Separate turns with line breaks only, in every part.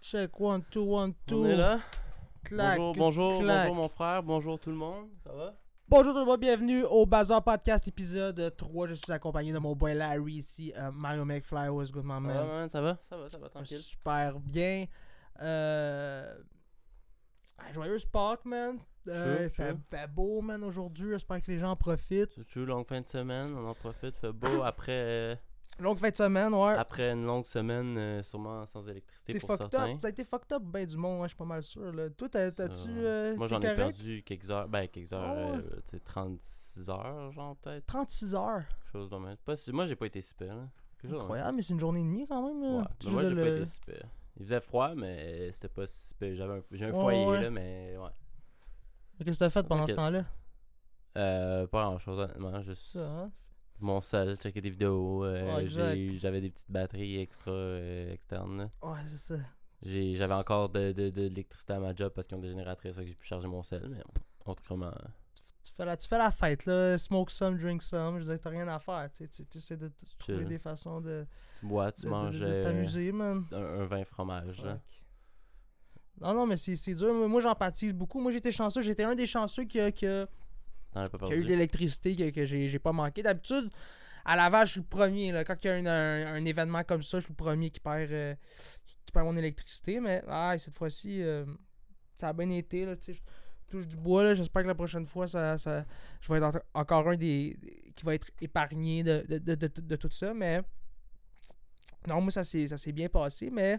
Check, one, two, one, two.
On est là.
Clac,
bonjour, bonjour,
clac.
bonjour mon frère, bonjour tout le monde. Ça va?
Bonjour tout le monde, bienvenue au Bazar Podcast épisode 3. Je suis accompagné de mon boy Larry ici, euh, Mario McFly. What's good, my
Ça
man?
va, man? Ça va? Ça va, ça va, tranquille.
Super bien. Euh... Joyeuse Pâques, man. Euh,
Sure,
il fait,
sure.
fait beau, man, aujourd'hui. J'espère que les gens en profitent.
C'est une longue fin de semaine, on en profite, fait beau. Après, euh,
Longue fin de semaine, ouais.
après une longue semaine, euh, sûrement sans électricité pour
fucked
certains.
up. Ça a été fucked up, ben du monde, ouais, je suis pas mal sûr. Là. Toi, t'as-tu. euh,
Moi j'en ai perdu quelques heures, ben quelques heures, euh, tu sais, 36 heures, genre peut-être.
36 heures?
Chose de même. Pas Moi j'ai pas été si pire.
Incroyable, mais c'est une journée et demie quand même.
Ouais, mais moi j'ai
le-
pas été si pire. Il faisait froid, mais c'était pas si pire. J'avais un, j'ai un foyer
ouais.
là, mais ouais.
Qu'est-ce que t'as fait pendant ce temps-là?
Euh, pas grand chose honnêtement, juste
Ça, hein?
Mon sel, checker des vidéos. euh,
Ouais,
J'avais des petites batteries extra euh, externes. là.
Ouais, c'est ça.
J'avais encore de, de, de l'électricité à ma job parce qu'ils ont des génératrices, que j'ai pu charger mon sel, mais autrement.
Tu fais, la, tu fais la fête, là. Smoke some, drink some. Je veux dire, t'as rien à faire. Tu tu- tu essaies de trouver des façons de,
Tu bois, tu
de-
manges
de
euh,
t'amuser, man.
un, un vin fromage. là.
Non, non, mais c'est dur. Moi, moi, j'empathise beaucoup. Moi, j'étais chanceux. J'étais un des chanceux qui a, qui a-
T'en as pas
qui a eu de l'électricité que, que j'ai j'ai pas manqué. D'habitude, à Laval, je suis le premier. Là. Quand il y a un, un- un événement comme ça, je suis le premier qui perd, euh, qui perd mon électricité. Mais ah, cette fois-ci, euh, ça a bien été. Là, je touche du bois. là. J'espère que la prochaine fois, ça, ça, je vais être en- encore un des, des- qui va être épargné de, de, de, tout ça. Mais non, moi, ça s'est ça s'est bien passé. Mais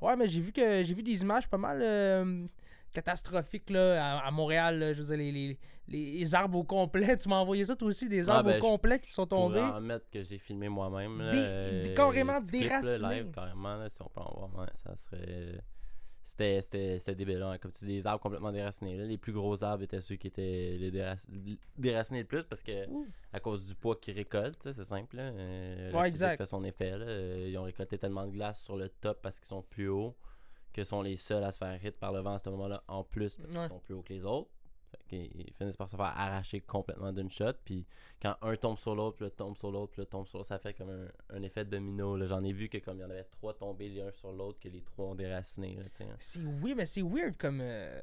ouais, mais j'ai vu que j'ai vu des images pas mal. euh, catastrophiques là, à, à Montréal. là. je veux dire, les, les, les arbres au complet. Tu m'as envoyé ça toi aussi, des
Ah,
arbres
ben,
au
je
complet qui sont
Je
tombés.
en mettre que j'ai filmé moi-même. là,
Des-
euh,
des- carrément
là,
déracinés.
live, carrément, là, si on peut en voir. ouais, ça serait. C'était, c'était, c'était débile, hein, comme tu dis, des arbres complètement déracinés. Là. Les plus gros arbres étaient ceux qui étaient les dérac- déracinés le plus parce que
Ouh.
à cause du poids qu'ils récoltent, là, c'est simple. Là, euh,
Ouais,
physique
exact.
fait son effet. Là, euh, ils ont récolté tellement de glace sur le top parce qu'ils sont plus hauts que sont les seuls à se faire hit par le vent à ce moment-là en plus parce qu'ils
Ouais.
sont plus hauts que les autres. Ils finissent par se faire arracher complètement d'une shot. Puis quand un tombe sur l'autre, puis l'autre tombe sur l'autre, puis l'autre tombe sur l'autre, ça fait comme un, un effet domino. J'en ai vu que comme il y en avait trois tombés l'un sur l'autre, que les trois ont déraciné.
C'est oui, mais c'est weird comme, euh,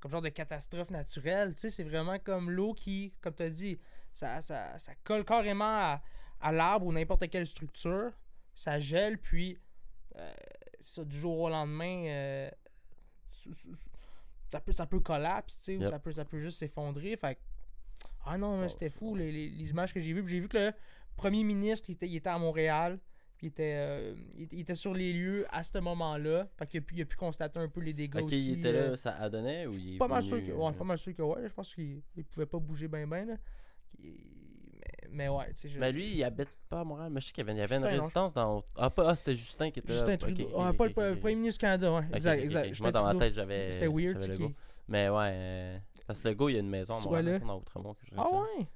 comme genre de catastrophe naturelle. Tu sais, c'est vraiment comme l'eau qui, comme tu as dit, ça, ça, ça colle carrément à, à l'arbre ou n'importe quelle structure. Ça gèle, puis euh, ça, du jour au lendemain, euh, ça peut, ça peut collapse, tu sais, ou
Yep.
ça peut, ça peut juste s'effondrer. Fait ah non,
Oh,
c'était fou, les, les- les images que j'ai vues. J'ai vu que le premier ministre, il était, il était à Montréal. Il était, euh, il, était- sur les lieux à ce moment-là. Fait qu'il a pu, il a pu constater un peu les dégâts
Ok,
aussi.
il était
euh,
là, ça a donné ou il est
pas mal
venu,
sûr que,
euh,
ouais, pas mal sûr que ouais. Je pense qu'il il pouvait pas bouger bien ben là. Qu'il- Mais, ouais, tu sais. je-
Mais lui, il habite pas à Montréal. Mais je sais qu'il y avait, il y avait une
Justin,
résistance dans. Ah, pas, ah, c'était Justin qui était
Justin. Trudeau.
Ok,
pas le premier ministre du Canada, ouais. Exact, exact.
Moi, dans ma tête, j'avais.
C'était weird,
le. Mais ouais. euh, Parce que le gars, il y a une maison à Montréal, à Outremont.
Ah ouais?
Ouais.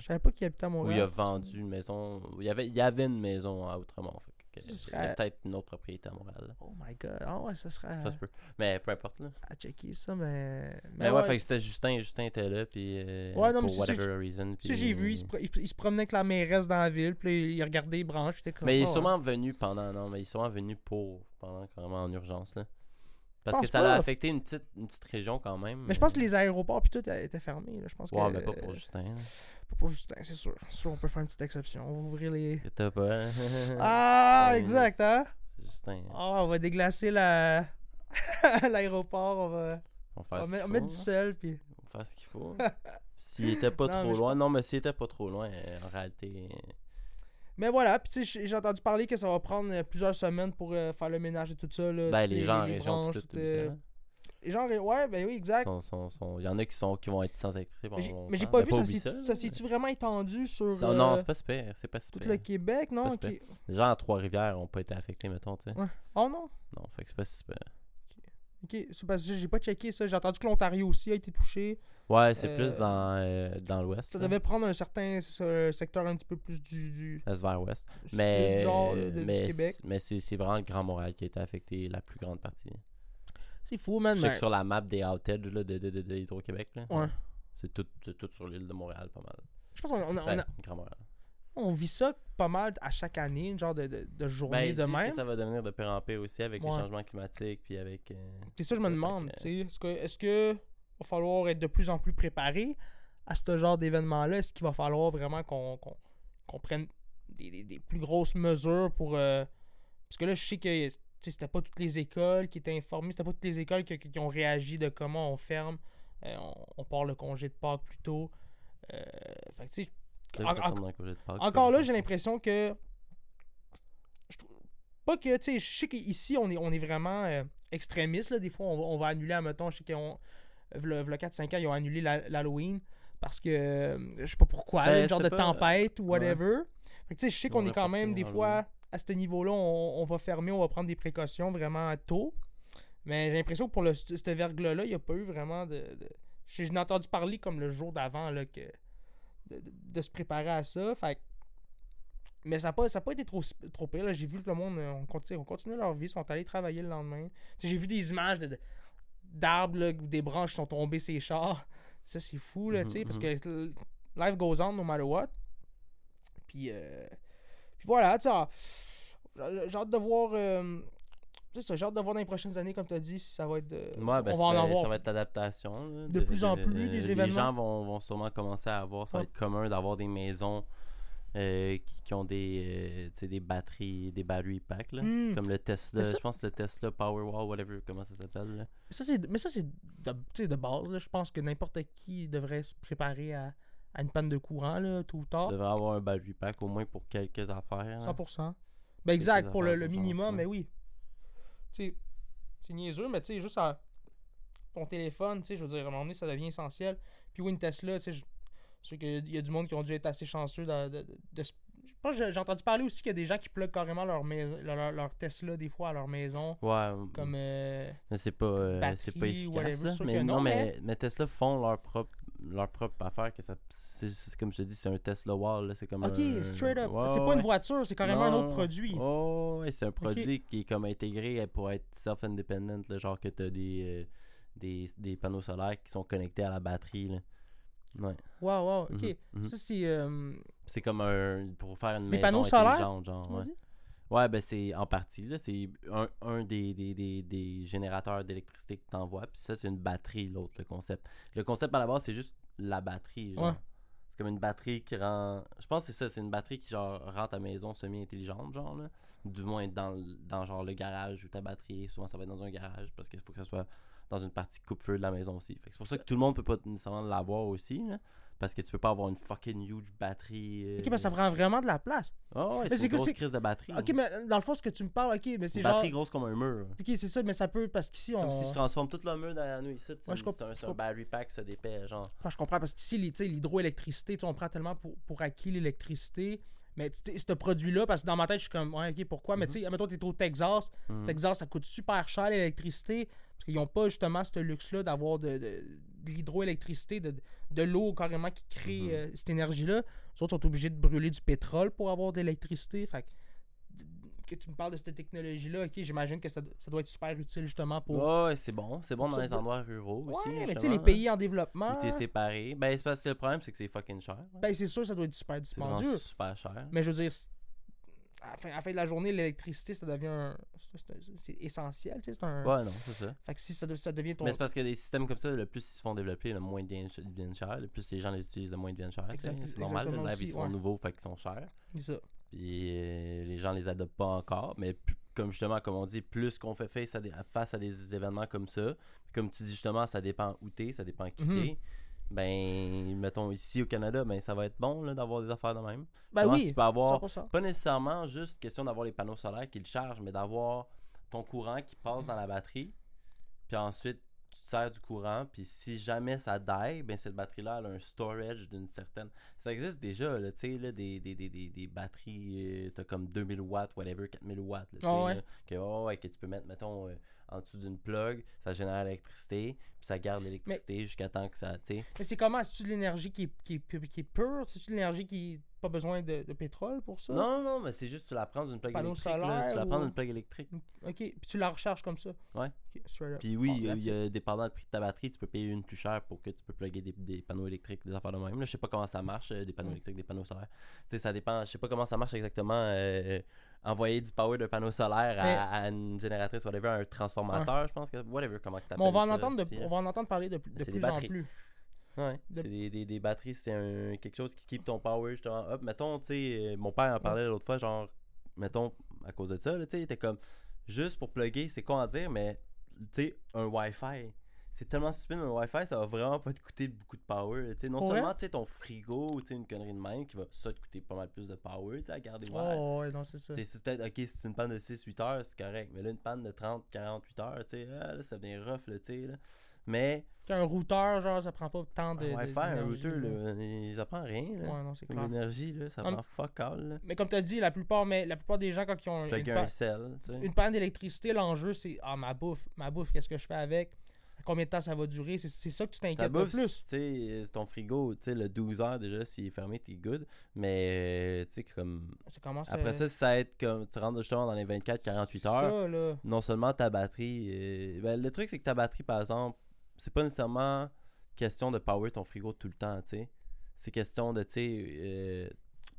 Je savais pas qu'il habitait à
Ou
Montréal.
il a vendu une maison. Il y avait, il y avait une maison à Outremont. Fait que,
Ce serait-
peut-être une autre propriété à Montréal. là.
Oh my god. Ah ouais, ça serait
Ça se peut. Mais peu importe. Là.
à checker ça, mais.
Mais, ouais, fait que c'était Justin. Justin était là. Puis. euh,
Ouais, non, mais
pour
c'est ça
whatever reason. Puis-
j'ai vu, il se, pro- il- il se promenait avec la mairesse dans la ville, puis il regardait les branches, comme.
Mais il est
ah,
sûrement venu pendant. Non, mais il est sûrement venu pour. Pendant carrément en urgence. Là. Parce que ça
pas.
a affecté une petite, une petite région quand même.
Mais je pense que les aéroports puis tout étaient fermés. Là. Je pense
Ouais,
que,
mais pas pour Justin.
pas pour Justin, c'est sûr. On peut faire une petite exception. On va ouvrir les.
Pas.
Ah, exact, hein?
Justin.
Ah, on va déglacer la... l'aéroport. On va,
On
on
va
mettre,
qu'il
on met du
hein.
sel, puis.
On va faire ce qu'il faut. S'il était pas
Non,
trop
je
loin. Non, mais s'il était pas trop loin, euh, en réalité.
Mais voilà, puis j'ai- entendu parler que ça va prendre euh, plusieurs semaines pour euh, faire le ménage et tout ça. Là,
Ben, les gens en
les
région,
branches,
pis tout,
tout, euh,
ça.
Les gens, ouais, ben oui, exact.
Il y en a qui, sont, qui vont être sans électricité
Mais
pendant
j'ai-
longtemps.
mais j'ai pas
Mais
vu, ça ça s'est-tu vraiment étendu sur
Ça- Non, c'est pas super. C'est pas
tout le Québec, non?
Les gens à Trois-Rivières ont pas été affectés, mettons, tu sais.
Ouais. Oh non?
Non, fait que c'est pas super.
Ok, c'est parce que j'ai pas checké ça. J'ai entendu que l'Ontario aussi a été touché.
Ouais, c'est
Euh,
plus dans, euh, dans l'ouest.
Ça
là.
devait prendre un certain ça, un secteur un petit peu plus du, du
Est vers ouest. Mais,
genre de- de-
mais,
du Québec.
c'est- mais c'est vraiment le Grand Montréal qui a été affecté la plus grande partie.
C'est fou, man.
Je sais
mais-
que sur la map des outages là, de, de, de, de Hydro-Québec, là,
Ouais.
c'est tout, c'est tout sur l'île de Montréal, pas mal.
Je pense qu'on on a,
Ben, Grand Montréal.
on vit ça pas mal à chaque année, une genre de, de, de journée
Ben,
de
que
même.
ça va devenir de pire en pire aussi avec
Ouais.
les changements climatiques puis avec. euh,
C'est ça, je me demande. Est-ce que, est-ce que va falloir être de plus en plus préparé à ce genre d'événement-là? Est-ce qu'il va falloir vraiment qu'on prenne des, des- des plus grosses mesures pour. euh, Parce que là, je sais que tu sais, c'était pas toutes les écoles qui étaient informées, c'était pas toutes les écoles qui, ont réagi de comment on ferme, euh, on, on part le congé de Pâques plus tôt. Euh, fait que, tu sais,
Là,
en- en-
Pâques,
encore là, j'ai l'impression que. je Pas que, tu sais, je sais qu'ici, on est, on est vraiment euh, extrémiste. Là. Des fois, on va, on va annuler, admettons, je sais qu'on. Le, 4-5 ans, ils ont annulé la- l'Halloween parce que. euh, je sais pas pourquoi,
Ben,
une genre de
pas-
tempête ou whatever. Fait que, tu sais, je sais qu'on est quand même, des fois, à ce niveau-là, on, on va fermer, on va prendre des précautions vraiment tôt. Mais j'ai l'impression que pour le, ce verglas-là, il n'y a pas eu vraiment de. de- n'ai entendu parler comme le jour d'avant, là, que. De, de- de se préparer à ça. Fait mais ça n'a pas, ça a pas été trop, trop pire. là. J'ai vu que le monde, euh, on continue, on continue leur vie, ils sont allés travailler le lendemain. J'ai vu des images de- de- d'arbres où des branches sont tombées les chars. Ça, c'est fou, là, tu sais,
Mhm,
parce que l- life goes on no matter what. Puis, euh, puis voilà, tu sais, ah, j'ai hâte de voir. euh, ça, j'ai hâte de voir dans les prochaines années, comme tu as dit, si ça va être. de-
Ouais, ben,
on va en avoir.
ça va être l'adaptation.
de plus en plus, des
Les
événements.
gens vont, vont sûrement commencer à avoir, ça va être commun d'avoir des maisons euh, qui, qui ont des, euh, tu des batteries, des battery packs, là.
Hmm.
Comme le Tesla,
ça-
je pense que le Tesla Powerwall, whatever, comment ça s'appelle.
Mais ça, c'est, de, tu de base. Je pense que n'importe qui devrait se préparer à, à une panne de courant, là, tôt ou
Tu
tard.
devrais avoir un battery pack au moins pour quelques affaires. là.
100%. Ben exact, pour le, minimum, mais oui. Tu c'est niaiseux, mais tu sais, juste à ton téléphone, tu sais, je veux dire, à un moment donné, ça devient essentiel. Puis oui, une Tesla, tu sais, je sais qu'il y a du monde qui ont dû être assez chanceux de... de, de- j'ai- entendu parler aussi qu'il y a des gens qui pluguent carrément leur, maison, leur, leur Tesla des fois à leur maison.
Ouais,
Comme. euh,
mais c'est pas, euh, c'est pas
whatever,
efficace.
sûr
Mais non, mais, mais Tesla font leur propre, leur propre affaire. Que ça, c'est, c'est comme je te dis, c'est un Tesla Wall. C'est comme
Ok,
un-
straight up. C'est pas une voiture, c'est carrément un autre produit.
Oh, ouais, c'est un produit qui est comme intégré pour être self-independent, genre que tu as des, euh, des, des panneaux solaires qui sont connectés à la batterie. Là. Ouais.
Wow, wow, ok.
Mhm, mhm.
Ça, c'est. euh,
C'est comme un. pour faire une
Des
maison
panneaux solaires,
intelligente, genre.
tu
Ouais. ben c'est en partie, là. C'est un, un des, des, des, des générateurs d'électricité que t'envoies. Puis ça, c'est une batterie, l'autre, le concept. Le concept à la base, c'est juste la batterie, genre.
Ouais.
C'est comme une batterie qui rend. Je pense que c'est ça, c'est une batterie qui genre rend ta maison semi-intelligente, genre là. Du moins dans, dans genre le garage où ta batterie. Souvent ça va être dans un garage parce qu'il faut que ça soit dans une partie coupe-feu de la maison aussi. C'est pour ça que tout le monde peut pas nécessairement l'avoir aussi, là. Parce que tu peux pas avoir une fucking huge batterie. euh,
Ok, mais ça prend vraiment de la place.
Oh, ouais, c'est une grosse crise de batterie.
Ok, mais dans le fond, ce que tu me parles, ok, mais c'est
une
genre.
batterie grosse comme un mur.
Ok, c'est ça, mais ça peut. Parce qu'ici, on.
Comme si je transforme tout le mur dans la nuit. Ça,
Ouais, je
c'est un, battery pack, ça dépend, genre.
Ah, je comprends, parce qu'ici, les- tu sais, l'hydroélectricité, on prend tellement pour, pour acquis l'électricité. Mais ce produit-là, parce que dans ma tête, je suis comme, ouais, ok, pourquoi? Mais
Mhm.
tu sais, admettons, t'es au Texas.
Mhm.
Texas, ça coûte super cher l'électricité. Parce qu'ils n'ont pas justement ce luxe-là d'avoir de, de- de l'hydroélectricité, de, de l'eau carrément qui crée
Mhm.
euh, cette énergie-là. Les autres sont obligés de brûler du pétrole pour avoir de l'électricité. Fait que, que tu me parles de cette technologie-là, ok, j'imagine que ça, ça doit être super utile justement pour.
Ouais, c'est bon. C'est bon dans les endroits ruraux aussi.
ouais, mais tu sais, les pays en développement.
T'es séparé. Ben, c'est parce que le problème, c'est que c'est fucking cher.
Ben, c'est sûr, ça doit être super
C'est
dispendieux.
super cher.
Mais je veux dire, c'est- à la fin, à la fin de la journée, l'électricité, ça devient un. c'est- c'est- C'est essentiel, tu sais. C'est un.
Ouais, non, c'est ça.
Fait que si ça, de- ça devient ton.
Mais c'est parce que des systèmes comme ça, le plus ils se font développer, le moins ils deviennent, chers. Le plus les gens les utilisent, le moins ils deviennent chers. C'est normal,
exactement
là, ils
aussi,
sont
ouais.
nouveaux, fait qu'ils sont chers.
C'est ça.
Puis euh, les gens les adoptent pas encore. Mais comme justement, comme on dit, plus qu'on fait face à des, face à des événements comme ça, comme tu dis justement, ça dépend où t'es, ça dépend qui
Mhm.
t'es. Ben, mettons ici au Canada, ben ça va être bon d'avoir des affaires de même.
Ben oui.
tu peux avoir
100%.
pas nécessairement juste question d'avoir les panneaux solaires qui le chargent, mais d'avoir ton courant qui passe dans la batterie. Puis ensuite, te sers du courant. Puis si jamais ça die, ben cette batterie-là, elle a un storage d'une certaine. Ça existe déjà, là, tu sais, là, des, des, des, des, des batteries, euh, t'as comme 2000 watts, whatever, 4000 watts. Là, tu sais,
ouais.
là, que, oh, ouais, que tu peux mettre, mettons, euh, en dessous d'une plug, ça génère l'électricité, puis ça garde l'électricité jusqu'à temps que ça. tu sais.
Mais c'est comment? C'est-tu de l'énergie qui est, qui est, qui est pure? C'est-tu de l'énergie qui n'a pas besoin de, de pétrole pour ça?
Non, non, mais c'est juste tu la prends d'une plug
Panneau
électrique. là. Tu la
ou-
prends d'une plug électrique.
Ok, puis tu la recharges comme ça
Ouais.
Ok, straight up.
Puis oui,
Bon,
il y a- dépendant du prix de ta batterie, tu peux payer une plus chère pour que tu peux plugger des, des panneaux électriques, des affaires de même. Là, je sais pas comment ça marche, euh, des panneaux électriques, des panneaux solaires. Tu sais, ça dépend. Je sais pas comment ça marche exactement. euh, envoyer du power d'un panneau solaire à, une génératrice, whatever, un transformateur, je pense que. Whatever, comment
on va en entendre, de, on va en entendre parler de, de plus en
batteries.
plus.
Ouais,
de-
c'est des, des, des batteries, c'est un, quelque chose qui keep ton power justement up. Mettons, tu sais, euh, mon père en parlait l'autre fois, genre, mettons, à cause de ça, tu sais, il était comme, juste pour plugger, c'est con à dire, mais, tu sais, un Wi-Fi, c'est tellement stupide, mais un Wi-Fi, ça va vraiment pas te coûter beaucoup de power. là, non
Pour
seulement,
vrai?
tu sais, ton frigo, ou tu sais, une connerie de même, qui va ça te coûter pas mal plus de power, à garder ouvert.
Oh, ouais, non, c'est ça.
C'est peut-être, ok, si c'est une panne de 6-8 heures, c'est correct. Mais là, une panne de 30-48 heures, sais, ah, là, ça devient rough, là, là. Mais,
Qu'un routeur, genre, ça prend pas tant de.
un Wi-Fi, un routeur,
là.
là, ils apprennent rien, là.
Ouais, non, c'est
Comme
clair.
l'énergie, là, ça
Hum.
prend fuck all, là.
Mais comme tu as dit, la plupart, mais la plupart des gens, quand ils ont une,
un sel, sais.
une panne d'électricité, l'enjeu, c'est Ah, ma bouffe, ma bouffe, qu'est-ce que je fais avec? Combien de temps ça va durer C'est ça que tu t'inquiètes le plus.
sais, ton frigo, le 12 heures déjà, s'il est fermé, t'es good. Mais, euh, tu sais, comme.
Ça commence
Après
à-
ça, si ça va être comme. Tu rentres justement dans les 24-48
C'est
heures.
Ça, là.
non seulement ta batterie. euh, ben, le truc, c'est que ta batterie, par exemple, c'est pas nécessairement question de power ton frigo tout le temps, tu sais. C'est question de, tu sais, euh,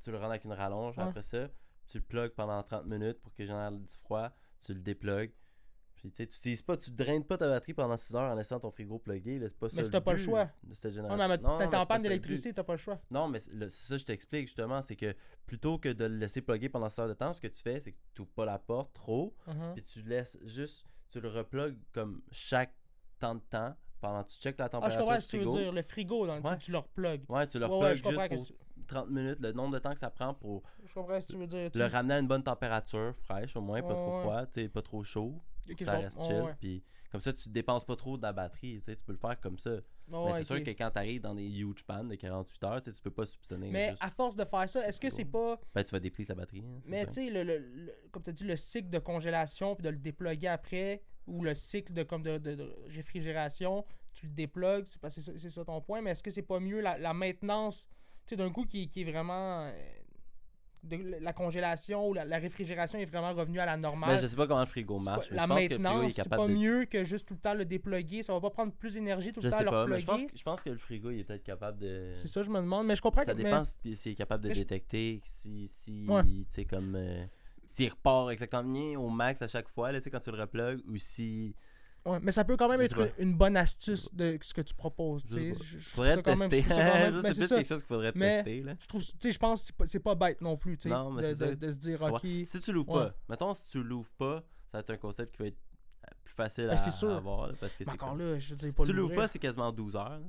tu le rends avec une rallonge, après ça, tu le plugues pendant 30 minutes pour qu'il génère du froid, tu le déplugues. Puis, tu sais, tu utilises pas, tu draines pas ta batterie pendant 6 heures en laissant ton frigo plugué, là, c'est pas.
Mais si t'as pas le choix.
De cette génération. Non,
t'es en panne d'électricité, t'as pas le choix.
Non, mais c'est- le- ça que je t'explique justement, c'est que plutôt que de le laisser plugger pendant 6 heures de temps, ce que tu fais, c'est que tu ouvres pas la porte trop,
Mhm.
puis tu laisses juste, tu le replugues comme chaque temps de temps pendant que tu checkes la
Ah, je
température
comprends ce que tu veux dire. Le frigo, dans le
Ouais.
tu, le replugues.
Ouais, tu le
ouais,
juste 30 minutes, le nombre de temps que ça prend pour
Je comprends ce que tu veux dire. Tu-
le ramener à une bonne température, fraîche au moins, pas trop froid, tu pas trop chaud, ça reste chill, puis comme ça tu dépenses pas trop de la batterie, tu tu peux le faire comme ça. Mais c'est sûr que quand t'arrives dans des huge pannes de 48 heures, tu tu peux pas soupçonner
Mais
juste-
à force de faire ça, est-ce que c'est pas.
Ben, tu vas déplier la batterie. hein,
Mais tu sais, le, le- le- comme tu as dit, le cycle de congélation, puis de le dépluguer après, ou le cycle de, comme de, de- de réfrigération, tu le déplugues, c'est ça, ça ton point, mais est-ce que c'est pas mieux la, la maintenance, tu sais, d'un coup qui, qui est vraiment. euh, de- la congélation ou la, la réfrigération est vraiment revenue à la normale.
Mais je sais pas comment le frigo
C'est pas-
marche. mais
la
je pense que le frigo
maintenance,
est
c'est pas
de.
mieux que juste tout le temps le dépluguer. Ça va pas prendre plus d'énergie tout
Je
le temps à
sais
le
pas, mais je pense, que, je pense que le frigo il est peut-être capable de.
C'est ça, je me demande. Mais je comprends
Ça
que. mais-
dépend si- s'il est capable de
mais je-
détecter si. si
Ouais.
Tu sais, comme. euh, s'il repart exactement au max à chaque fois, là, tu sais, quand tu le replugues, ou si.
Ouais, mais ça peut quand même être une bonne astuce de ce que tu proposes.
Je.
Je-
Faudrait
ça quand
tester.
même-
c'est quelque chose qu'il faudrait
Mais-
tester, là.
Je trouve, je pense que c'est pas, bête non plus,
Non, mais
de, se dire, ok,
Si tu l'ouvres
Ouais.
pas, mettons, si tu l'ouvres pas, ça va être un concept qui va être plus facile
Ben,
à,
c'est sûr.
à avoir, là, parce que c'est
encore
comme-
là, je veux pas
Si tu l'ouvres pas, c'est quasiment 12 heures. là.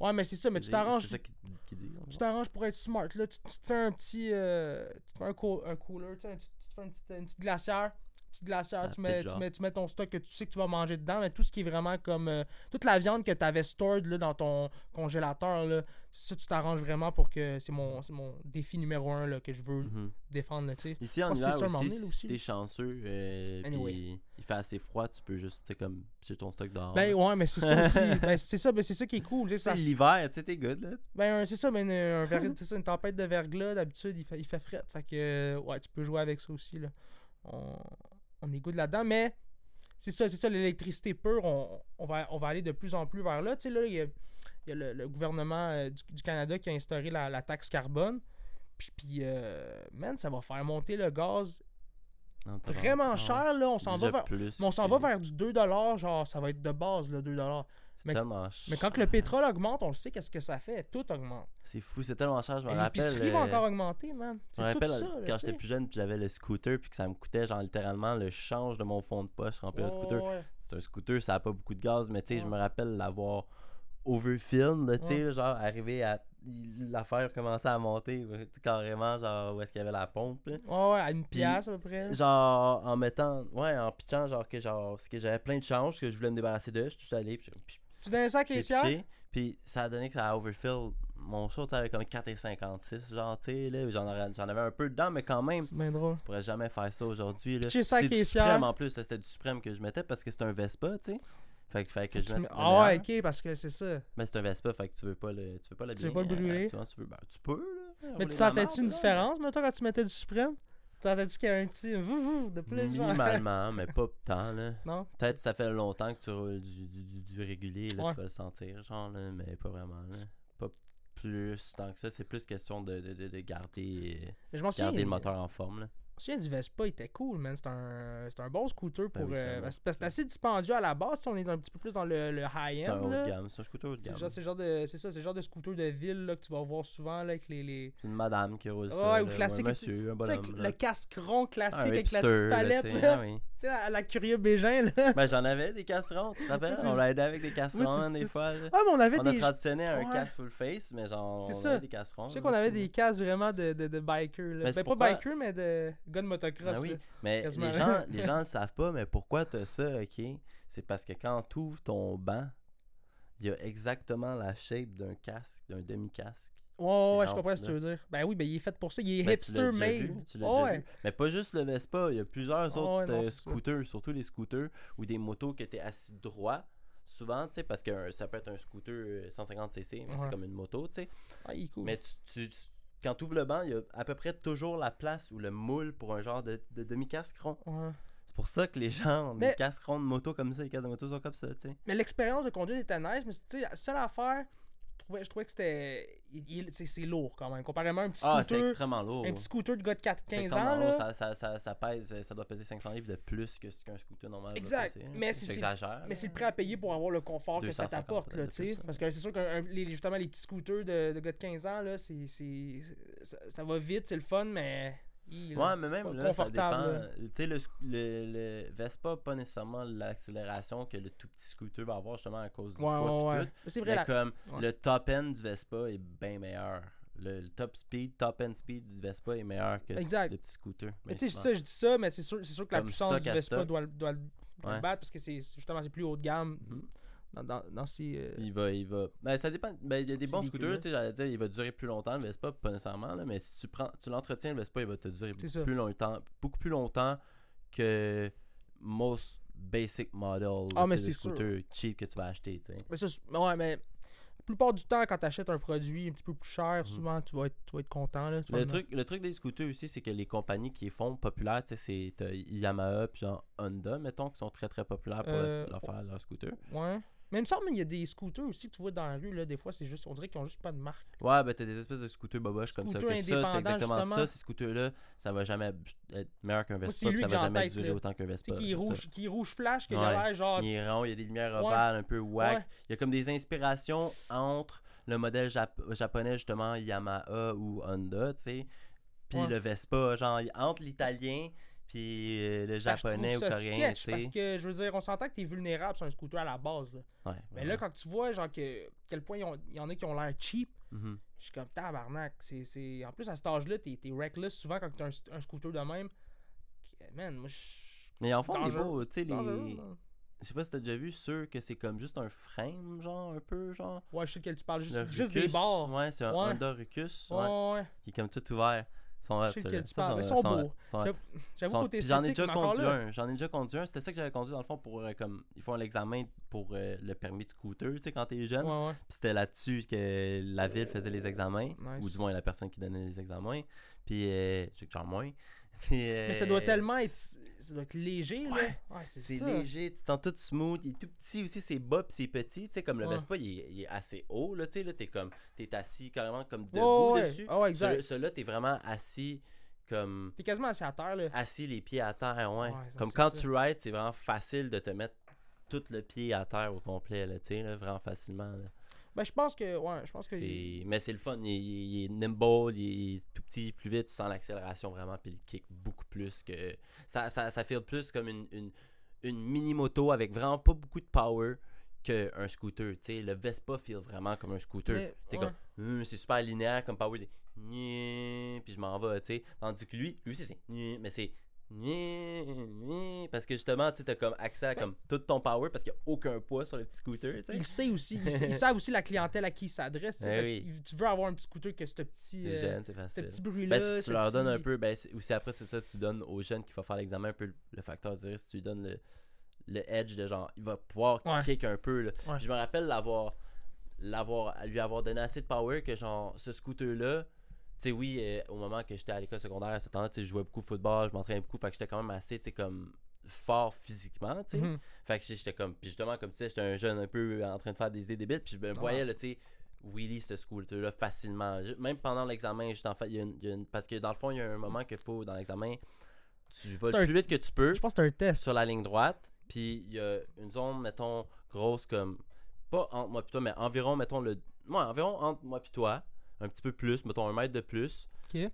Ouais, mais c'est ça, mais tu t'arranges,
C'est ça dit.
tu t'arranges pour être smart, là, tu, tu te fais un petit, euh, tu te fais un, co- un cooler, tu sais, te fais une petite, une petite glacière, petite glacière,
Ah,
tu, mets, tu, mets, tu mets ton stock que tu sais que tu vas manger dedans, mais tout ce qui est vraiment comme, euh, toute la viande que tu avais stored, là, dans ton congélateur, là, ça, tu t'arranges vraiment pour que, c'est mon, c'est mon défi numéro un, là, que je veux défendre, là, tu sais.
Ici en hiver
c'est
aussi, si t'es chanceux, euh,
Anyway.
il fait assez froid, tu peux juste, comme, piger ton stock dehors.
Ben ouais, mais c'est ça aussi. ben, c'est ça, ben, c'est ça qui est cool. ça-
l'hiver, tu sais, t'es good, là.
Ben, un- c'est ça, mais une, un c'est ça, une tempête de verglas, d'habitude, il fait, il fait fret. Fait que, ouais, tu peux jouer avec ça aussi, là. On, on est good là-dedans, mais c'est ça, c'est ça, l'électricité pure, on, on va, on va aller de plus en plus vers là. Tu sais, là, il y a, il y a le, le gouvernement euh, du, du Canada qui a instauré la, la taxe carbone. Puis, puis euh, man, ça va faire monter le gaz vraiment
raison.
cher, là. On s'en va vers...
plus
on s'en va vers du 2$, genre, ça va être de base, le 2$.
C'est
mais-
tellement
Mais quand que le pétrole augmente, on le sait, qu'est-ce que ça fait? Tout augmente.
C'est fou, c'est tellement cher, je me rappelle.
L'épicerie va
euh,
encore augmenter, man.
Je me
C'est tout
rappelle
ça,
quand j'étais plus jeune, puis j'avais le scooter, puis que ça me coûtait genre littéralement le change de mon fond de poche remplir le scooter.
ouais.
C'est un scooter, ça a pas beaucoup de gaz, mais tu sais, je me rappelle l'avoir overfilm, tu sais,
Ouais.
genre arriver à l'affaire commençait à monter, carrément, genre où est-ce qu'il y avait la pompe, là.
Ouais, ouais, à une pièce à peu près.
Genre en mettant, ouais, en pitchant, genre que genre, ce que j'avais plein de changes que je voulais me débarrasser de, je suis allé, puis, puis
Tu donnes ça à caissière?
puis ça a donné que ça a overfill mon short avait comme 4,56, genre, tu sais, là. J'en avais un peu dedans, mais quand même,
C'est bien drôle.
je pourrais jamais faire ça aujourd'hui, là. C'est du. Suprême en plus, c'était du Suprême que je mettais parce que c'est un Vespa, tu sais. Fait que fallait que je
Tu
mette. le
Ah ouais, ok, parce que c'est ça.
Mais c'est un Vespa, fait que tu veux pas le, tu veux pas
Tu veux pas le brûler?
Tu, tu veux, ben, tu peux, là.
Mais tu sentais-tu une différence, maintenant, quand tu mettais du suprême? Tu sentais-tu qu'il y avait un petit vou vou de plus, genre?
Minimalement, mais pas tant, là.
Non?
Peut-être que ça fait longtemps que tu roules du, du, du, du régulier, là,
Ouais.
tu vas le sentir, genre, là, mais pas vraiment, là. Pas plus tant que ça, c'est plus question de, de, de, de garder,
souviens,
garder le moteur en forme, là.
Me souviens du Vespa, il était cool, man. C'est un, c'est un bon scooter pour.
Ben oui,
euh, parce que c'est assez dispendieux à la base. si On est un petit peu plus dans le, le
C'est un
high-end.
haut de
là.
gamme, c'est un scooter haut de
C'est
gamme.
genre- c'est le genre de c'est ça, c'est le genre de scooter de ville là, que tu vas voir souvent là, avec les, les...
C'est une madame qui roule
Ouais,
ça,
ou
là,
classique,
un monsieur, un
avec
bonhomme,
le
là.
casque rond classique
Ah,
avec la petite
là,
palette
tu sais,
là.
ah oui.
Tu sais, à la curieux Bégin là.
Ben, j'en avais des casserons, tu te rappelles? On
c'est-
l'aidait avec des casserons, des fois, là.
Ah mais on avait
On a
des
traditionné un
Ouais.
casque full face, mais genre, on
ça.
avait des casserons.
Je sais qu'on avait des casques vraiment de, de, de biker là.
Mais
Ben pas
pourquoi-
biker mais de gun motocross.
Ben oui,
là.
mais
Quasiment.
les gens, les gens le savent pas, mais pourquoi t'as ça, ok? C'est parce que quand tu ouvres ton banc, il y a exactement la shape d'un casque, d'un demi-casque.
Ouais, je comprends ce que tu veux dire. Ben oui, ben il est fait pour ça, il est
Ben,
hipster made.
l'as
Ouais.
Mais pas juste le Vespa, il y a plusieurs autres
ouais, non,
euh,
ça.
scooters, surtout les scooters ou des motos qui étaient assis droit. Souvent, tu sais, parce que euh, ça peut être un scooter euh, 150cc, mais c'est comme une moto, tu sais.
Ah, il est cool.
Mais tu, quand tu ouvres le banc, il y a à peu près toujours la place ou le moule pour un genre de, de demi-casque rond.
Ouais.
C'est pour ça que les gens ont
Mais-
des casques ronds de moto comme ça, les casques de moto sont comme ça, tu sais.
Mais l'expérience de conduite était nice, mais tu sais, la seule affaire, trouvais, je trouvais que c'était. c'est lourd quand même. Comparément à un petit
Ah, c'est
scooter.
extrêmement lourd.
un petit scooter de gars de 4,
C'est
15
extrêmement
ans.
lourd,
Là.
Ça, ça, ça, ça pèse, ça doit peser 500 livres de plus que ce qu'un scooter normal.
Exact. Mais c'est- le prêt à payer pour avoir le confort que ça
250
t'apporte. Parce que c'est sûr que les, justement, les petits scooters de, de gars de 15 ans, là, c'est. ça va vite, c'est le fun, mais. Là,
Ouais, mais même là, ça dépend. Tu sais, le, le, le Vespa, pas nécessairement l'accélération que le tout petit scooter va avoir justement à cause du
Ouais,
poids
ouais, ouais. C'est vrai,
Mais comme le top end du Vespa est bien meilleur. Le, le top speed, top end speed du Vespa est meilleur que
Exact.
le petit scooter.
Mais tu sais, je dis ça, mais c'est sûr, sûr que la
Comme
puissance du Vespa doit, le- doit, le- battre parce que c'est c'est- justement c'est plus haut de gamme
Mhm.
Dans, dans, dans ces. euh,
Il va, il va. Ben, ça dépend. Ben, il y a des bons scooters, tu sais, j'allais dire, il va durer plus longtemps, le Vespa, pas nécessairement, là, mais si tu prends, tu l'entretiens, le Vespa, il va te durer
ça.
beaucoup plus longtemps, beaucoup plus longtemps que most basic model,
Ah, mais
de
c'est sûr.
scooter cheap que tu vas acheter, tu sais.
Mais ça, ouais, mais la plupart du temps, quand tu achètes un produit un petit peu plus cher, souvent tu vas être, tu vas être content. Là.
Le truc, le truc des scooters aussi, c'est que les compagnies qui les font populaires, tu sais, c'est Yamaha puis genre Honda, mettons, qui sont très très populaires pour
Euh,
leur faire leur scooter.
Ouais. Mais il me semble qu'il y a des scooters aussi que tu vois dans la rue, là, des fois, c'est juste, on dirait qu'ils ont juste pas de marque.
Ouais, ben t'as des espèces de scooters boboches comme ça. Que ça, c'est exactement
justement.
ça. Ces scooters-là, ça va jamais être meilleur qu'un Vespa,
lui
ça va jamais
tête,
durer
là.
autant qu'un Vespa.
qui rouge, qui rouge flash, qui a l'air genre.
Il est rond, il y a des lumières
Ouais.
ovales, un peu wack.
Ouais.
Il y a comme des inspirations entre le modèle jap- japonais, justement, Yamaha ou Honda, tu sais, puis le Vespa, genre, entre l'italien puis euh, le japonais ou coréen,
sketch, Parce que, je veux dire, on s'entend que t'es vulnérable sur un scooter à la base. Là.
Ouais,
Mais
ouais.
là, quand tu vois, genre, que quel point il y en a qui ont l'air cheap,
Mhm.
je suis comme tabarnak. C'est. En plus, à cet âge-là, t'es, t'es reckless souvent quand t'as un, un scooter de même. Que, Man, moi, je.
Mais en fond, les beaux, tu sais, les. Je sais pas si t'as déjà vu ceux que c'est comme juste un frame, genre, un peu, genre.
Ouais, je sais de quel tu parles. Juste, juste des barres.
Ouais, c'est un
Ouais.
Honda
Ouais,
ouais,
ouais.
qui est comme tout ouvert. Ils sont hot,
Je sais
ceux-là.
lequel tu
Ça,
parles, mais
sont-
ils sont beaux. J'avoue, côté
J'en ai déjà conduit un. J'en ai déjà conduit un. C'était ça que j'avais conduit dans le fond pour euh, comme ils font l'examen pour euh, le permis de scooter, tu sais quand t'es jeune.
Ouais, ouais.
Puis c'était là-dessus que la ville faisait les examens
Nice.
ou du moins la personne qui donnait les examens. Puis euh, j'ai que genre moins.
Mais ça
euh,
doit tellement être. Ça doit être léger, là.
Ouais.
Ouais, c'est,
léger, tu t'en tout smooth, il est tout petit aussi, c'est bas puis c'est petit, tu sais comme le
Ouais.
Vespa, il est, il est assez haut là, tu sais là, t'es comme t'es assis carrément comme debout
ouais.
dessus.
Ah exact.
Celui- Celui-là, t'es vraiment assis comme
T'es quasiment assis à terre, là.
assis les pieds à terre, ouais. Comme quand
ça.
tu rides, c'est vraiment facile de te mettre tout le pied à terre au complet, là, tu sais, là, vraiment facilement. là.
Ben, je pense que. Ouais, je pense que.
Mais c'est le fun, il, il- est nimble, il est tout petit, plus vite, tu sens l'accélération vraiment, puis il kick beaucoup plus que... Ça, ça, ça feel plus comme une, une, une mini-moto avec vraiment pas beaucoup de power qu'un scooter, tu sais. Le Vespa feel vraiment comme un scooter.
Ouais.
comme, Hum, c'est super linéaire comme power, puis je m'en vais, tu sais. Tandis que lui, lui c'est mais c'est Parce que justement, tu t'as comme accès à comme tout ton power parce qu'il n'y a aucun poids sur le petit scooter, tu sais.
Ils sait aussi. Ils, sa- ils savent aussi la clientèle à qui ils s'adressent. tu sais.
Eh oui.
Tu veux avoir un petit scooter que ce petit, euh, ce petit bruit-là.
Ben, si
ce
tu leur donnes un peu, ben, aussi après, c'est ça, tu donnes aux jeunes qui vont faire l'examen un peu le, le facteur du risque, tu lui donnes le, le edge de genre, il va pouvoir
Ouais.
kick un peu. Là.
Ouais.
Je me rappelle l'avoir, l'avoir, à lui avoir donné assez de power que genre, ce scooter-là, sais, oui, euh, au moment que j'étais à l'école secondaire, à ce temps-là, je jouais beaucoup au football, je m'entraînais beaucoup, fait que j'étais quand même assez, tu sais, comme fort physiquement, tu sais.
Mhm.
Fait que j'étais comme, puis justement, comme tu sais, j'étais un jeune un peu en train de faire des idées débiles, puis je me voyais, là, tu sais, Willy, ce scooter-là, facilement. Je- Même pendant l'examen, juste en fait, il y a une- il y a une- parce que dans le fond, il y a un moment qu'il faut, dans l'examen, tu vas le
un-
plus vite que tu peux
Je pense que c'est un test.
sur la ligne droite, puis il y a une zone, mettons, grosse comme, pas entre moi et toi, mais environ, mettons, le, ouais, environ entre moi et toi, un petit peu plus, mettons un mètre de plus,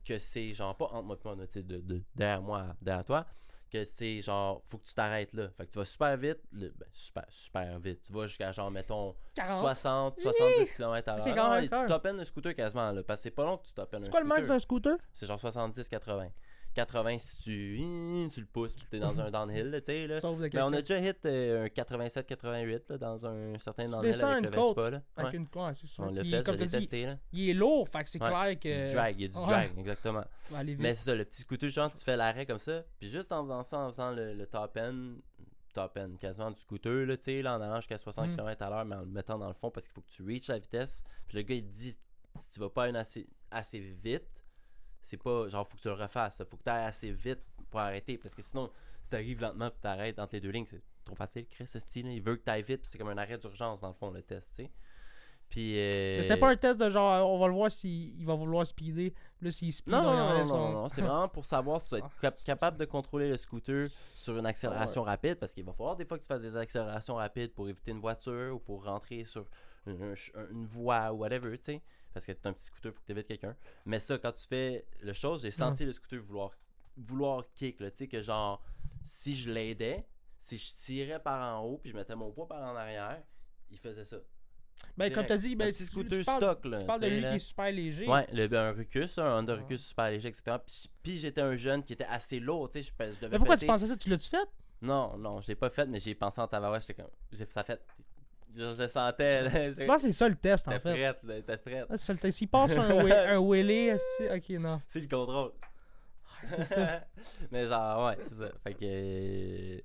que c'est genre pas entre moi et moi, tu sais, de, de- derrière moi, derrière toi, que c'est genre, faut que tu t'arrêtes là. Fait que tu vas super vite, le- ben, super, super vite. Tu vas jusqu'à genre, mettons,
40.
60, 70 km à l'heure. Tu t'oppelles un scooter quasiment, là, parce que c'est pas long que tu t'oppelles un
C'est quoi le max
scooter.
d'un scooter?
C'est genre 70-80. 80 si tu, tu le pousses, tu es dans un downhill, tu sais, là. Mais on a déjà hit euh, un 87-88 là, dans un certain downhill avec
une
le Vespa. Là.
Avec
Ouais.
une... Ouais, c'est.
On l'a fait, je l'ai testé. Là.
il est lourd, fait que c'est
Ouais.
clair
Il
que.
drag, il y a du
Ouais.
drag, exactement. Mais c'est ça, le petit scooter, genre, tu fais l'arrêt comme ça, puis juste en faisant ça, en faisant le, le top end, top end, quasiment du scooter, là, tu sais, là, en allant jusqu'à 60
Mm.
km à l'heure, mais en le mettant dans le fond parce qu'il faut que tu reaches la vitesse. Puis le gars, il te dit, si tu vas pas une assez, assez vite, c'est pas, genre, faut que tu le refasses, faut que tu ailles assez vite pour arrêter, parce que sinon, si t'arrives lentement puis t'arrêtes entre les deux lignes, c'est trop facile, Chris, ce style, il veut que t'ailles vite, c'est comme un arrêt d'urgence, dans le fond, le test, tu sais. Puis. euh,
C'était pas un test de genre, on va le voir s'il il va vouloir speeder. Là, s'il speed,
Non,
on
non, non, non,
son-
non, non, c'est vraiment pour savoir si tu vas être cap- capable de contrôler le scooter sur une accélération rapide, parce qu'il va falloir des fois que tu fasses des accélérations rapides pour éviter une voiture ou pour rentrer sur un une voie ou whatever, tu sais. Parce que t'as un petit scooter, faut que tu évites quelqu'un. Mais ça, quand tu fais le chose, j'ai senti le scooter vouloir, vouloir kick, tu sais, que genre, si je l'aidais, si je tirais par en haut puis je mettais mon poids par en arrière, il faisait ça.
Ben, comme t'as dit, ben,
petit
tu-
scooter
tu parles,
stock, là.
tu parles de
tu
lui
là.
qui est super léger.
Ouais, le, ben, un Rucus, un Honda Rucus super léger, etc. Puis, puis j'étais un jeune qui était assez lourd, tu sais, je, je devais
Mais pourquoi tu pensais ça? Tu l'as-tu fait?
Non, non, je l'ai pas fait, mais j'ai pensé en tabarouette, j'étais comme... J'ai ça fait... Je, je sentais, là.
Je pense que c'est ça le test, en fait.
prête, là, t'es prête.
Ah, c'est ça le test. S'il passe un, un wheelie, c'est- ok, non.
C'est le contrôle.
c'est ça.
mais genre, ouais, c'est ça. Fait que...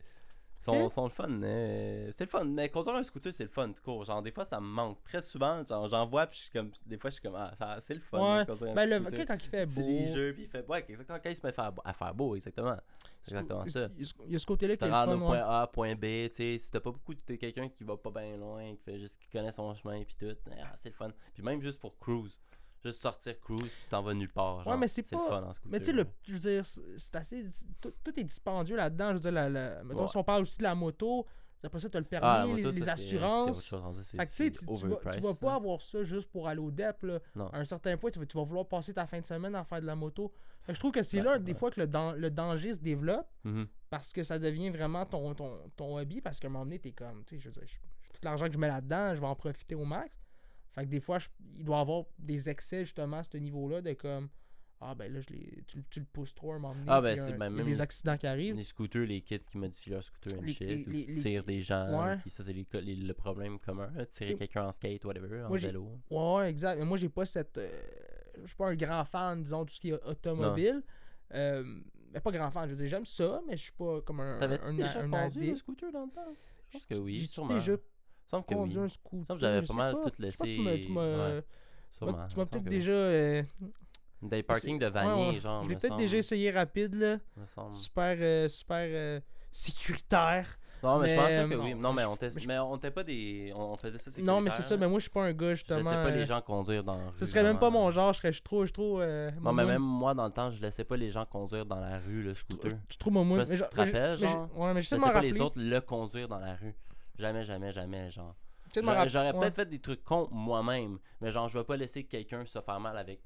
Sont, sont le fun, euh, c'est le fun, mais conduire un scooter c'est le fun tout court, genre des fois ça me manque, très souvent genre j'en vois puis je suis comme, des fois je suis comme ah ça- c'est le fun
Ouais.
conduire un
Ben, le,
scooter.
ok, quand il fait beau.
léger, puis il fait ouais exactement quand il se met à faire, beau- à faire beau exactement c'est exactement ça
Il y a ce côté-là qui est le fun.
au point
ouais.
A, point B, tu sais, si t'as pas beaucoup, t'es quelqu'un qui va pas bien loin, qui fait juste, qui connaît son chemin puis tout, ah, c'est le fun. Puis même juste pour cruise, juste sortir cruise puis s'en va nulle part, genre,
mais c'est
le
pas-
fun en.
Mais tu sais, le- je veux dire, c'est assez. Tout, tout est dispendieux là-dedans. Je veux dire, la, la- mettons,
Ouais.
si on parle aussi de la moto, après ça, tu as le permis,
ah, moto,
les
ça,
assurances.
chose,
Fait que tu tu, vas, tu vas pas
ça.
avoir ça juste pour aller au DEP. Là. À un certain point, tu vas, tu vas vouloir passer ta fin de semaine à faire de la moto. Fait que je trouve que c'est
Ouais,
là, des
ouais.
fois, que le, dan- le danger se développe
Mhm.
parce que ça devient vraiment ton, ton, ton hobby. Parce qu'à un moment donné, t'es comme, tu sais, je veux dire, je- tout l'argent que je mets là-dedans, je vais en profiter au max. Fait que des fois, je- il doit y avoir des excès justement à ce niveau-là de comme, ah ben là, je tu, le- tu le pousses trop à un moment donné.
Ah, ben, c'est ben, même-
des accidents qui arrivent.
Les scooters, les kids qui modifient leur scooter and
Les-
shit,
les-
ou qui
les-
tirent des gens,
Ouais.
puis ça c'est le problème commun, là, tirer quelqu'un en skate, whatever, en
moi,
vélo.
Ouais, ouais, exact. Mais moi, j'ai pas cette. euh, je suis pas un grand fan, disons, de tout ce qui est automobile. Euh, mais pas grand fan, je veux dire, j'aime ça, mais je suis pas comme un.
T'avais-tu déjà
un
conduit scooter dans le temps? Je pense que oui, sûrement.
déjà
semble que oui.
un scooter.
semble que j'avais
je
pas
sais
mal
pas.
tout
Je
laissé.
tu m'as- tu m'as-
ouais,
tu
sûrement,
tu m'as
semble
peut-être déjà. euh,
Des parkings de Vanier,
ouais.
genre.
Je l'ai peut-être déjà essayé rapide, là.
me semble.
Super, euh, super euh, sécuritaire.
Non, mais, je pense que
euh,
oui.
non,
mais
je-
on teste.
mais je-
on pas des. On faisait ça
Non, mais c'est ça,
sécuritaire,
mais moi, je suis pas un gars,
Je
justement.
laissais pas les
euh,
gens conduire dans la rue.
Ce serait même pas mon genre, je serais je trop. Je trop euh,
Non, mais même moi, dans le temps, je laissais pas les gens conduire dans la rue, le scooter.
Je suis trop momoun.
Je sais tu te rappelles,
je-
genre.
Ouais, mais
Je
m'en
pas les autres le conduire dans la rue. Jamais, jamais, jamais, genre. J'aurais
ouais.
peut-être fait des trucs contre moi-même, mais genre, je vais pas laisser quelqu'un se faire mal avec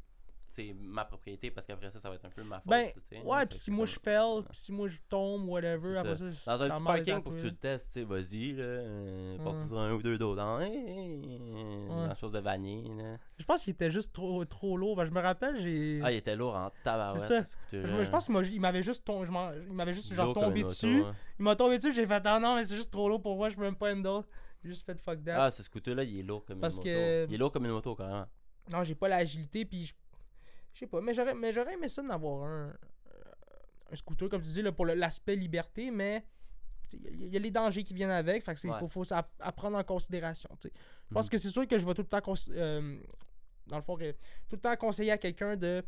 ma propriété parce qu'après ça, ça va être un peu ma faute.
Ben. Ouais, puis si moi je fail, puis si moi je tombe, whatever,
C'est
après
ça.
ça.
Dans un
c'est
petit parking pour que tu le testes, tu sais, vas-y, là. Euh, passe sur un ou deux
Ouais.
Dans chose de vanille, là.
Je pense qu'il était juste trop, trop lourd. Ben, je me rappelle, j'ai.
Ah, il était lourd en tabarouette.
C'est ça.
ce
je, je pense qu'il m'a- il m'avait juste, tom- il m'avait juste genre tombé
une
dessus.
hein.
Il m'a tombé dessus, j'ai fait ah non, mais c'est juste trop lourd pour moi, je peux même pas handle. J'ai juste fait fuck that.
Ah, ce scooter-là, il est lourd comme
Parce
une moto.
que-
Il est lourd comme une moto, carrément.
Non, j'ai pas l'agilité, puis je je sais pas, mais j'aurais, mais j'aurais aimé ça d'en avoir un, euh, un scooter, comme tu dis, là, pour l'aspect liberté, mais il y, a- les dangers qui viennent avec, fait que
Ouais.
faut, faut ça à prendre en considération. Je pense
Mhm.
que c'est sûr que je vais tout le temps, euh, dans le fond, que- tout le temps conseiller à quelqu'un de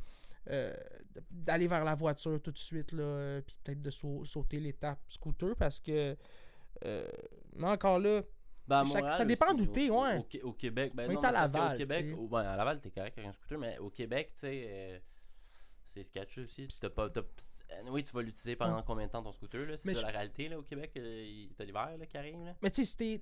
euh, de- d'aller vers la voiture tout de suite, là, puis peut-être de sau- sauter l'étape scooter, parce que, euh, mais encore là,
Ben, à
Chaque- ça dépend d'où t'es,
au-
ouais.
Au, au Québec, ben
On
non,
à
mais qu'au
Laval,
Québec,
tu sais.
au- ben, à Laval, t'es correct avec un scooter, mais au Québec, tu sais, euh, c'est sketchy aussi. Puis t'as pas. t'as- Oui, tu vas l'utiliser pendant combien de temps ton scooter, là? C'est
Mais
ça
je-
la réalité, là, au Québec? euh, il- T'as l'hiver, là, qui arrive, là?
Mais tu sais, si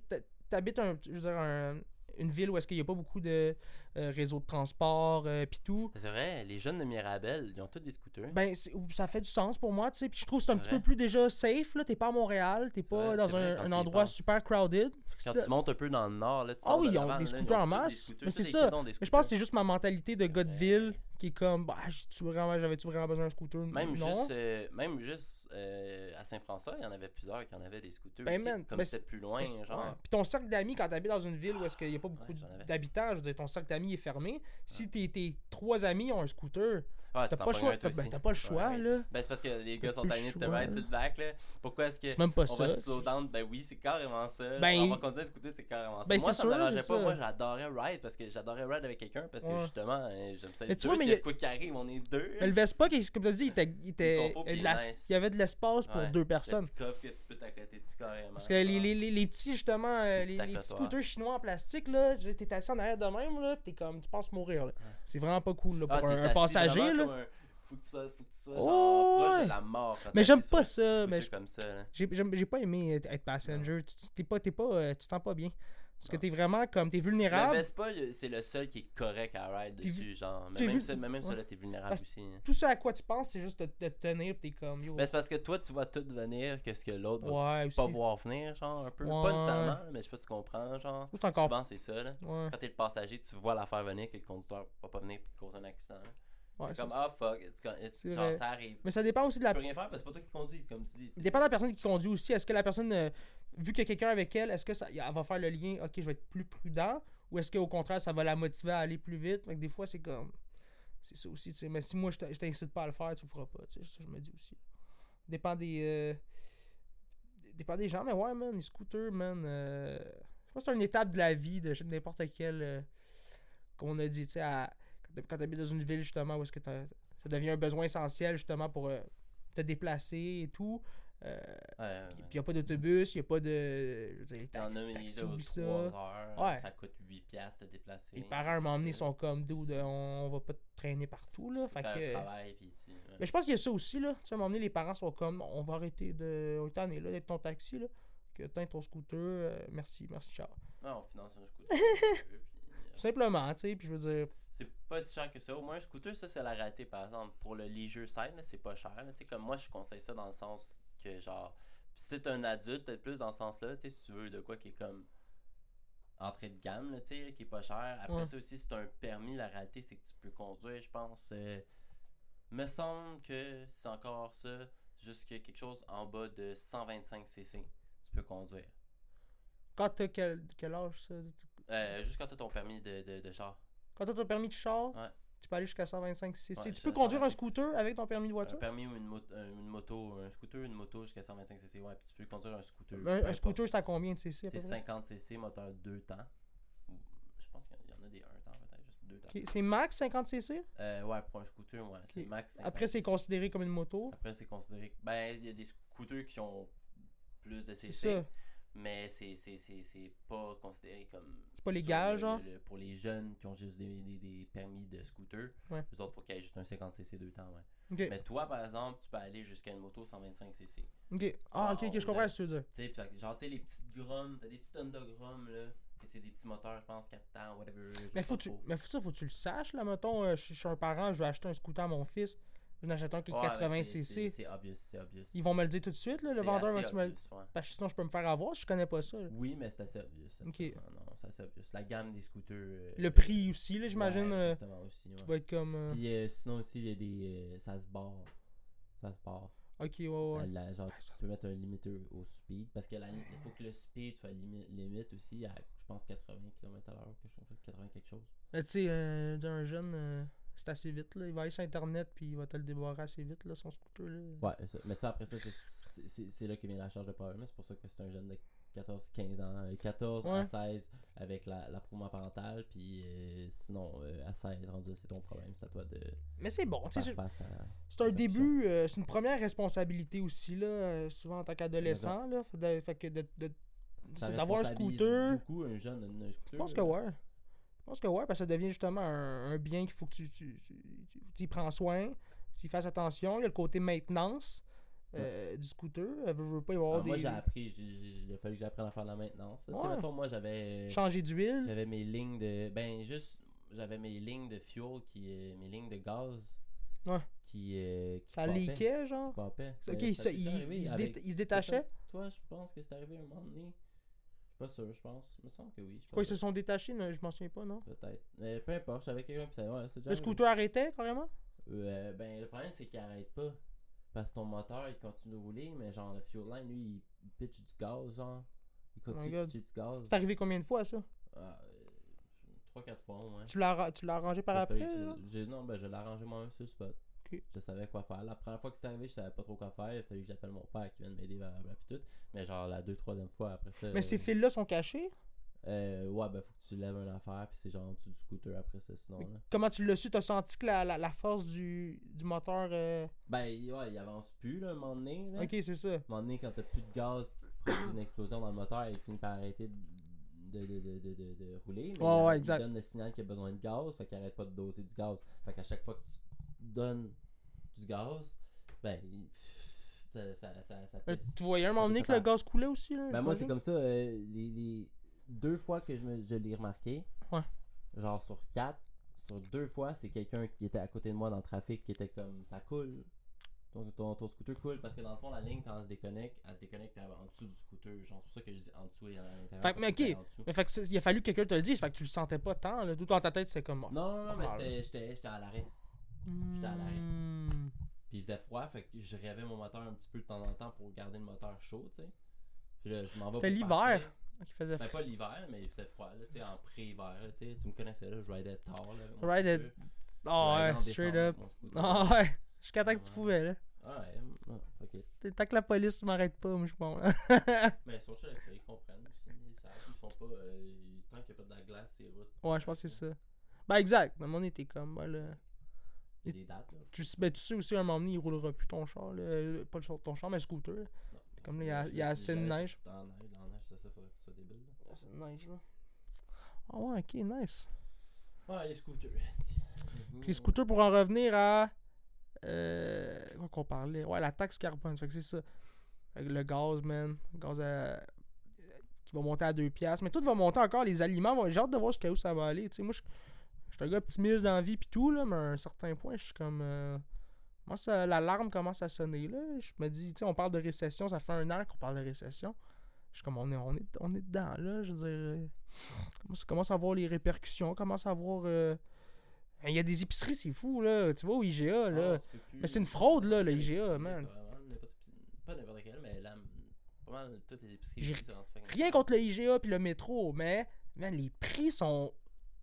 t'habites un, je veux dire, un- une ville où est-ce qu'il n'y a pas beaucoup de euh, réseau de transport euh, pis tout,
C'est vrai, les jeunes de Mirabel, ils ont tous des scooters.
ben ça fait du sens pour moi, tu sais. Puis je trouve que c'est un petit peu plus déjà safe, là. T'es pas à Montréal, t'es pas
vrai,
dans un, endroit super crowded.
Quand tu montes un peu dans le nord, là, tu
Ah oui, ils ont des scooters en masse, mais c'est ça. Mais je pense que c'est juste ma mentalité de gars de ville qui est comme, bah, j'avais-tu vraiment besoin d'un scooter?
Même
non.
juste, euh, même juste euh, à Saint-François, il y en avait plusieurs qui en avaient des scooters
Ben, man,
comme
ben,
c'était plus loin,
c'est-
genre.
Puis ton cercle d'amis, quand t'habites dans une ville où est-ce qu'il n'y a pas beaucoup
Ouais,
d'habitants, je veux dire, ton cercle d'amis est fermé. Si tes, tes trois amis ont un scooter,
Ouais,
t'as pas, choix, t'as, ben, t'as pas le choix,
Ouais.
là.
Ben, c'est parce que les
T'as
gars sont tannés de te mettre
là.
sur le back, là. Pourquoi est-ce que.
C'est même pas
on va
ça.
slow down? Ben oui, c'est carrément ça.
Ben,
on va conduire un scooter, c'est carrément ça.
ben,
moi,
c'est
ça me
sûr,
dérangeait pas.
ça.
Moi, j'adorais ride parce que j'adorais ride avec quelqu'un parce que
Ouais.
justement, euh, j'aime ça.
Mais tu
deux,
vois, mais il
y a de quoi qui arrive, on est deux.
Mais le Vespa, comme tu as dit, il, était, il, était- il y avait de l'espace pour deux
Le
personnes.
petit coffre que tu peux t'accoter dessus carrément.
Parce que les, petits, justement, euh,
Les petits
scooters chinois en plastique, là, t'es assis en arrière de même, là, pis t'es comme, tu penses mourir, là. C'est vraiment pas cool, là,
Ah,
pour
t'es
un, passager,
vraiment
là.
comme un- Faut que tu sois, faut que tu sois
Oh,
genre proche
ouais.
de la mort. quand
Mais j'aime pas ça, mais
comme ça.
J'ai pas aimé être, passenger. Tu- T'es pas, t'es pas, euh, tu pas bien. Parce que t'es vraiment comme, t'es
Le
vulnérable.
Vespa, c'est le seul qui est correct à ride dessus, genre. Mais même,
vu-
ça, mais même ça,
ouais.
là, t'es vulnérable
Parce-
aussi. hein.
Tout ce à quoi tu penses, c'est juste de te tenir, pis t'es comme, yo.
Ben, c'est parce que toi, tu vas tout venir que ce que l'autre va
ouais,
pas voir venir, genre, un peu.
Ouais.
Pas nécessairement, mais je sais pas si tu comprends, genre.
Ou encore.
Souvent, c'est ça, là. Quand t'es le passager, tu vois l'affaire venir que le conducteur va pas venir et cause un accident. là.
Ouais,
C'est comme, ah fuck, it's it's- genre,
vrai.
ça arrive.
Mais ça dépend aussi de
Tu
la.
peux rien faire parce que c'est pas toi qui conduis, comme tu dis.
Dépend de la personne qui conduit aussi. Est-ce que la personne, euh, vu qu'il y a quelqu'un avec elle, est-ce que ça elle va faire le lien, ok, je vais être plus prudent, ou est-ce qu'au contraire, ça va la motiver à aller plus vite? Fait que des fois, c'est comme. C'est ça aussi, tu sais. Mais si moi, je t'incite pas à le faire, tu le feras pas, tu sais. Ça, je me dis aussi. Dépend des. euh, Dépend des gens, mais ouais, man, les scooters, man. euh, Je pense que c'est une étape de la vie de n'importe quel. euh, Comme on a dit, tu sais, à- quand tu habites dans une ville, justement, où est-ce que t'as- ça devient un besoin essentiel, justement, pour euh, te déplacer et tout. Euh,
Ouais,
puis il n'y a pas d'autobus, il n'y a pas de. Je veux dire, les
a,
taxis,
mais il
taxis,
est aux
oublie
3
ça.
heures.
Ouais.
Ça coûte 8 piastres de déplacer.
Les parents, moment donné, sont comme, dude, on, va pas te traîner partout, là. Fait que.
travail, puis tu. ouais.
Mais je pense qu'il y a ça aussi, là. Tu sais, à un moment donné, les parents sont comme, on va arrêter de. On est là, d'être ton taxi, là. Que t'as ton scooter, euh, merci, merci, ciao.
Ouais, on finance un scooter. puis, euh,
Tout simplement, tu sais, puis je veux dire.
C'est pas si cher que ça. Au moins, un scooter, ça, c'est la réalité. Par exemple, pour le leisure side, c'est pas cher. là. Tu sais, comme moi, je conseille ça dans le sens que, genre, si t'es un adulte, peut-être plus dans ce sens-là, tu sais, si tu veux de quoi qui est comme entrée de gamme, là, tu sais, qui est pas cher. Après
Ouais.
ça aussi, si t'as un permis, la réalité, c'est que tu peux conduire, je pense. euh, me semble que c'est encore ça, jusqu'à quelque chose en bas de 125 cc, tu peux conduire.
Quand t'as quel, quel âge, ça?
Euh, juste quand t'as ton permis de, de, de char.
Quand t'as ton permis de char,
Ouais.
tu peux aller jusqu'à 125 cc.
Ouais,
tu peux conduire un
125
scooter avec ton permis de
Un
voiture
permis ou une, moto, une moto, un scooter, une moto jusqu'à 125 cc, ouais, puis tu peux conduire un scooter.
Un,
peu
un scooter, c'est à combien de cc
C'est
près?
50 cc, moteur 2 temps. Je pense qu'il y en a des 1 temps, peut-être juste 2 temps.
C'est max 50 cc
Euh, ouais, pour un scooter, ouais, c'est max. 50
Après, c'est considéré comme une moto?
Après, c'est considéré. Ben, il y a des scooters qui ont plus de
C'est
cc. Mais c'est, pas considéré comme.
C'est pas légal, genre?
le- le- Pour les jeunes qui ont juste des, des, des permis de scooter,
Ouais.
eux autres, faut qu'il y ait juste un 50 cc 2 temps, ouais. Mais toi, par exemple, tu peux aller jusqu'à une moto 125 cc.
Ok. Ah, ok, ok, je comprends ce que tu veux dire.
Tu sais, pis, genre, tu sais, les petites grommes, t'as des petites Honda Grom, là, c'est des petits moteurs, je pense, 4 temps, whatever.
Mais faut tu, mais faut ça, faut que tu le saches, là, mettons, euh, je je suis un parent, je veux acheter un scooter à mon fils, je vais en acheter un qui est
Ouais, mais
80
c'est- c'est-
cc.
C'est obvious, c'est obvious.
Ils vont me le dire tout de suite, là, le vendeur va tu me
ouais.
Parce que sinon, je peux me faire avoir je connais pas ça. là.
Oui, mais c'est assez obvious. ça.
Ok.
Non, non, c'est assez obvious. La gamme des scooters. euh,
Le prix aussi, là, j'imagine,
ouais,
euh,
exactement aussi,
tu vas être comme... euh,
Puis euh, sinon aussi, il y a des. euh, ça se barre. Ça se barre.
Ok, ouais, ouais.
La- genre, tu peux mettre un limiteur au speed. Parce que la, il faut que le speed soit limi- limite aussi à, je pense, 80 km à l'heure. quelque chose comme ça, 80 quelque chose.
Mais tu sais, euh, un jeune, euh, c'est assez vite, là. Il va aller sur Internet, puis il va te le débarrasser assez vite, là, son scooter, là.
Ouais, ça- mais ça, après ça, c'est- là que vient la charge de problème. C'est pour ça que c'est un jeune de 14-15 ans. euh, 14 à
Ouais.
16 avec la- l'approuvement parental. Puis euh, sinon, euh, à 16, rendu, c'est ton problème. C'est à toi de
Mais c'est bon, tu sais, c'est-
à.
un début, euh, c'est une première responsabilité aussi, là, euh, souvent en tant qu'adolescent, là. Fait, de- fait que de, de- d'avoir un scooter,
beaucoup un jeune un scooter.
je pense que ouais. Je pense que ouais, parce que ça devient justement un, un bien qu'il faut que tu, tu, tu, tu- tu y prends soin, tu y fasses attention. Il y a le côté maintenance euh, du scooter. Euh, veux, veux pas y avoir
Alors, moi,
des...
j'ai appris, j'ai- j'ai- il a fallu que j'apprenne à faire de la maintenance. là. Tu sais,
Ouais.
mettons, moi, j'avais
Changer d'huile.
j'avais mes lignes de. Ben, juste, j'avais mes lignes de fuel, qui, euh, mes lignes de gaz.
Ouais.
Qui. euh, qui
Ça leakait, genre?
Qui.
Ok, il,
ça
se-
t'est
il- se dé- il se détachait?
Toi, je pense que c'est arrivé un moment donné. Pas sûr, je pense. Il me semble que oui. je
Quoi, ils se sont détachés, je m'en souviens pas, non?
Peut-être. Mais peu importe, j'avais quelqu'un qui savait. Ouais, c'est déjà
Le
arrivé.
scooter arrêtait, carrément?
Euh, ben, le problème, c'est qu'il arrête pas. Parce que ton moteur, il continue de rouler, mais genre, le fuel line, lui, il pitch du gaz, genre. Il
Oh my
continue de
God.
pitcher du gaz.
C'est arrivé combien de fois, ça?
Ah, 3-4 fois, au moins.
Tu l'as tu l'as arrangé par après, là?
j'ai- Non, ben, je l'ai arrangé moi-même sur le spot. Je savais quoi faire. La première fois que c'est arrivé, je savais pas trop quoi faire. Il a fallu que j'appelle mon père qui vienne m'aider, blablabla, puis tout. Mais genre, la deux, troisième fois après ça.
Mais ces
euh,
fils-là sont cachés?
euh, ouais, ben, faut que tu lèves une affaire, puis c'est genre en dessous du scooter après ça, sinon. Là.
Comment tu l'as su? T'as senti que la, la, la force du, du moteur... euh,
Ben, ouais, il avance plus, là, un moment donné. Là.
Ok, c'est ça.
À un moment donné, quand t'as plus de gaz qui produit une explosion dans le moteur, il finit par arrêter de, de, de, de, de, rouler. Mais il,
ouais,
il
exact.
donne le signal qu'il a besoin de gaz, fait qu'il arrête pas de doser du gaz. Fait qu'à chaque fois que tu donnes du gaz, ben, ça, ça, ça, ça
Mais
pisse.
tu voyais un moment donné que le gaz coulait aussi, là?
Ben, moi, c'est comme ça, euh, les, les deux fois que je, me, je l'ai remarqué,
Ouais.
genre sur quatre, sur deux fois, c'est quelqu'un qui était à côté de moi dans le trafic qui était comme ça coule. Ton, ton, ton scooter coule parce que dans le fond, la ligne, quand elle se déconnecte, elle se déconnecte en dessous du scooter. Genre, c'est pour ça que je dis en dessous et à l'intérieur.
Fait que- mais ok. Mais fait que il a fallu que quelqu'un te le dise, fait que tu le sentais pas tant, là. Tout dans ta tête, c'est comme...
Non, non, non, mais
Ah,
j'étais j'étais à l'arrêt. J'étais à l'arrêt.
Hmm.
Puis il faisait froid, fait que je rêvais mon moteur un petit peu de temps en temps pour garder le moteur chaud, tu sais. Puis là, je m'en vais
C'était l'hiver. il faisait
Ben,
froid.
pas l'hiver, mais il faisait froid, là, tu sais, en pré-hiver, là, tu sais. Tu me connaissais, là, je ridais tard, là. mon scooter.
Ah
Je ridais
ouais, straight up.
mon.
Ah ouais. Jusqu'à temps que tu pouvais, là.
Ah ouais, ok.
Tant que la police m'arrête pas, moi je suis bon.
Mais ils sont ça, ils comprennent ils savent, ils sont pas. euh, tant qu'il n'y a pas de la glace, c'est route.
Ouais, je pense que c'est ça. Ben exact. Moment donné, t'es comme, ben là.
Des dates, là.
Tu, sais- ben, tu sais aussi, à un moment donné, il roulera plus ton char, là. Euh, Pas le char- ton char, mais le scooter. là.
Non.
Comme là, il y a- y a assez de neige.
cette En neige, en neige, ça, ça, faudrait que tu sois débile, là.
C'est neige, là. Ah ouais, ok, nice.
Ouais, les scooters,
les scooters, pour en revenir à. Euh, quoi qu'on parlait? Ouais, la taxe carbone. Fait que c'est ça. Le gaz, man. Le gaz à- qui va monter à 2 piastres. Mais tout va monter encore. Les aliments, vont- j'ai hâte de voir jusqu'à où ça va aller. Tu sais, moi, je je suis un gars optimiste dans la vie pis tout, là, mais à un certain point, je suis comme. euh, moi, ça, l'alarme commence à sonner, là. Je me dis, tu sais, on parle de récession, ça fait un an qu'on parle de récession. Je suis comme, on est, on est, on est dedans, là. Je veux dire, euh, commence, commence à voir les répercussions, on commence à voir. euh, il y a des épiceries, c'est fou, là. Tu vois, au IGA, là.
Ah, plus-
Mais c'est une fraude, là, le IGA, man.
vraiment Pas n'importe quel, mais là, pas mal toutes les épiceries.
J'ai Rien contre le IGA puis le métro, mais man, les prix sont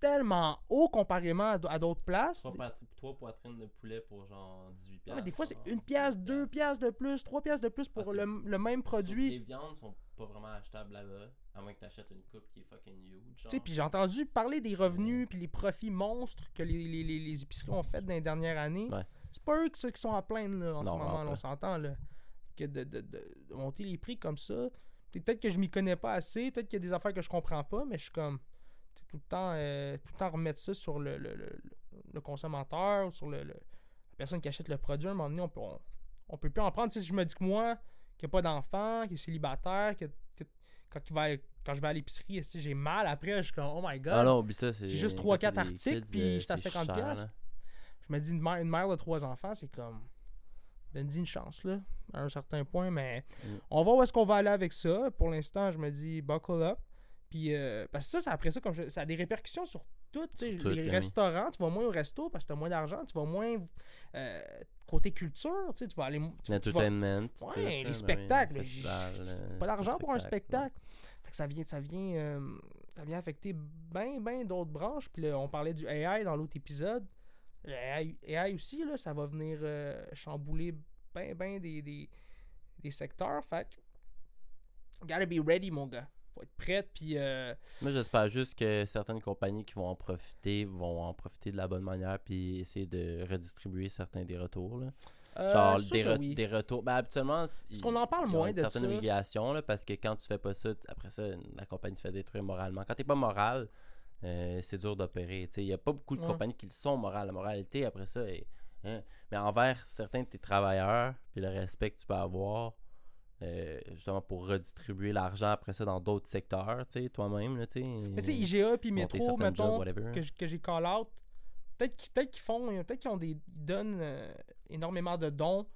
tellement hauts comparément à d'autres places.
Trois, patri- trois poitrines de poulet pour genre 18
Ouais,
piastres.
des fois, c'est une pièce, deux
15
pièces de plus, trois pièces de plus pour
Ah,
le, le même
Les
produit.
viandes sont pas vraiment achetables là-bas. À moins que t'achètes une coupe qui est fucking huge.
Tu sais, puis j'ai entendu parler des revenus puis les profits monstres que les, les, les, les épiceries ont fait dans les dernières années.
Ouais.
C'est pas eux qui, qui sont à plaindre là, en
Non,
ce moment, là, on s'entend. là. Que de, de, de- de monter les prix comme ça. Peut-être que je m'y connais pas assez, peut-être qu'il y a des affaires que je comprends pas, mais je suis comme. Tout le temps, euh, tout le temps remettre ça sur le, le, le, le consommateur, sur le, la personne qui achète le produit. À un moment donné, on peut, on, on peut plus en prendre. Tu sais, si je me dis que moi, qui n'a pas d'enfant, qui est célibataire, a- quand, il va, quand je vais à l'épicerie, j'ai mal après, je suis comme, oh my god.
Ah non, ça.
J'ai juste
quand
3-4
t'as des
articles, puis
euh,
j'étais à
c'est
50
cher,
piastres.
là.
Je me dis, une mère, une mère de trois enfants, c'est comme. Donne-y une chance, là, à un certain point, mais
Mm.
on va où est-ce qu'on va aller avec ça. Pour l'instant, je me dis, buckle up. Puis, euh, parce que ça, ça, après ça, comme je- ça a des répercussions sur tout.
Sur
les
ben
restaurants, tu vas moins au resto parce que tu as moins d'argent. Tu vas moins. euh, côté culture, tu vas aller. tu- tu vas-
L'entertainment.
Ouais,
tout,
les
ben oui,
spectacles,
le euh,
pas d'argent pour un
ouais.
spectacle. Fait que ça vient, ça vient, euh, ça vient affecter bien, bien d'autres branches. Puis là, on parlait du AI dans l'autre épisode. Le AI, AI aussi, là, ça va venir chambouler bien, bien des, des, des secteurs. Fait que, gotta be ready, mon gars. Faut être prête, puis... euh,
Moi, j'espère juste que certaines compagnies qui vont en profiter vont en profiter de la bonne manière puis essayer de redistribuer certains des retours. Là.
euh,
Genre des,
que
re-
oui.
des retours. Ben, habituellement,
Parce qu'on en parle
il y a
moins de
certaine
ça.
régulation là, parce que quand tu fais pas ça, après ça, la compagnie se fait détruire moralement. Quand t'es pas moral, euh, c'est dur d'opérer. Il y a pas beaucoup de
Ouais.
compagnies qui le sont morales. La moralité, après ça, est, hein. mais envers certains de tes travailleurs, puis le respect que tu peux avoir, euh, justement pour redistribuer l'argent après ça dans d'autres secteurs, tu sais, toi-même. là, tu sais.
Mais tu sais, IGA puis Métro,
jobs,
mettons, que, que j'ai call out, peut-être qu'ils peut qu'ils font, peut-être qu'ils ont des, ils donnent euh, énormément de dons,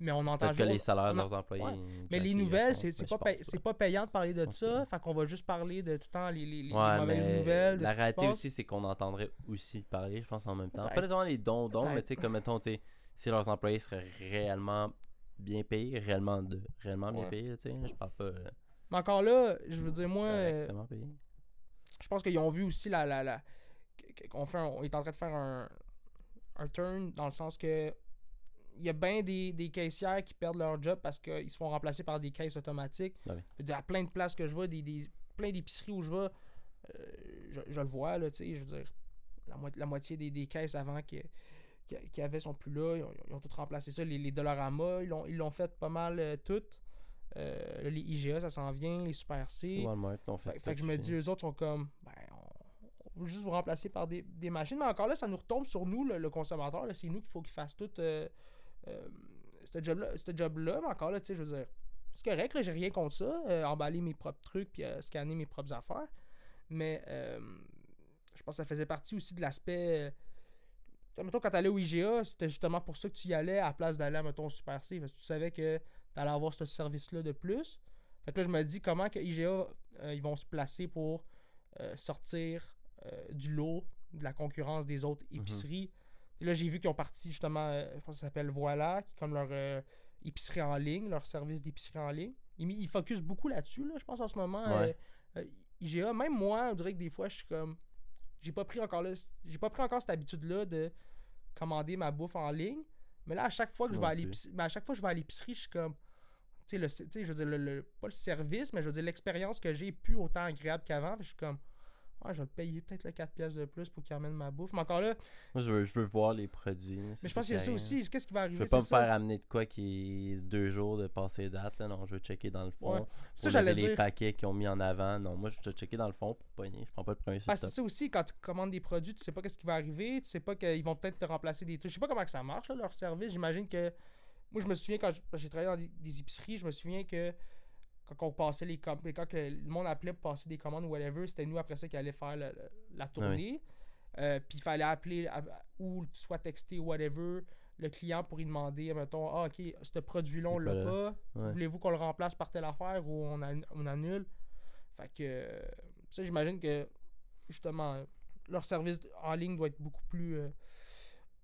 mais on entend
Peut-être que les salaires de leurs employés.
ouais. Mais les nouvelles,
font.
c'est c'est pas, c'est pas payant de parler de ça. Fait qu'on va juste parler de tout le temps les, les, les
Ouais,
mauvaises nouvelles. De
la réalité aussi, c'est qu'on entendrait aussi parler, je pense, en même temps.
Peut-être.
Pas nécessairement les dons, dons, mais
Peut-être.
tu sais, comme mettons, tu sais, si leurs employés seraient réellement bien payés, réellement, de, réellement bien
Ouais.
payés, tu sais, je parle pas euh,
Mais encore là, je veux dire, moi, je pense qu'ils ont vu aussi la. la, la que- qu'on fait un- on est en train de faire un, un turn dans le sens que il y a bien des, des caissières qui perdent leur job parce qu'ils se font remplacer par des caisses automatiques.
Ah oui.
De- À plein de places que je vois, des, des- plein d'épiceries où je vais, euh, je, je le vois, là, tu sais, je veux dire, la, mo- la moitié des, des caisses avant qui, qui, qui avaient sont plus là. Ils ont, ils ont tout remplacé ça. Les, les Dollarama, ils l'ont, ils l'ont fait pas mal euh, toutes. Euh, les IGA, ça s'en vient. Les Super C.
Walmart l'ont fait.
Fait, fait que je me dis, eux autres sont comme, ben, on, veut juste vous remplacer par des, des machines. Mais encore là, ça nous retombe sur nous, le, le consommateur. là. C'est nous qu'il faut qu'il fasse tout euh, ce job-là. job-là. Mais encore là, tu sais, je veux dire, c'est correct, là, j'ai rien contre ça. emballer mes propres trucs puis scanner mes propres affaires. Mais je pense que ça faisait partie aussi de l'aspect. Mettons, quand t'allais au IGA, c'était justement pour ça que tu y allais à la place d'aller, mettons, au Super C. Parce que tu savais que t'allais avoir ce service-là de plus. Fait que là, je me dis comment que IGA, euh, ils vont se placer pour euh, sortir euh, du lot de la concurrence des autres épiceries? Et là, j'ai vu qu'ils ont parti justement, je pense que ça s'appelle Voilà, qui est comme leur épicerie en ligne, leur service d'épicerie en ligne. Ils, ils focusent beaucoup là-dessus, là, je pense, en ce moment.
Ouais.
IGA, même moi, on dirait que des fois, je suis comme. J'ai pas pris encore là, j'ai pas pris encore cette habitude-là de commander ma bouffe en ligne. Mais là, à chaque fois que je vais
Non
à mais à chaque fois que je vais à l'épicerie, je suis comme. Tu sais, je veux dire, le, le- pas le service, mais je veux dire, l'expérience que j'ai est plus autant agréable qu'avant. Je suis comme. Ouais, je vais payer peut-être le 4 pièces de plus pour qu'il amène ma bouffe. Mais encore là,
Moi, je veux, je veux voir les produits.
mais je pense qu'il y a ça aussi. Qu'est-ce qui va
Je
arriver?
veux pas me
ça.
faire amener de quoi qui est deux jours de passé date. Là. Non, je veux checker dans le fond.
Ouais. Ça,
les paquets qu'ils ont mis en avant. Non, moi, je vais checker dans le fond pour pogner. Je prends pas le premier
Ah,
le
c'est ça aussi, quand tu commandes des produits, tu sais pas qu'est-ce qui va arriver, tu sais pas qu'ils vont peut-être te remplacer des trucs. Je sais pas comment que ça marche, là, leur service. J'imagine que. Moi, je me souviens quand j'ai travaillé dans des, des épiceries, je me souviens que quand on passait les commandes, quand que le monde appelait pour passer des commandes ou whatever, c'était nous après ça qui allait faire le- la tournée. Euh, puis il fallait appeler à- ou soit texter whatever le client pour lui demander, mettons, ah ok, ce produit-là on l'a
pas Ouais.
voulez-vous qu'on le remplace par telle affaire ou on, an- on annule? Fait que ça, j'imagine que justement, leur service en ligne doit être beaucoup plus euh,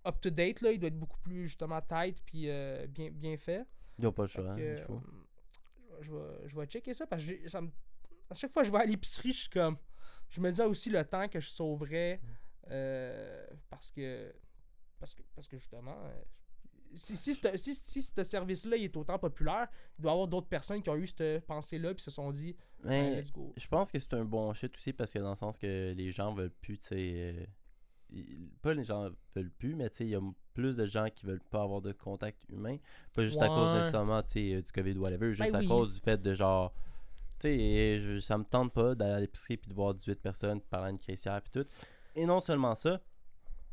up-to-date, là. Il doit être beaucoup plus justement tight puis euh, bien, bien fait.
Ils ont pas le choix. hein, il faut.
Euh, je, vais, je vais checker ça parce que ça me- à chaque fois que je vais à l'épicerie, je suis comme. Je me dis aussi le temps que je sauverais euh, parce que. Parce que, parce que justement. euh, si, si, ce- si, si ce service-là est autant populaire, il doit y avoir d'autres personnes qui ont eu cette pensée-là puis se sont dit let's go.
je pense que c'est un bon shit aussi parce que dans le sens que les gens veulent plus, tu sais. Pas les gens veulent plus, mais il y a plus de gens qui veulent pas avoir de contact humain. Pas juste à cause nécessairement, euh, du COVID ou whatever, juste
Ben
à
oui.
cause du fait de genre. Tu sais, ça me tente pas d'aller à l'épicerie puis de voir 18 personnes parler à une caissière puis tout. Et non seulement ça,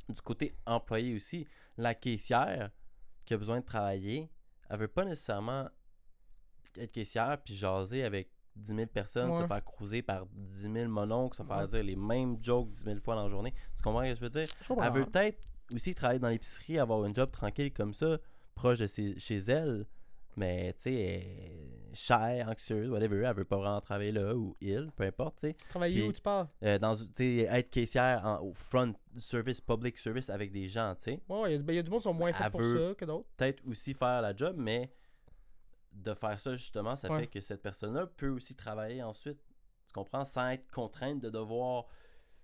du côté employé aussi, la caissière qui a besoin de travailler, elle veut pas nécessairement être caissière puis jaser avec 10 000 personnes, se faire cruiser par 10 000 mononcles, se faire
Ouais.
dire les mêmes jokes 10 000 fois dans la journée. Tu comprends ce que je veux dire?
Je.
Elle veut peut-être aussi travailler dans l'épicerie, avoir un job tranquille comme ça, proche de ses- chez elle, mais tu sais, chère, anxieuse, whatever, elle veut pas vraiment travailler là, ou il, peu importe, tu sais.
Travailler
Puis-
où tu parles
Euh, dans, tu sais, être caissière en- au front service, public service avec des gens, tu sais.
Ouais, ouais, il y a- ben, il y a du monde qui sont moins faits pour
veut-
ça que d'autres.
Peut-être aussi faire la job, mais de faire ça justement, ça
Ouais.
fait que cette personne-là peut aussi travailler ensuite, tu comprends, sans être contrainte de devoir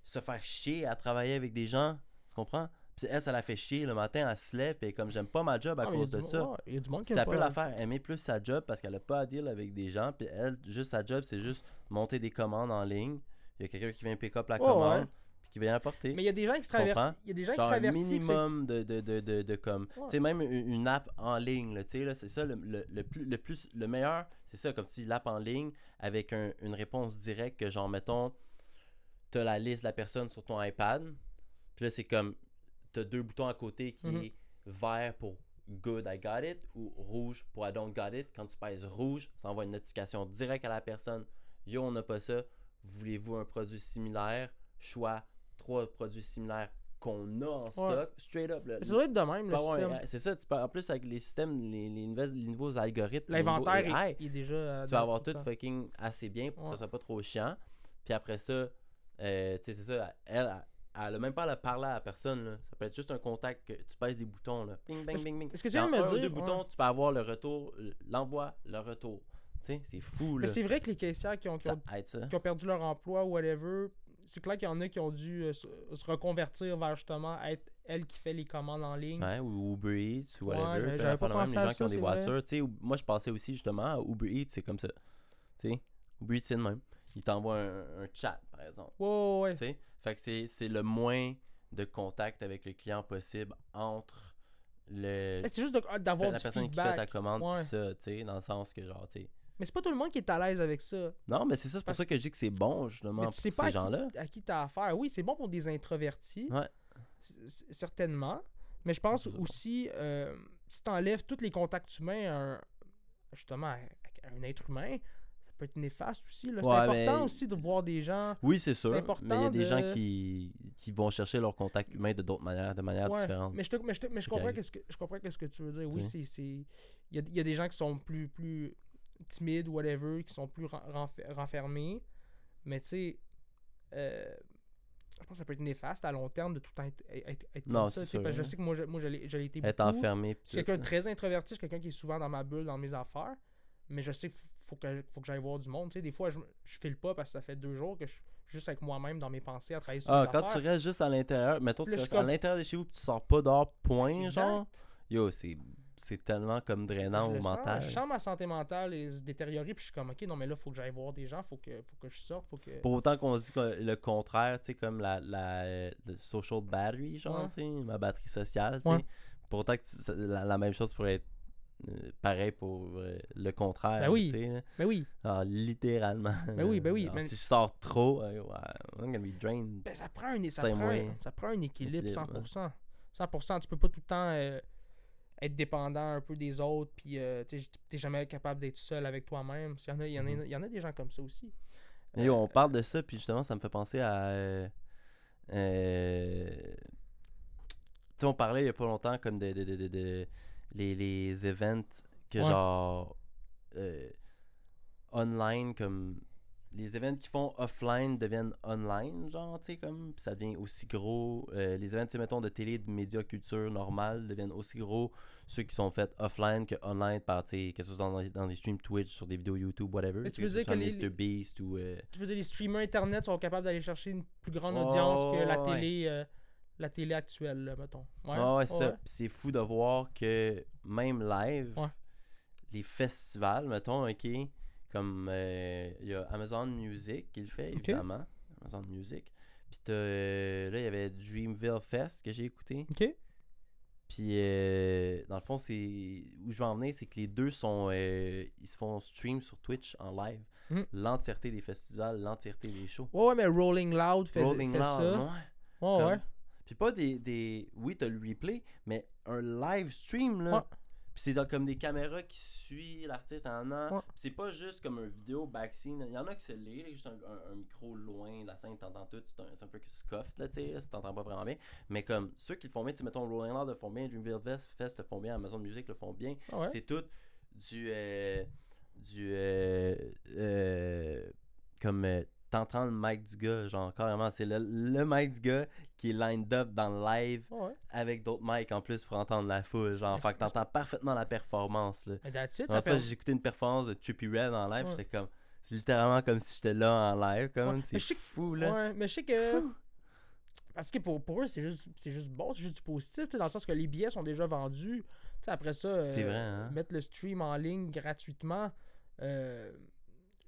se faire chier à travailler avec des gens, tu comprends? Puis elle, ça la fait chier le matin, elle se lève, et comme j'aime pas ma job à
Ah,
cause de ça.
ouais, Il y a du monde qui
Si
aime
elle peut la faire aimer plus sa job parce qu'elle a pas à deal avec des gens, puis elle, juste sa job, c'est juste monter des commandes en ligne. Il y a quelqu'un qui vient pick up la commande,
ouais.
Qui vient apporter.
Mais il y a des gens traversent. Il y a des gens qui
Genre un
traversent.
minimum de, de, de, de, de comme.
Ouais.
Tu sais, même une, app en ligne, là, tu sais, là, c'est ça le, le, le plus, le plus. Le meilleur, c'est ça, comme si l'app en ligne avec un- une réponse directe que, genre, mettons, t'as la liste de la personne sur ton iPad, puis là, c'est comme. T'as deux boutons à côté qui
Mhm.
est vert pour good, I got it, ou rouge pour I don't got it. Quand tu pèses rouge, ça envoie une notification directe à la personne. Yo, on n'a pas ça. Voulez-vous un produit similaire? Choix trois produits similaires qu'on a en stock. Straight up. là.
Ça doit être de même, le système.
C'est ça, tu peux, en plus avec les systèmes, les, les, nouvelles- les nouveaux algorithmes,
L'inventaire est, déjà.
tu vas avoir
tout
fucking assez bien pour que ça soit pas trop chiant. Puis après ça, euh, tu sais, c'est ça, elle, elle, elle a même pas à parler à la personne. Là. Ça peut être juste un contact que tu pèses des boutons. Là. Bing, bing, bing, bing.
est-ce que tu viens de me
un
dire-
deux
ouais.
boutons, tu peux avoir le retour, l'envoi, le retour. Tu sais, c'est fou.
Mais
Là.
c'est vrai que les caissières qui ont, qui ont, qui perdu leur emploi ou whatever, c'est clair qu'il y en a qui ont dû euh, se, se reconvertir vers justement être elle qui fait les commandes en ligne.
Ouais, ou Uber Eats ou
Ouais,
whatever. peu
j'avais pas
même
pensé
les
à
gens qui
ça,
ont des
vrai.
voitures. Moi, je pensais aussi justement à Uber Eats, c'est comme ça. Tu sais, Uber Eats, c'est le même. Il t'envoie un, un chat, par exemple.
Ouais, ouais, ouais.
Tu sais, fait que c'est- le moins de contact avec le client possible entre le
C'est juste d'avoir
la
du
personne qui fait ta commande
Ouais.
pis ça, tu sais, dans le sens que genre, tu sais.
Mais c'est pas tout le monde qui est à l'aise avec ça.
Non, mais c'est ça, c'est pour ça que je dis que c'est bon, justement,
Mais
pour
tu sais
ces
pas à qui-
gens-là.
à qui t'as affaire. Oui, c'est bon pour des introvertis.
Ouais.
Certainement. Mais je pense aussi, euh, si t'enlèves tous les contacts humains à un- justement à, un être humain, ça peut être néfaste aussi. C'est important
mais-
aussi de voir des gens.
Oui, c'est sûr, mais il y a des gens qui, qui vont chercher leur contact humain de d'autres manières, de manière
Ouais,
différente.
Mais je, te- mais je, te- mais je comprends qu'est-ce que je comprends qu'est-ce que tu veux dire. Oui, c'est c'est il y a, il y a des gens qui sont plus plus timides whatever, qui sont plus ren- renfer- renfermés, mais tu sais euh, je pense que ça peut être néfaste à long terme de tout le temps être, être, être
Non,
comme ça.
sûr,
parce que je
hein.
sais que moi, je, moi je l'ai je l'ai été
Être
beaucoup.
enfermé.
Je suis quelqu'un de très introverti, je suis quelqu'un qui est souvent dans ma bulle, dans mes affaires. Mais je sais qu'il faut que, faut que j'aille voir du monde. Tu sais, des fois, je, je file pas parce que ça fait deux jours que je suis juste avec moi-même dans mes pensées à travailler sur
Ah,
mes
quand
affaires.
tu restes juste à l'intérieur, mettons, tu
Puis
restes
suis
à
comme-
l'intérieur de chez vous pis tu sors pas dehors, point, genre. Yo, c'est c'est tellement comme drainant
je
au
sens,
mental.
je sens ma santé mentale et se détériorer, puis je suis comme, ok, non, mais là, faut que j'aille voir des gens, faut que, faut que je sorte, faut que.
Pour autant qu'on se dit que le contraire, tu sais, comme la, la euh, social battery, genre,
Ouais.
tu sais, ma batterie sociale, tu sais.
Ouais.
Pour autant que tu- la, la même chose pourrait être euh, pareil pour euh, le contraire,
Ben oui.
tu sais.
Mais oui,
Alors, littéralement.
Ben oui, ben oui, mais-
Si je sors trop, euh, ouais, I'm gonna be drained.
ben, ça prend un, ça prend ça prend un équilibre,
équilibre,
100%. 100%. Tu peux pas tout le temps être dépendant un peu des autres, puis euh, tu t'es jamais capable d'être seul avec toi-même. Il y, en a, il, y en a,
Mhm.
il y en a des gens comme ça aussi.
Et yo,
Euh,
on parle de ça, puis justement, ça me fait penser à. euh, euh, tu sais, on parlait il y a pas longtemps comme de, de, de, de- de- les, les events que
Ouais.
genre. euh, online, comme. Les events qui font offline deviennent online, genre, tu sais, comme. Puis ça devient aussi gros. Euh, les events, mettons, de télé, de médias, culture normale deviennent aussi gros. Ceux qui sont faits offline que online par, tu sais, que ce soit dans, dans des streams Twitch, sur des vidéos YouTube, whatever.
Mais tu
que
veux
ce
dire que les-
Mr. Beast ou. euh,
Tu veux dire, les streamers internet sont capables d'aller chercher une plus grande
Oh,
audience que la
ouais.
télé, euh, la télé actuelle, là, mettons. Ouais,
Ah ouais, ça.
ouais.
Puis c'est fou de voir que même live,
Ouais.
les festivals, mettons, ok, comme euh, il y a Amazon Music qui le fait, évidemment. Amazon Music. Puis t'as, euh, là, il y avait Dreamville Fest que j'ai écouté.
Ok.
Puis euh, dans le fond, c'est où je veux en venir, c'est que les deux sont, euh, ils se font stream sur Twitch en live.
Mhm.
L'entièreté des festivals, l'entièreté des shows.
Ouais, ouais, mais Rolling Loud fait,
Rolling
fait
Loud,
ça.
ouais. Puis pas des, des. Oui, t'as le replay, mais un live stream, là.
Ouais.
Puis c'est dans- comme des caméras qui suivent l'artiste en an.
Ouais.
Puis c'est pas juste comme un vidéo backscene. Il y en a qui se l'est, là, juste un, un- un micro loin de la scène, t'entends tout. C'est un, c'est un peu scuffed, là, tu sais, si t'entends pas vraiment bien. Mais comme ceux qui le font bien, tu sais, mettons Rolling Loud le font bien, Dreamville Fest, Fest le font bien, Amazon Music le font bien.
Ah ouais?
C'est tout du. euh, du. euh, euh, comme. T'entends le mic du gars, genre carrément, c'est le, le mic du gars qui est lined up dans le live
ouais.
avec d'autres mics en plus pour entendre la foule. Genre, fait que t'entends parfaitement la performance. Là.
It,
En fait, j'ai écouté une performance de Trippy Red en live,
Ouais.
j'étais comme. C'est littéralement comme si j'étais là en live, comme.
Ouais,
C'est
je sais que-
fou, là.
Mais je sais que.
Fou.
Parce que pour, pour eux, c'est juste, juste bon, c'est juste du positif, tu sais, dans le sens que les billets sont déjà vendus. Après ça, euh,
vrai, hein.
mettre le stream en ligne gratuitement. euh,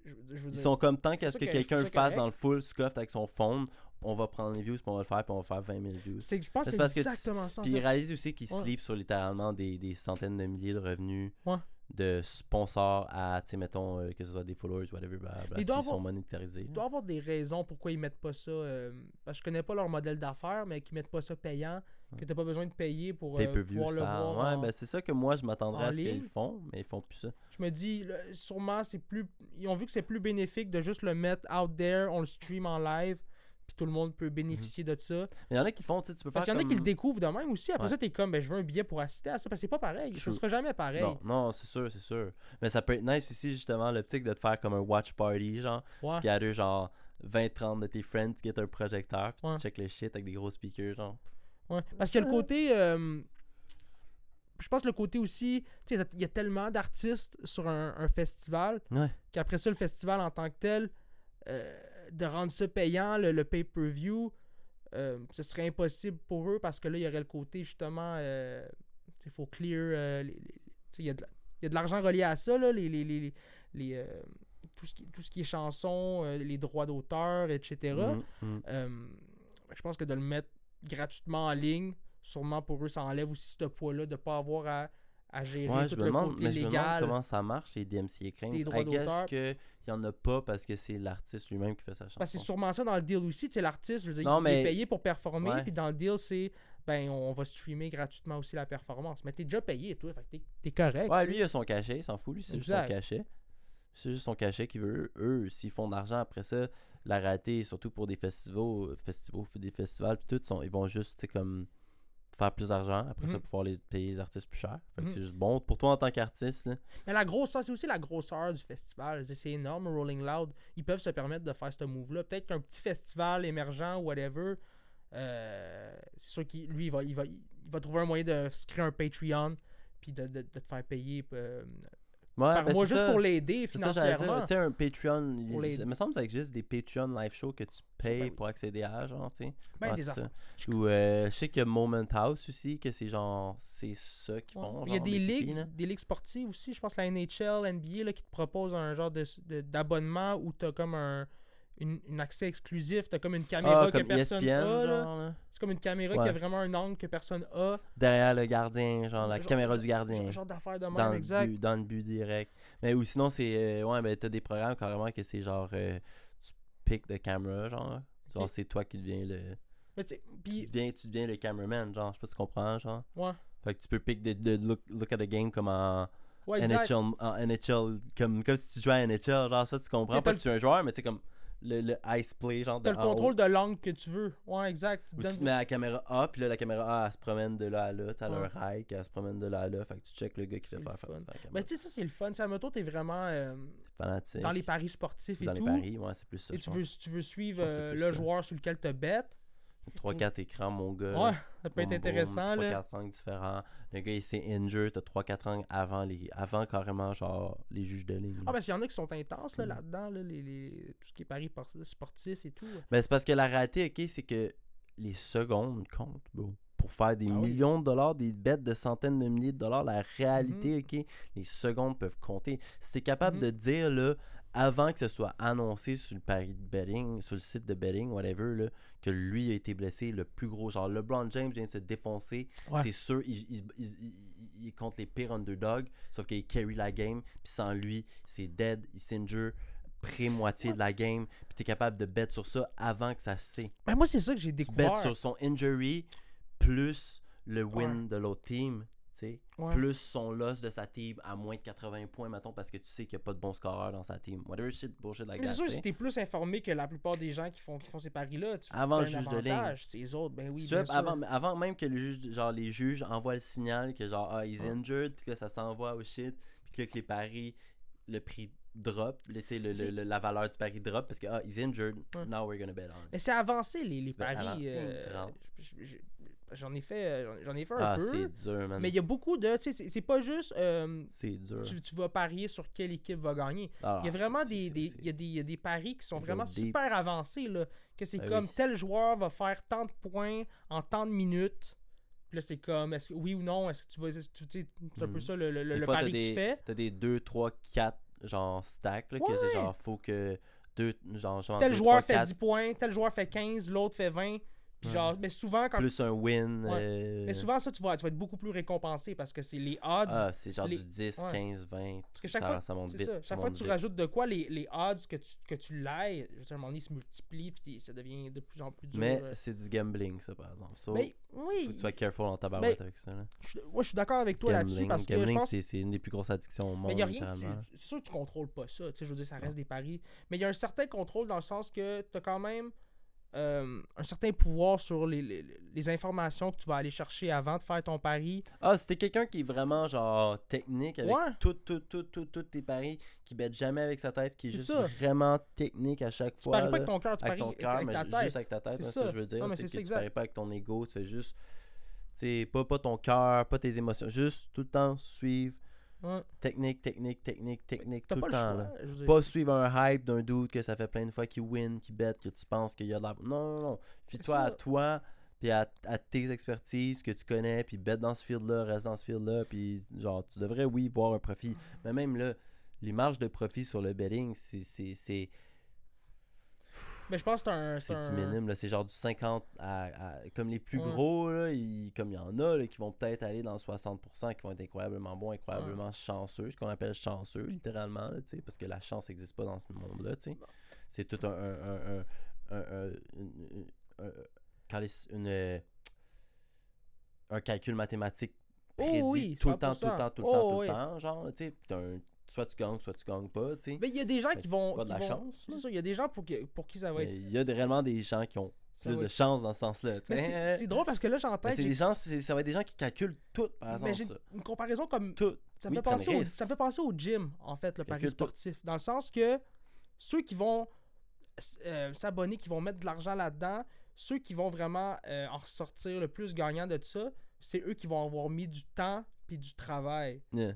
je, je veux
Ils
dire-
sont comme tant qu'à ce que
que-
quelqu'un fasse dans le full scuffed avec son phone, on va prendre les views, puis on va le faire, puis on va faire 20 000 views.
c'est, je pense
C'est parce
c'est
que tu-
exactement ça.
Puis ils réalisent aussi qu'ils
Ouais.
sleep sur littéralement des, des centaines de milliers de revenus
Ouais.
de sponsors à, tu sais, mettons, euh, que ce soit des followers, whatever, bah, bah,
Il
s'ils
doit
sont
avoir-
monétarisés.
Il doit y avoir des raisons pourquoi ils mettent pas ça. euh, parce que je connais pas leur modèle d'affaires, mais qu'ils mettent pas ça payant, que t'as pas besoin de payer pour euh, pouvoir le voir.
Ouais,
en-
ben c'est ça que moi je m'attendrais
en
à ce qu'ils font, mais ils font plus ça.
Je me dis, là, sûrement, c'est plus. Ils ont vu que c'est plus bénéfique de juste le mettre out there, on le stream en live, puis tout le monde peut bénéficier de ça.
Mais il y en a qui font, tu sais, tu peux
Parce
faire
qu'il y en a
comme...
qui le découvrent de même aussi. Après
Ouais.
ça, t'es comme, ben, je veux un billet pour assister à ça. Parce que c'est pas pareil. Ce sera jamais pareil.
Non, non, c'est sûr, c'est sûr. Mais ça peut être nice aussi, justement, l'optique de te faire comme un watch party, genre.
Ouais.
Tu gather genre 20-30 de tes friends, tu get un projecteur, puis
Ouais.
tu check le shit avec des gros speakers, genre.
Ouais. Parce qu'il y a le côté. euh, je pense le côté aussi. Tu sais, il y a tellement d'artistes sur un, un festival
Ouais.
qu'après ça, le festival en tant que tel, euh, de rendre ça payant, le, le pay-per-view, euh, ce serait impossible pour eux parce que là, il y aurait le côté justement. Il faut clear. il y a de l'argent relié à ça, là, les, les, les, les- tout, ce qui, tout ce qui est chansons, les droits d'auteur, etc.
Mhm.
Euh, je pense que de le mettre gratuitement en ligne, sûrement pour eux, ça enlève aussi ce poids-là de ne pas avoir à, à gérer
Ouais, je
tout
me,
le
demande,
côté
mais je me demande
légal.
comment ça marche, les DMCA claims.
Des droits d'auteur.
qu'il y en a pas parce que c'est l'artiste lui-même qui fait sa chanson.
Parce que c'est sûrement ça dans le deal aussi. Tu sais, l'artiste, je veux dire,
Non,
il
mais-
est payé pour performer,
Ouais.
puis dans le deal, c'est ben on va streamer gratuitement aussi la performance. Mais t'es déjà payé, toi, fait que t'es- t'es correct.
Ouais, lui, il a son cachet, il s'en fout, lui, c'est juste son cachet. C'est juste son cachet qu'il veut. Eux, s'ils font de l'argent après ça, la rater, surtout pour des festivals, festivals, des festivals, puis tout, sont, ils vont juste, comme faire plus d'argent, après ça,
Mhm.
pouvoir les payer les artistes plus cher. Fait que
Mhm.
c'est juste bon pour toi en tant qu'artiste.
Mais la grosseur, c'est aussi la grosseur du festival. C'est énorme, Rolling Loud. Ils peuvent se permettre de faire ce move-là. Peut-être qu'un petit festival émergent, whatever, euh, c'est sûr qu'il lui, il va, il, va, il va trouver un moyen de se créer un Patreon puis de, de- de te faire payer euh, par
ben,
mois juste
ça.
pour l'aider financièrement.
Tu sais, un Patreon, il, me semble que ça existe des Patreon live shows que tu payes
Ben oui.
pour accéder à, genre, tu sais.
Ben, des affaires.
Ou euh, je sais a Moment House aussi, que c'est genre, c'est ça qu'ils
Ouais.
font.
Il y a des ligues, des ligues sportives aussi. Je pense que la NHL, NBA, là, qui te proposent un genre de- de- d'abonnement où tu as comme un une, une accès exclusif. Tu as comme une caméra
Ah,
que
comme
personne
ESPN,
a. là. C'est comme une caméra
Ouais.
qui a vraiment un angle que personne a.
Derrière le gardien, genre la
Genre-
caméra du gardien.
Genre, genre d'affaires de même,
dans, le but, dans le but direct. Mais ou sinon, c'est. euh, ouais, ben t'as des programmes carrément que c'est genre. euh, tu piques de caméra, genre. Genre, c'est toi qui deviens le.
Mais tu
deviens, tu deviens le cameraman, genre. Je sais pas si tu comprends, genre.
ouais.
Fait que tu peux pick de, look, look at the game comme en
Ouais.
NHL, en NHL comme, comme si tu jouais à NHL, genre. Ça, tu comprends. Pas
t'as
que tu es un joueur, mais tu sais, comme le, le ice play, genre.
T'as le
haut.
contrôle de l'angle que tu veux. Ouais, exact. Donne-
tu te mets la caméra A, puis là, la caméra A, elle se promène de là à là. T'as
Ouais.
un rail, elle se promène de là à là. Fait que tu check le gars qui fait faire ça à la caméra.
Ben, tu sais, ça, c'est le fun. Ça, moto, t'es vraiment euh,
Fanatique.
dans les paris sportifs et
Dans les
tout.
paris, ouais, c'est plus ça.
et tu veux, tu veux suivre euh, le joueur sur lequel tu bêtes.
3-4 écrans, mon gars.
Ouais, ça peut être intéressant. là.
3-4 angles différents. Le gars, il s'est injured. T'as 3-4 angles avant, les... avant carrément, genre, les juges de ligne.
Ah, parce qu'il y en a qui sont intenses là, là-dedans, là, les, les- tout ce qui est paris por- sportif et tout.
Ben, c'est parce que la raté, ok, c'est que les secondes comptent, bro. Pour faire des
Ah oui.
millions de dollars, des bêtes de centaines de milliers de dollars, la réalité,
Mm-hmm.
ok, les secondes peuvent compter. Si t'es capable
Mhm.
de dire, là, avant que ce soit annoncé sur le pari de betting, sur le site de betting, whatever, là, que lui a été blessé, le plus gros, genre LeBron James vient de se défoncer,
Ouais.
c'est sûr, il, il, il, il- contre les pires underdogs, sauf qu'il carry la game, puis sans lui, c'est dead, il s'injure pré-moitié de la game, puis t'es capable de bet sur ça avant que ça se sait.
Ben, moi, c'est ça que j'ai
Tu bet
découvert.
sur son injury plus le win de l'autre team. Sais.
Ouais.
Plus son loss de sa team à moins de 80 points, mettons, parce que tu sais qu'il n'y a pas de bon scoreur dans sa team. Whatever shit, bullshit like
Mais c'est
that,
sûr,
tu
si t'es plus informé que la plupart des gens qui font, qui font ces paris-là, tu
Avant le juge de ligne.
C'est autres, ben oui. Bien sûr.
avant, avant même que le juge, genre, les juges envoient le signal que genre, ah, he's injured, puis que ça s'envoie au shit, puis que là, que les paris, le prix drop, le, le,
C'est-
la valeur du pari drop, parce que, ah, he's injured, now we're gonna bet on.
Mais c'est avancé, les, les
avant-
paris. euh. J'en ai fait, euh, j'en ai fait un
Ah,
peu.
c'est dur, man.
Mais il y a beaucoup de. Tu sais, c'est- pas juste. euh,
C'est dur.
tu, tu vas parier sur quelle équipe va gagner.
Ah,
Il y a vraiment des, il y a des, il y a des paris qui sont vraiment
deep.
super avancés. Là, que c'est
Ben
comme
oui.
tel joueur va faire tant de points en tant de minutes. Puis là, c'est comme, est-ce que oui ou non, est-ce que tu vas. tu- tu sais, C'est un peu
Mhm.
ça le, le, le-
fois,
pari que tu fais.
T'as des 2, 3, 4 genre stacks là, que c'est genre faut que deux genre, genre
Tel
deux,
joueur
trois,
fait
quatre,
10 points, tel joueur fait 15, l'autre fait 20. Puis
Ouais.
mais souvent, quand.
plus un win
Ouais.
euh,
Mais souvent, ça, tu vas, tu vas être beaucoup plus récompensé parce que c'est les odds.
ah c'est genre
les-
du 10
ouais.
15 20
Parce que chaque
ça,
fois-
ça monte vite
ça. Chaque fois que tu
vite.
rajoutes de quoi, les, les odds que tu, que tu dire, à un moment donné, ils se multiplient, puis ça devient de plus en plus dur.
mais
euh.
c'est du gambling ça par exemple so,
Mais
faut
oui,
que tu sois careful dans ta barouette
Ben,
avec ça là.
je, moi, je suis d'accord avec toi là-dessus
gambling
parce que je
gambling
pense
c'est c'est une des plus grosses addictions au monde
mais il y a rien que tu- c'est sûr que tu contrôles pas ça, tu sais, je veux dire, ça reste des paris. Mais il y a un certain contrôle dans le sens que tu as quand même euh, un certain pouvoir sur les, les, les informations que tu vas aller chercher avant de faire ton pari.
ah c'était quelqu'un qui est vraiment genre technique avec
Ouais.
tout tout tout tout tous tes paris qui bête jamais avec sa tête qui est juste
ça.
vraiment technique à chaque
Tu
fois
paries pas avec ton cœur, tu
avec
paries
ton cœur,
avec
mais
ta tête.
juste avec ta tête,
C'est
hein,
ça.
ça. je veux dire.
Non, mais
tu
c'est
tu paries pas avec ton ego, tu fais juste, tu pas, pas ton cœur, pas tes émotions, juste tout le temps suivre
Ouais.
technique, technique, technique, technique, tout
pas
le temps.
choix.
là.
dire,
Pas suivre un hype d'un dude que ça fait plein de fois qu'il win, qu'il bet, que tu penses qu'il y a de la... Non, non, non. Fie-toi à toi, puis à, à tes expertises que tu connais, puis bet dans ce field-là, reste dans ce field-là, puis genre, tu devrais, oui, voir un profit. Mais même là, les marges de profit sur le betting, c'est-
Mais je pense que c'est un.
c'est
un-
minime, là. C'est genre du 50 à, à- Comme les plus
Ouais.
gros, là, ils- comme il y en a, là, qui vont peut-être aller dans le 60%, qui vont être incroyablement bons, incroyablement chanceux, ce qu'on appelle chanceux, littéralement, là, parce que la chance n'existe pas dans ce monde-là, tu sais. C'est tout un. un, un, un- un- un- une- une- un- quand les- une, un calcul mathématique
Oh
prédit
oui,
tout le temps, tout le
100%.
temps, tout le
Oh
temps, tout le temps, genre, tu sais, puis t'as un- soit tu gagnes, soit tu gagnes pas, tu sais.
Mais il y a des gens
Fait
qui vont.
pas de
qui
la
vont-
chance,
C'est
là.
ça, il y a des gens pour, qui- pour qui ça va être.
il y a réellement des gens qui ont
ça
plus de
être-
chance dans ce sens-là,
c'est drôle parce que là, j'entends.
C'est des gens, ça va être des gens qui calculent tout, par
Mais
exemple.
j'ai une comparaison comme.
Tout.
Ça,
Oui,
fait penser au, ça me fait penser au gym, en fait, le pari
tout.
sportif. Dans le sens que ceux qui vont euh, s'abonner, qui vont mettre de l'argent là-dedans, ceux qui vont vraiment euh, en ressortir le plus gagnant de ça, c'est eux qui vont avoir mis du temps puis du travail.
Yeah.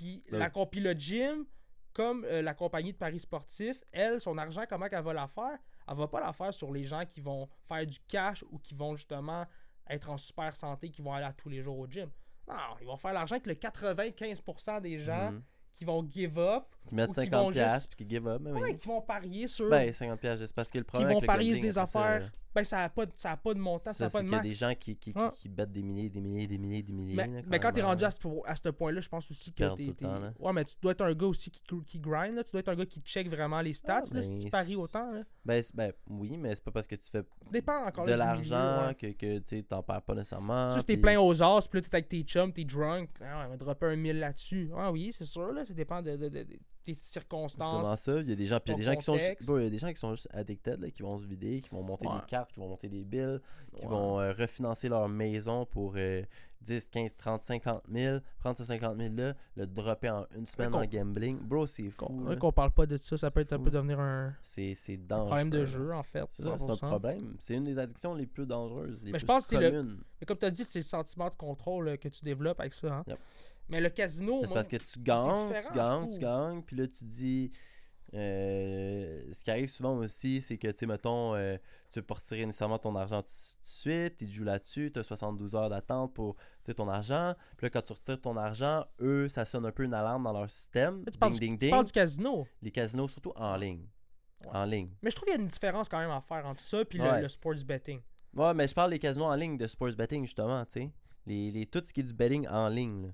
Puis la gym, comme euh, la compagnie de paris sportifs, elle, son argent, comment qu'elle va la faire? Elle va pas la faire sur les gens qui vont faire du cash ou qui vont justement être en super santé, qui vont aller à tous les jours au gym. Non, ils vont faire l'argent avec le 95% des gens
Mhm.
qui vont give up,
Qui mettent
ou qui
50$
vont
piastres
juste-
puis qui give up. mais oui.
ouais, qui vont parier sur.
Ben, 50$, piastres, c'est parce que le
qui
problème
vont
avec le
parier sur des affaires. Ben, ça n'a pas, de- ça a pas de montant, ça n'a pas
c'est
de
qu'il y a
max.
des gens qui, qui, qui, qui bettent des milliers, des milliers, des milliers, des milliers.
Mais,
là,
mais quand t'es rendu à ce, po- à ce point-là, je pense aussi que t'es. t'es-. Ouais, mais tu dois être un gars aussi qui, qui grind, là. tu dois être un gars qui check vraiment les stats
Ah,
là, si
ben,
tu paries autant. Là.
Ben, ben, oui, mais c'est pas parce que tu fais
dépend encore
de l'argent
ouais.
que, que tu t'en perds pas nécessairement.
Si t'es
puis-
plein aux as, puis là t'es avec tes chums, t'es drunk, ah, on va dropper un mille là-dessus. Ah oui, c'est sûr, là, ça dépend de, de- de- de tes circonstances.
Exactement ça? Il y a des gens, puis il y a des gens qui sont juste, bro, il y a des gens qui sont juste addicted, là, qui vont se vider, qui vont monter
Ouais.
des cartes, qui vont monter des bills, qui
Ouais.
vont euh, refinancer leur maison pour euh, 10, 15, 30, 50 000, prendre ces 50 000 là, le dropper en une semaine en gambling. Bro, c'est fou.
Qu'on qu'on parle pas de ça, ça peut être un peu devenir un
C'est c'est dangereux.
problème de jeu, en fait.
C'est ça, c'est un
100%.
problème. C'est une des addictions les plus dangereuses, les
Mais je pense que c'est le-. Mais comme tu as dit, c'est le sentiment de contrôle euh, que tu développes avec ça. Hein?
Yep.
Mais le casino,
C'est parce que tu gagnes, tu gagnes, tu gagnes, puis là tu dis. euh, ce qui arrive souvent aussi, c'est que, tu sais, mettons, euh, tu veux pas retirer nécessairement ton argent tout de suite, tu joues là-dessus, tu as 72 heures d'attente pour ton argent. Puis là, quand tu retires ton argent, eux, ça sonne un peu une alarme dans leur système.
tu, parles
Ding,
du,
ding,
tu
ding.
parles du casino.
Les casinos, surtout en ligne.
Ouais.
En ligne.
Mais je trouve qu'il y a une différence quand même à faire entre ça et
Ouais.
le, le sports betting.
Ouais, mais je parle des casinos en ligne de sports betting, justement, tu sais. Les, les, tout ce qui est du betting en ligne, là.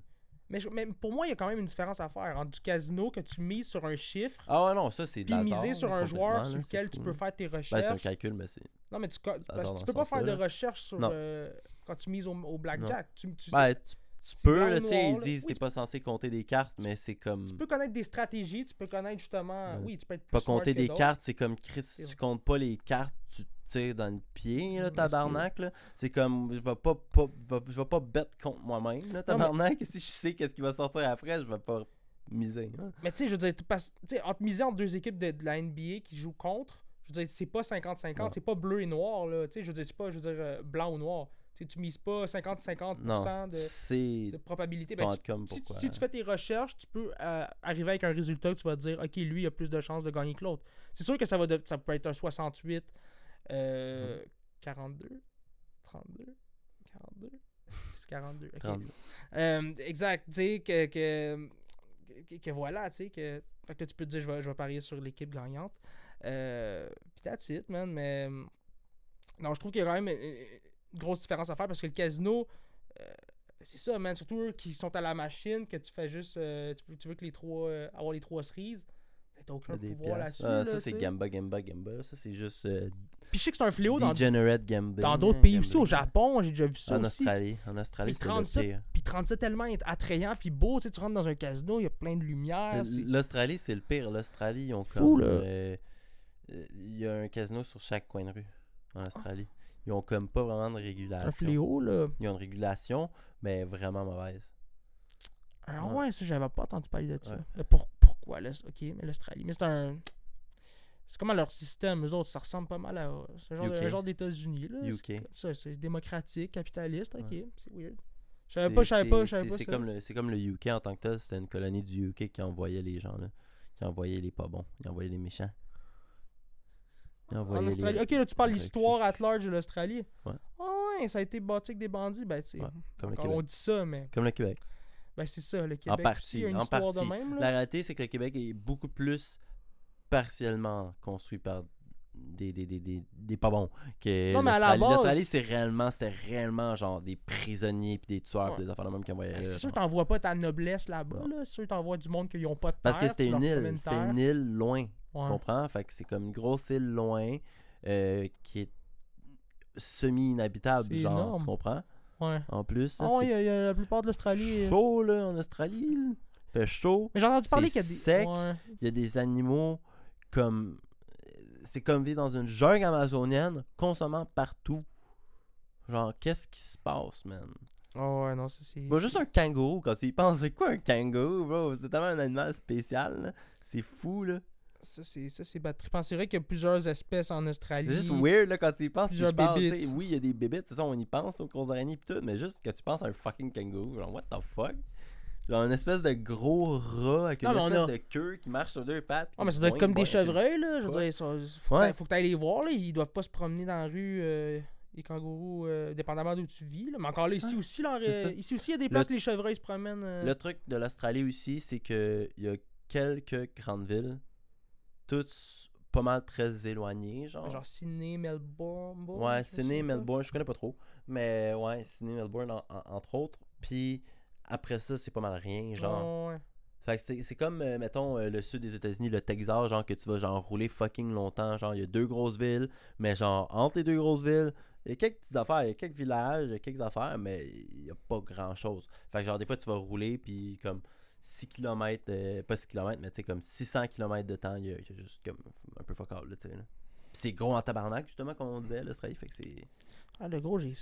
Mais, je- mais pour moi, il y a quand même une différence à faire entre du casino que tu mises sur un chiffre
Ah ouais, non, ça, c'est
puis miser sur un joueur sur lequel tu peux faire tes
Ben, c'est un
recherches.
calcul, mais c'est.
non, mais tu, parce que tu peux pas faire de recherche sur euh, quand tu mises au, au blackjack. Tu, tu
Ben, tu, Tu
C'est
peux, tu sais, ils disent
Oui,
t'es
tu-
pas censé compter des cartes, mais c'est comme.
Tu peux connaître des stratégies, tu peux connaître justement.
Ouais.
Oui, tu peux être plus
Pas compter des cartes, c'est comme Chris, si tu comptes pas les cartes, tu te tires dans le pied, là, tabarnak, là. C'est comme, je vais pas, pas- je vais pas bête contre moi-même, là,
mais-
tabarnak. Si je sais qu'est-ce qui va sortir après, je vais pas miser. hein.
Mais tu sais, je veux dire, entre miser entre deux équipes de, de la NBA qui jouent contre, je veux dire, c'est pas 50-50,
Non.
c'est pas bleu et noir, là. Tu sais, je veux dire, c'est pas, je veux dire, euh, blanc ou noir. Tu tu mises pas 50-50%
Non,
de, de probabilité. Ben, tu- si, tu- si tu fais tes recherches, tu peux euh, arriver avec un résultat que tu vas te dire, OK, lui, il a plus de chances de gagner que l'autre. C'est sûr que ça, va de- ça peut être un 68, euh, 42, 32, 42, c'est 42. ok.
30.
Euh, exact, tu sais, que, que, que, que voilà, tu sais, que, fait que là, tu peux te dire, je vais, je vais parier sur l'équipe gagnante. Euh, Puis that's it, man, mais non, je trouve qu'il y a quand même une, une grosse différence à faire parce que le casino, euh, c'est ça, man, surtout eux qui sont à la machine, que tu fais juste, euh, tu, veux, tu veux que les trois, euh, avoir les trois cerises, t'as aucun
Des
pouvoir
piastres.
là-dessus.
Ah,
là,
ça, c'est. Gamba, Gamba, Gamba. Ça, c'est juste. euh,
Puis je sais que c'est un fléau dans d'autres
hein,
pays aussi, au. Japon, j'ai déjà vu ça
En
aussi.
Australie. En Australie,
Puis
c'est le
37
pire.
Puis 37 tellement attrayant puis beau, tu sais, tu rentres dans un casino, il y a plein de lumière.
L'Australie, c'est le pire. L'Australie, ils ont
Fou,
comme.
là.
euh, euh, Il y a un casino sur chaque coin de rue en Australie. Ils ont comme pas vraiment de
C'est
régulation.
un fléau, là.
Ils ont une régulation, mais vraiment mauvaise.
Ah
Ouais.
ça, j'avais pas entendu parler de ça.
Ouais.
Pour, pourquoi, l'Aust- ok, mais l'Australie. Mais c'est un. C'est comment leur système, eux autres, ça ressemble pas mal à. C'est un genre, genre d'États-Unis, là.
UK.
C'est comme Ça, c'est démocratique, capitaliste, ok,
Ouais.
c'est weird. Je savais pas, je savais pas, je savais pas.
C'est comme, le- c'est comme le UK en tant que tel, c'était une colonie du UK qui envoyait les gens, là. Qui envoyait les pas bons. Ils envoyaient les méchants.
En Australie.
les-
Ok, là, tu parles l'histoire at large de l'Australie.
Ouais.
Ah ouais, ça a été bâti avec des bandits, ben, tu sais.
Ouais, le
on dit ça, mais.
Comme le Québec.
Ben, c'est ça, le Québec.
partie,
aussi a une
en
histoire
partie.
de même, là.
La réalité, c'est que le Québec est beaucoup plus partiellement construit par des, des, des, des, des pas bons. Que
Non, mais à la base-
c'est réellement, c'était réellement genre des prisonniers puis des tueurs puis des affaires de même qui envoyaient
Ben, C'est sûr t'envoies pas ta noblesse là-bas, là. C'est sûr que t'envoies du monde qui n'ont pas de
Parce que c'était une île. C'était une île loin. Tu comprends? Fait que c'est comme une grosse île loin euh, qui est semi-inhabitable, genre.
énorme.
Tu comprends?
Ouais.
En plus, ça,
Ah il y a- il y a la plupart de l'Australie. euh,
chaud, là, en Australie. là. Fait chaud.
Mais j'ai entendu parler qu'il y a des.
sec.
Ouais.
Il y a des animaux comme. C'est comme vivre dans une jungle amazonienne, consommant partout. Genre, qu'est-ce qui se passe, man?
Ah ouais, non, ça c'est.
Bah, juste un kangourou, quand tu y penses, c'est quoi un kangourou, bro? C'est tellement un animal spécial, là. C'est fou, là.
Ça c'est ça, c'est bad trippant. C'est vrai qu'il y a plusieurs espèces en Australie.
C'est juste weird, là, quand tu y penses. Puis je parle, oui, il y a des bébites, c'est ça, on y pense aux grosses araignées pis tout, mais juste que tu penses à un fucking kangourou, genre, what the fuck? Genre, une espèce de gros rat avec une
Non,
espèce
a-
de queue qui marche sur deux pattes.
Ah, mais ça doit être comme des chevreuils, là. Je veux dire, ça- faut,
Ouais.
que t'ailles- les voir, là. Ils doivent pas se promener dans la rue, euh, les kangourous, euh, dépendamment d'où tu vis, là. Mais encore là, ici aussi, là, euh, ici aussi, il y a des places où les chevreuils se promènent. euh.
Le truc de l'Australie aussi, c'est que il y a quelques grandes villes, toutes pas mal très éloignées, genre.
Genre Sydney, Melbourne.
ouais, Sydney. Melbourne, je connais pas trop, mais ouais, Sydney, Melbourne en- en- entre autres. Puis après ça, c'est pas mal rien, genre.
Ouais.
Fait que c'est comme, euh, mettons, euh, le sud des États-Unis, le Texas, genre que tu vas genre rouler fucking longtemps. Genre, il y a deux grosses villes, mais genre, entre les deux grosses villes, il y a quelques petites affaires, il y a quelques villages, il y a quelques affaires, mais il y a pas grand chose. Fait que genre, des fois, tu vas rouler, puis comme 6 km, pas 6 km, mais tu sais, comme 600 km de temps, il y, juste comme un peu focal, là, tu sais. c'est gros en tabarnak, justement, comme on disait, l'Australie. Fait que c'est.
Ah, le gros, j'ai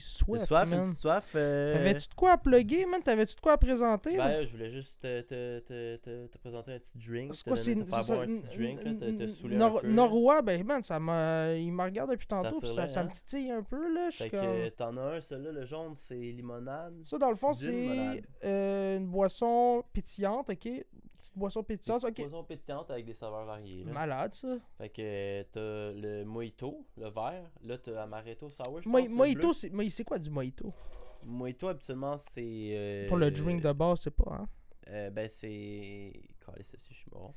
soif.
soif, une
man.
petite soif. euh,
T'avais-tu de quoi à plugger, man? T'avais-tu de quoi à présenter? là?
Ben, je voulais juste te, te, te, te, te présenter un petit drink.
C'est quoi, c'est
un petit drink, là, te, te
n-
saouler
Nor-
un peu.
Norrois, ben man, ça m'a. Il m'a regardé depuis tantôt, puis ça, ça me
hein?
titille un peu, là. Je
Fait que
comme.
euh, t'en as un, celui-là, le jaune, c'est limonade.
Ça, dans le fond, c'est euh, une boisson pétillante, ok? Petite boisson pétillante,
Petite
ok.
boisson pétillante avec des saveurs variées. Là.
Malade, ça.
Fait que t'as le mojito, le vert. Là, t'as amaretto sour, je
Moi-
pense.
mojito, c'est quoi du mojito?
Mojito, habituellement, c'est... euh,
Pour le drink de base, c'est pas, hein?
euh, ben, c'est... Calais, si je suis mort.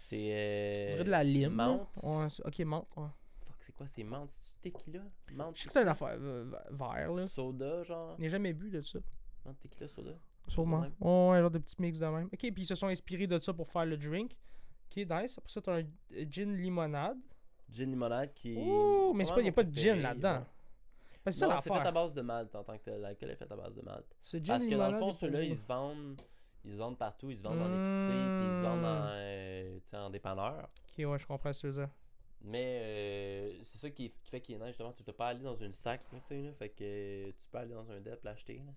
C'est... Euh...
De la lime. Ouais, c'est- ok, menthe, ouais.
Fuck, c'est quoi, c'est menthe? C'est tequila? Menthe,
Je sais que c'est une affaire euh, vert, là.
Soda, genre?
Je n'ai jamais bu de ça.
Menthe, tequila, soda?
Sûrement.
même.
Ouais, genre des petits mix de même. Ok, puis ils se sont inspirés de ça pour faire le drink. Ok, nice. Après ça, t'as un gin limonade.
Gin limonade qui...
Ouh, mais c'est pas- y a pas de gin là-dedans. Parce c'est ça
c'est fait à base de malt en tant que tel. L'alcool est fait à base de malt.
C'est
Parce
gin
que dans le fond, ceux-là, ils se vendent. Ils se vendent partout. Ils se vendent dans l'épicerie. Puis ils se vendent dans, euh, en dépanneur.
Ok, ouais, je comprends ce que.
Mais euh, c'est ça qui, qui fait qu'il est nice, justement. Tu peux pas aller dans une sac, là, tu sais, là. Fait que euh, tu peux aller dans un dep l'acheter, là.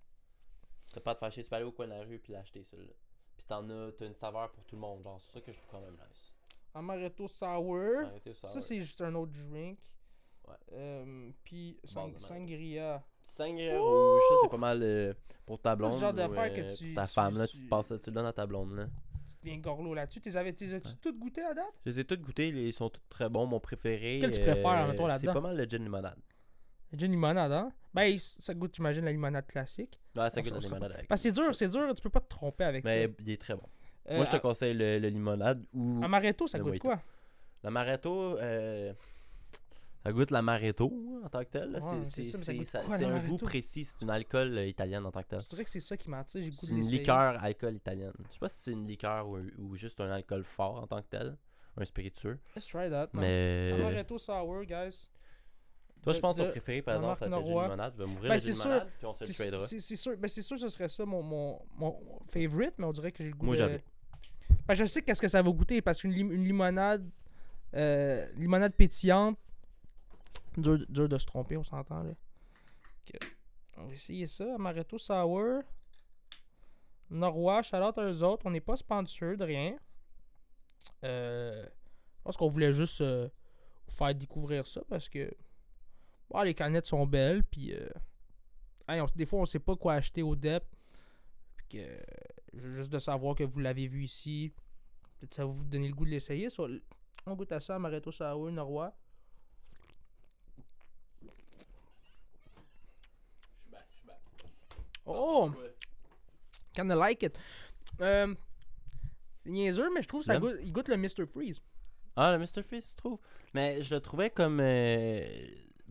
T'as pas à te fâcher. Tu peux aller au coin de la rue puis l'acheter, celui-là. Puis t'en as, t'as une saveur pour tout le monde. Genre, c'est ça que je trouve quand même nice.
Amaretto sour.
Ça.
Ça, c'est juste un autre drink.
Ouais.
Euh, puis sang-
de
sangria.
Sangria rouge, ça c'est pas mal euh, pour ta
C'est le
blonde.
genre
ou,
d'affaire que
euh,
tu-
Ta
tu-
femme, là, tu,
tu-
te passes tu le donnes à ta blonde, là.
Tu deviens gorlot là-dessus. T'es as-tu toutes goûté à date?
Je les ai toutes goûtées, ils sont tous très bons. Mon préféré.
Quel tu préfères, mettons,
C'est
là-dedans?
pas mal le gin limonade.
Gin limonade, hein? Ben, ça goûte, j'imagine, la limonade classique.
Ouais, ça goûte la limonade avec.
Parce que c'est dur, c'est dur, tu peux pas te tromper avec
Mais
ça.
il est très bon.
Euh,
Moi, je te conseille le, le limonade ou
Amaretto, ça
le
goûte
mojito.
quoi?
l'amaretto. Euh... Ça goûte l'amaretto en tant que tel.
Ouais,
C'est
c'est ça, mais ça
c'est-
goûte
ça-
quoi,
c'est un goût précis. C'est une alcool euh, italienne en tant que tel.
Je dirais que c'est ça qui m'attire.
C'est une liqueur alcool italienne. Je sais pas si c'est une liqueur ou, ou juste un alcool fort en tant que tel. Un spiritueux.
Let's try that. man.
Mais.
Amaretto sour, guys.
Toi, je pense que ton préféré, par exemple, ça gin
Norrois.
limonade. Je vais m'ouvrir
Ben, sûr.
limonade, puis on se le tradera.
c'est- sûr, ben, sûr, ce serait ça mon, mon, mon favorite, mais on dirait que j'ai le goût
Moi,
de...
j'avais.
Ben, je sais qu'est-ce que ça va goûter, parce qu'une lim- une limonade, euh, limonade pétillante, dur, dur de se tromper, on s'entend, là. On va essayer ça, Amaretto Sour. Norrois, à eux autres, on n'est pas sponsor de rien. Euh, je pense qu'on voulait juste euh, vous faire découvrir ça, parce que bon, les canettes sont belles, puis... euh, hey, on- des fois, on sait pas quoi acheter au DEP. Puis que, juste de savoir que vous l'avez vu ici, peut-être ça va vous donner le goût de l'essayer. So, on goûte à ça, Amaretto Sour, Norrois. Oh, kinda like it. Euh, niaiseux, mais je trouve que ça goûte, il goûte le Mr. Freeze.
Ah, le Mr. Freeze, tu trouves Mais je le trouvais comme euh,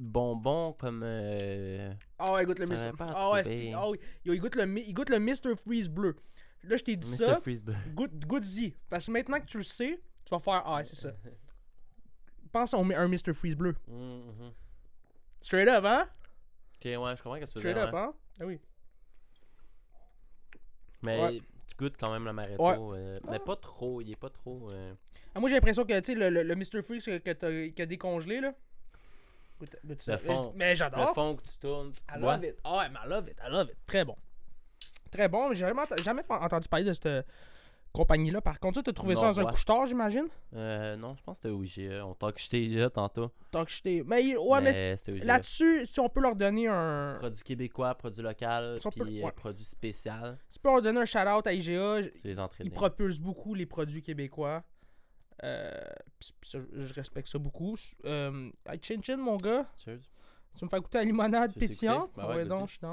bonbon, comme. euh,
Ah ouais, il goûte le Mr. Ah ouais,
trouver.
c'est- ah oui. Yo, il, goûte le, mi- il goûte le Mr. Freeze bleu. Là, je t'ai dit
Mr.
ça.
Freeze bleu.
Goûte, goûte-y. Parce que maintenant que tu le sais, tu vas faire Ah, c'est ça. Pense à un un Mr. Freeze bleu.
Mhm.
Straight up, hein?
Ok, ouais, je comprends que tu veux
Straight up, hein? Ah oui.
Mais
Ouais.
tu goûtes quand même l'amaretto.
Ouais.
euh, mais pas trop, il est pas trop. euh,
Ah, moi, j'ai l'impression que, tu sais, le, le, le Mr. Freeze que, que t'as décongelé, là. Ça.
Le fond.
Mais
Le
j'adore.
fond que tu tournes, tu
I
bois.
love it. Ah mais I love it. I love it. Très bon. Très bon. J'ai jamais, jamais entendu parler de cette compagnie-là. Par contre, tu as trouvé ça dans un couche-tard, j'imagine?
Euh, non, je pense que c'était au IGA. On t'a acheté là tantôt.
Tant que j'étais. Mais, ouais, mais, là-dessus, si on peut leur donner un.
Produit québécois, produit local,
Si on peut-
puis euh,
ouais.
produit spécial.
Si on peut leur donner un shout-out à IGA, ils propulsent beaucoup les produits québécois. Euh, pis- pis ça, je respecte ça beaucoup. Euh, hey, chin chin, mon gars.
Cheers.
Tu me fais goûter à la limonade pétillante?
Ben ouais,
ouais,
goûte-y.
donc, je suis.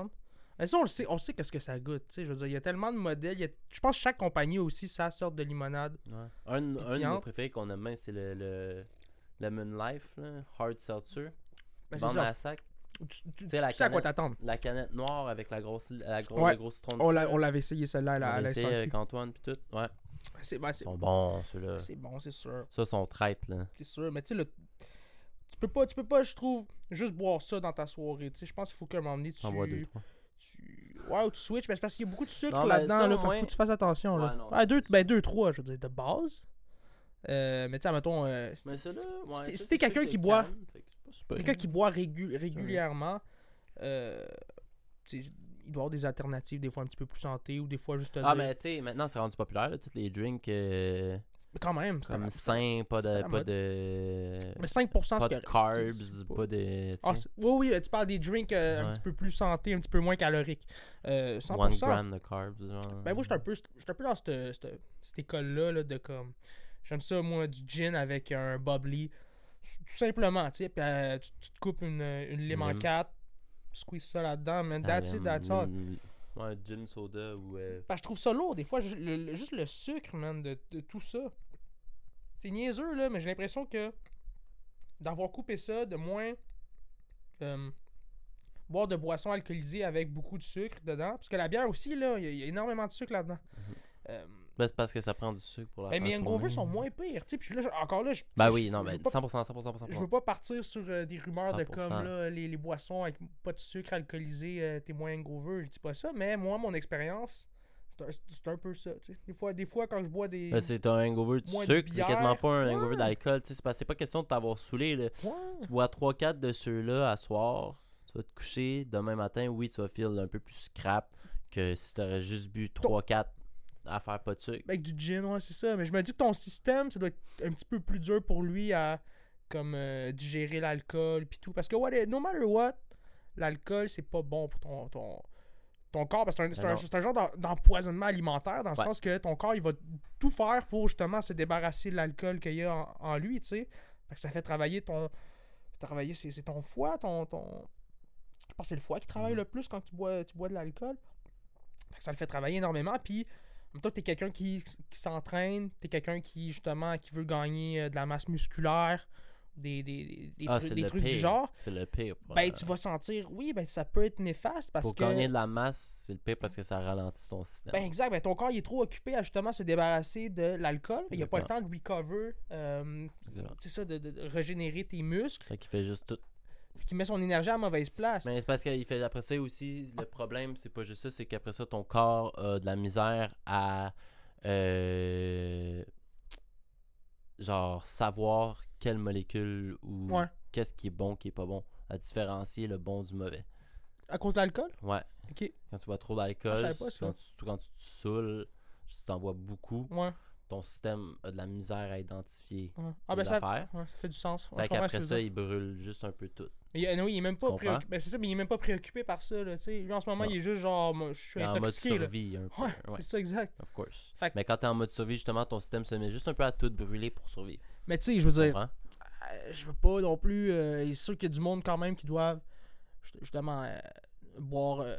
Mais ça, on le sait, on sait qu'est-ce que ça goûte. tu sais, Je veux dire, il y a tellement de modèles. a- je pense que chaque compagnie a aussi sa sorte de limonade.
Ouais. Un, un de nos
Pétillante.
préférés qu'on aime bien, c'est le, le Lemon Life, là, Hard Seltzer.
Ben,
sac.
Tu, tu-
Tu sais, la
sais à quoi
canette.
t'attendre.
La canette noire avec la grosse, la gros,
Ouais.
le gros citron
On l'a- l'avait essayé celle-là à la,
On l'a
la
essayé avec Antoine puis tout. Ouais.
C'est ben,
Ils
c'est-
sont bons, ceux-là.
c'est bon, c'est sûr.
Ça, sont traites, là.
C'est sûr. Mais tu sais, le- tu peux pas, tu peux pas, je trouve, juste boire ça dans ta soirée. Tu sais, je pense qu'il faut qu'à un moment donné, tu.
T'en bois deux, trois.
tu... Ouais, ou tu switches, mais c'est parce qu'il y a beaucoup de sucre
Non, mais
là-dedans.
ça,
Là,
au
faut, que tu fasses attention. Là.
Ouais, non,
Ouais, deux,
c'est-
ben, deux, trois, je veux dire, de base. Euh, mais tu sais, mettons, euh,
Mais ceux-là, ouais. ça, c'est
quelqu'un
ceux
qui boit-
canne, fait que c'est pas super.
quelqu'un qui boit régu- régulièrement, euh, tu sais, il doit avoir des alternatives, des fois un petit peu plus santé, ou des fois juste. te
Ah,
dire-
mais tu sais, maintenant, c'est rendu populaire, là, tous les drinks euh,
Mais quand même, c'est
comme
la-
sains, pas
c'est la
de. Pas de.
Mais 5%,
Pas de carbs,
pas-
pas de.
Ah, oui, oui, tu parles des drinks euh, un petit peu plus santé, un petit peu moins caloriques. Euh,
One
100%.
gramme de carbs, genre.
Ben moi, un peu, j'étais un peu dans cette, cette, cette école-là, là, de comme... J'aime ça, moi, du gin avec un bubbly. Tout simplement, tu sais. Puis euh, tu, tu te coupes une, une lime en. 4, squeeze ça là-dedans, man. That's it, that's all.
mm, Ouais, gin soda ou. euh,
Ben, je trouve ça lourd, des fois, ju- le- le- juste le sucre, man, de, de tout ça. C'est niaiseux, là, mais j'ai l'impression que d'avoir coupé ça, de moins euh, boire de boissons alcoolisées avec beaucoup de sucre dedans. Parce que la bière aussi, là, il y, a- il y a énormément de sucre là-dedans. Euh,
Ben, c'est parce que ça prend du sucre pour la
Ben, mes
faire
hangovers sont moins pires. tu sais, Puis là, encore là, je,
Ben oui, non,
pas
100%, 100%, 100%.
Je veux pas partir sur euh, des rumeurs de
100%.
comme là, les, les boissons avec pas de sucre alcoolisé, euh, t'es moins hangover. Je dis pas ça, mais moi, mon expérience, c'est un, peu ça. tu sais. Des fois, des fois, quand je bois des.
Ben, c'est un hangover de sucre, c'est quasiment pas un
Ouais.
hangover d'alcool. tu sais, C'est pas, pas question de t'avoir saoulé. Là.
Ouais.
Tu bois 3-4 de ceux-là à soir, tu vas te coucher, demain matin, oui, tu vas feel un peu plus scrap que si t'aurais juste bu 3-4 à faire pas de sucre.
Avec du gin, ouais, c'est ça. Mais je me dis que ton système, ça doit être un petit peu plus dur pour lui à comme euh, digérer l'alcool puis tout. Parce que what, no matter what, l'alcool, c'est pas bon pour ton, ton, ton corps. Parce que c'est un, un- genre d'em- d'empoisonnement alimentaire, dans le
Ouais.
sens que ton corps, il va tout faire pour justement se débarrasser de l'alcool qu'il y a en, en lui, tu sais. Fait que ça fait travailler ton. Travailler, c'est ton foie, ton. ton... Je pense que c'est le foie qui travaille
Mhm.
le plus quand tu bois, tu bois de l'alcool. Ça le fait travailler énormément. Puis, temps, t'es quelqu'un qui, qui s'entraîne, t'es quelqu'un qui, justement, qui veut gagner euh, de la masse musculaire, des, des, des,
Ah,
trucs, des trucs du
pire.
genre.
C'est le pire. pour,
Ben,
euh,
tu vas sentir, oui, ben, ça peut être néfaste parce
Pour
que.
gagner de la masse, c'est le pire parce que ça ralentit ton système.
Ben, exact. Ben, ton corps, il est trop occupé à justement se débarrasser de l'alcool. Il n'y a pas le temps de recover, euh, c'est ça, de, de- de régénérer tes muscles,
Fait qu'il fait juste tout.
Qui met son énergie à la mauvaise place.
Mais c'est parce qu'il fait après ça aussi, le problème, c'est pas juste ça, c'est qu'après ça, ton corps a de la misère à. euh, genre, savoir quelle molécule ou
Ouais.
qu'est-ce qui est bon, qui est pas bon. À différencier le bon du mauvais.
À cause de l'alcool?
Ouais.
Ok.
Quand tu bois trop
Ah,
d'alcool, quand tu, quand tu te saoules, si t'en bois beaucoup,
Ouais.
Ton système a de la misère à identifier
ouais. Ah,
les
ben, ça,
affaires.
ouais, ça fait du sens. Ouais,
Fait
tu
ça, il brûle juste un peu tout.
Mais il, oui, il est même pas préoccupé. Ben, c'est ça, mais il est même pas préoccupé par ça, là. Lui, en ce moment,
Non.
il est juste genre, moi, je suis
en mode
intoxiqué,
survie, un peu.
C'est ça, exact.
of course.
Que-
Mais quand t'es en mode survie, justement, ton système se met juste un peu à tout brûler pour survivre.
Mais tu sais, je veux dire, euh, je veux pas non plus. euh, il est sûr qu'il y a du monde quand même qui doivent ju- justement euh, boire euh,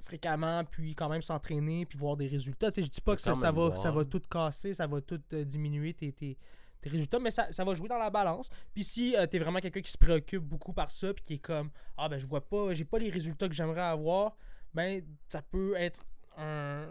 fréquemment, puis quand même s'entraîner, puis voir des résultats. Tu sais, je dis pas que ça, ça va, ça va tout casser, ça va tout euh, diminuer tes, tes- tes résultats, mais ça, ça va jouer dans la balance. Puis si tu t'es vraiment quelqu'un qui se préoccupe beaucoup par ça, puis qui est comme Ah ben je vois pas, j'ai pas les résultats que j'aimerais avoir, ben ça peut être un.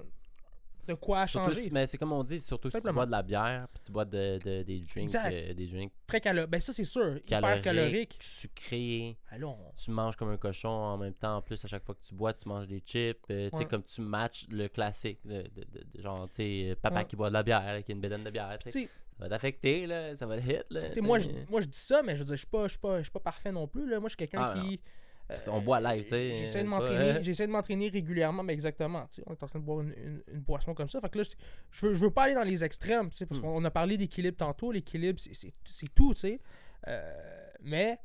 De quoi
Surtout
changer.
si- mais c'est comme on dit, surtout si tu bois de la bière, puis tu bois de, de- des drinks, euh, des drinks
Très calorique. Ben ça c'est sûr, hyper calorique.
sucrés.
Allons.
Tu manges comme un cochon en même temps. En plus, à chaque fois que tu bois, tu manges des chips. euh, Tu sais,
Ouais.
comme tu matches le classique. De, de- genre, tu sais, euh, papa
Ouais.
qui boit de la bière, qui a une bédaine de bière. Ça va t'affecter, là. Ça va te hit, là.
Moi, je, moi, je dis ça, mais je veux dire, je suis pas, pas, pas parfait non plus. Là. Moi, je suis quelqu'un
Ah,
qui.
On boit live, tu sais,
J'essaie de m'entraîner, j'essaie de m'entraîner régulièrement, mais exactement. tu sais, On est en train de boire une, une- une boisson comme ça. Fait que là, je veux, je veux pas aller dans les extrêmes, tu sais, parce
Hmm.
qu'on a parlé d'équilibre tantôt. L'équilibre, c'est- tout, tu sais. Euh, mais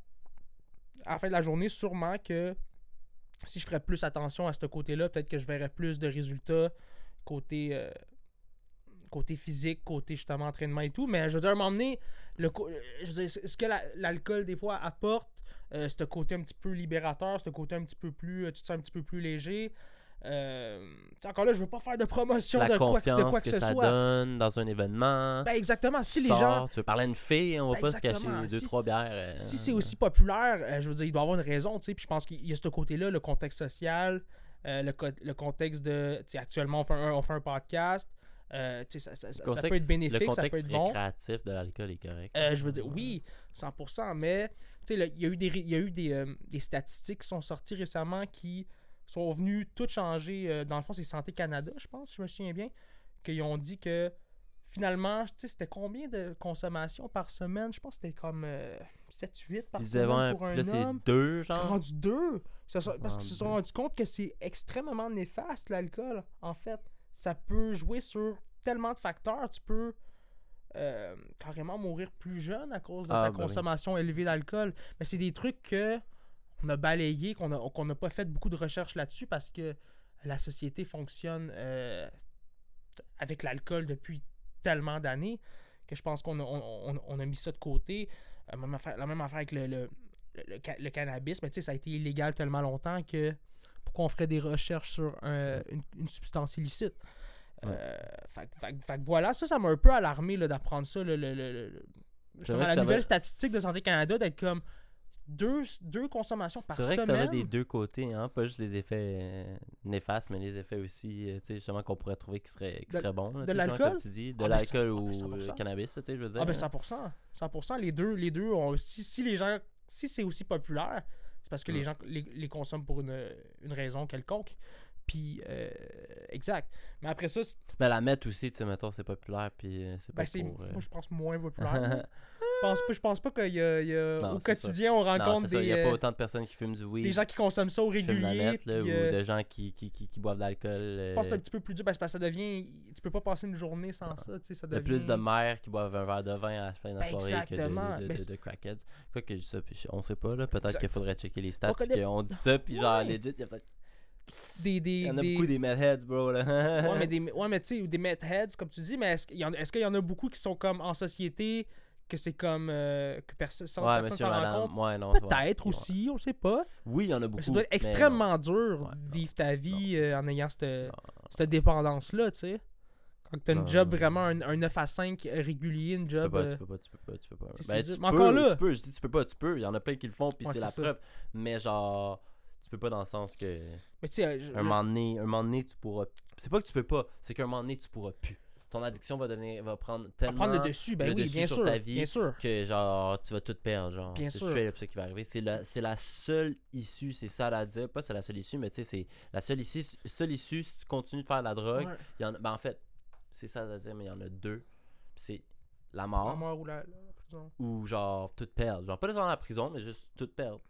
à la fin de la journée, sûrement que si je ferais plus attention à ce côté-là, peut-être que je verrais plus de résultats côté, euh, côté physique, côté justement entraînement et tout. Mais je veux dire, le, euh, je veux dire, ce que la- l'alcool des fois apporte, euh, ce côté un petit peu libérateur, ce côté un petit peu plus, euh, tu te sens un petit peu plus léger. Euh, encore là, je veux pas faire de promotion
La
de quoi,
confiance
de quoi que,
que,
ce
ça
soit.
donne dans un événement.
Ben exactement. Si
tu
les
sors,
gens,
Tu veux parler à une fille, on va
Ben,
pas se cacher
exactement.
deux,
Si-
trois bières. euh,
si c'est aussi populaire, euh, je veux dire, il doit avoir une raison, tu sais. Puis je pense qu'il y a ce côté-là, le contexte social, le, co- le contexte de, actuellement, on fait un, on fait un podcast. Euh, ça, ça- ça-
le
ça peut être bénéfique,
Le
ça peut être bon.
récréatif de l'alcool est correct.
Euh, je veux dire, oui, 100%, mais il y a eu, des, y a eu des, euh, des statistiques qui sont sorties récemment qui sont venues toutes changer. euh, dans le fond, c'est Santé Canada, je pense, si je me souviens bien, qu'ils ont dit que finalement, tu sais, c'était combien de consommation par semaine? Je pense que c'était comme 7-8 par
Ils
semaine pour
puis
un
là, c'est
homme.
deux,
C'est
genre?
rendu deux. Parce qu'ils se sont rendus compte que c'est extrêmement néfaste, l'alcool, en fait. Ça peut jouer sur tellement de facteurs. Tu peux euh, carrément mourir plus jeune à cause de
Ah,
ta
ben oui.
consommation élevée d'alcool. Mais c'est des trucs que on a balayé, qu'on a- qu'on n'a pas fait beaucoup de recherches là-dessus parce que la société fonctionne euh, avec l'alcool depuis tellement d'années que je pense qu'on a, on, on- on a mis ça de côté. Euh, même affaire- la même affaire avec le, le, le- le cannabis, mais tu sais, ça a été illégal tellement longtemps que pourquoi on ferait des recherches sur un- une, une substance illicite? Euh, fait, que- fait voilà, ça, ça m'a un peu alarmé là, d'apprendre ça. le- le- le- le- la nouvelle
va-
statistique de Santé Canada, d'être comme deux, deux consommations par
C'est vrai
semaine.
que ça va des deux côtés, hein? pas juste les effets euh, néfastes, mais les effets aussi, euh, justement, qu'on pourrait trouver qui seraient, qui seraient bons. là,
de l'alcool?
comme tu dis, de
Ah,
l'alcool ou
100%.
euh, cannabis, je veux dire.
Ah ben
là.
100%. 100%. Les deux, les deux ont, si, si les gens, si c'est aussi populaire, c'est parce que les gens les, les consomment pour une, une raison quelconque. Puis, euh, exact. Mais après ça,
Ben, la mettre aussi, tu sais, mettons, c'est populaire, puis euh, c'est pas
ben, c'est,
pour... euh,
moi je pense moins populaire. je, pense pas, je pense pas qu'il y a, il y a-
Non,
au
ça.
quotidien on
Non,
rencontre
c'est ça, il
des,
n'y a pas autant de personnes qui fument du weed,
des gens qui consomment ça au
la
régulier.
là,
puis,
ou
euh,
de gens qui, qui, qui, qui boivent de l'alcool.
Je pense que c'est un petit peu plus dur parce que ça devient. Tu peux pas passer une journée sans ça. Tu sais, ça
Il y a
devient...
plus de mères qui boivent un verre de vin à la fin de la
Ben,
soirée
exactement.
que de, de, de, de crackheads. Quoi que je dis ça, puis je- on sait pas, là. Peut-être qu'il faudrait checker les stats,
On
dit ça, puis genre, legit, il y a peut-être.
Des, des,
Il y en a
des-
beaucoup des metheads, bro, là.
Ouais, mais, des, ouais, mais tu sais, des heads comme tu dis, mais est-ce qu'il y, en- est-ce qu'il y en a beaucoup qui sont comme en société, que c'est comme. euh, que
Ouais,
personne s'en rend compte?
Ouais, non.
Peut-être aussi, on sait pas.
Oui, il y en a beaucoup.
ça doit être extrêmement dur
Ouais,
de vivre ta vie
Non,
euh, en ayant cette, cette dépendance-là, tu sais. Quand t'as une job vraiment, un, un 9 à 5 régulier, une
Tu peux
job.
pas,
euh,
tu peux pas, tu peux pas, tu peux pas. Ben, tu peux,
encore là-
tu peux, je dis tu peux pas, tu peux. Il y en a plein qui le font, puis c'est
c'est
la
ça.
preuve. Mais genre, tu peux pas dans le sens que.
Mais tu sais, euh, je-
Un moment donné, un moment donné, tu pourras. C'est pas que tu peux pas, c'est qu'un moment donné, tu pourras plus. Ton addiction va devenir, va prendre tellement
prendre le dessus, ben
le
oui,
dessus
bien
sur
sûr.
ta vie.
Bien sûr.
que genre tu vas tout perdre genre
Bien
c'est ça qui va arriver c'est la c'est la seule issue c'est ça à dire pas c'est la seule issue mais tu sais c'est la seule issue seule issue si tu continues de faire de la drogue
Ouais.
il y en ben en fait c'est ça à dire mais il y en a deux c'est la
La
mort
mort ou la, la prison.
ou genre tout perdre genre pas nécessairement la prison mais juste tout perdre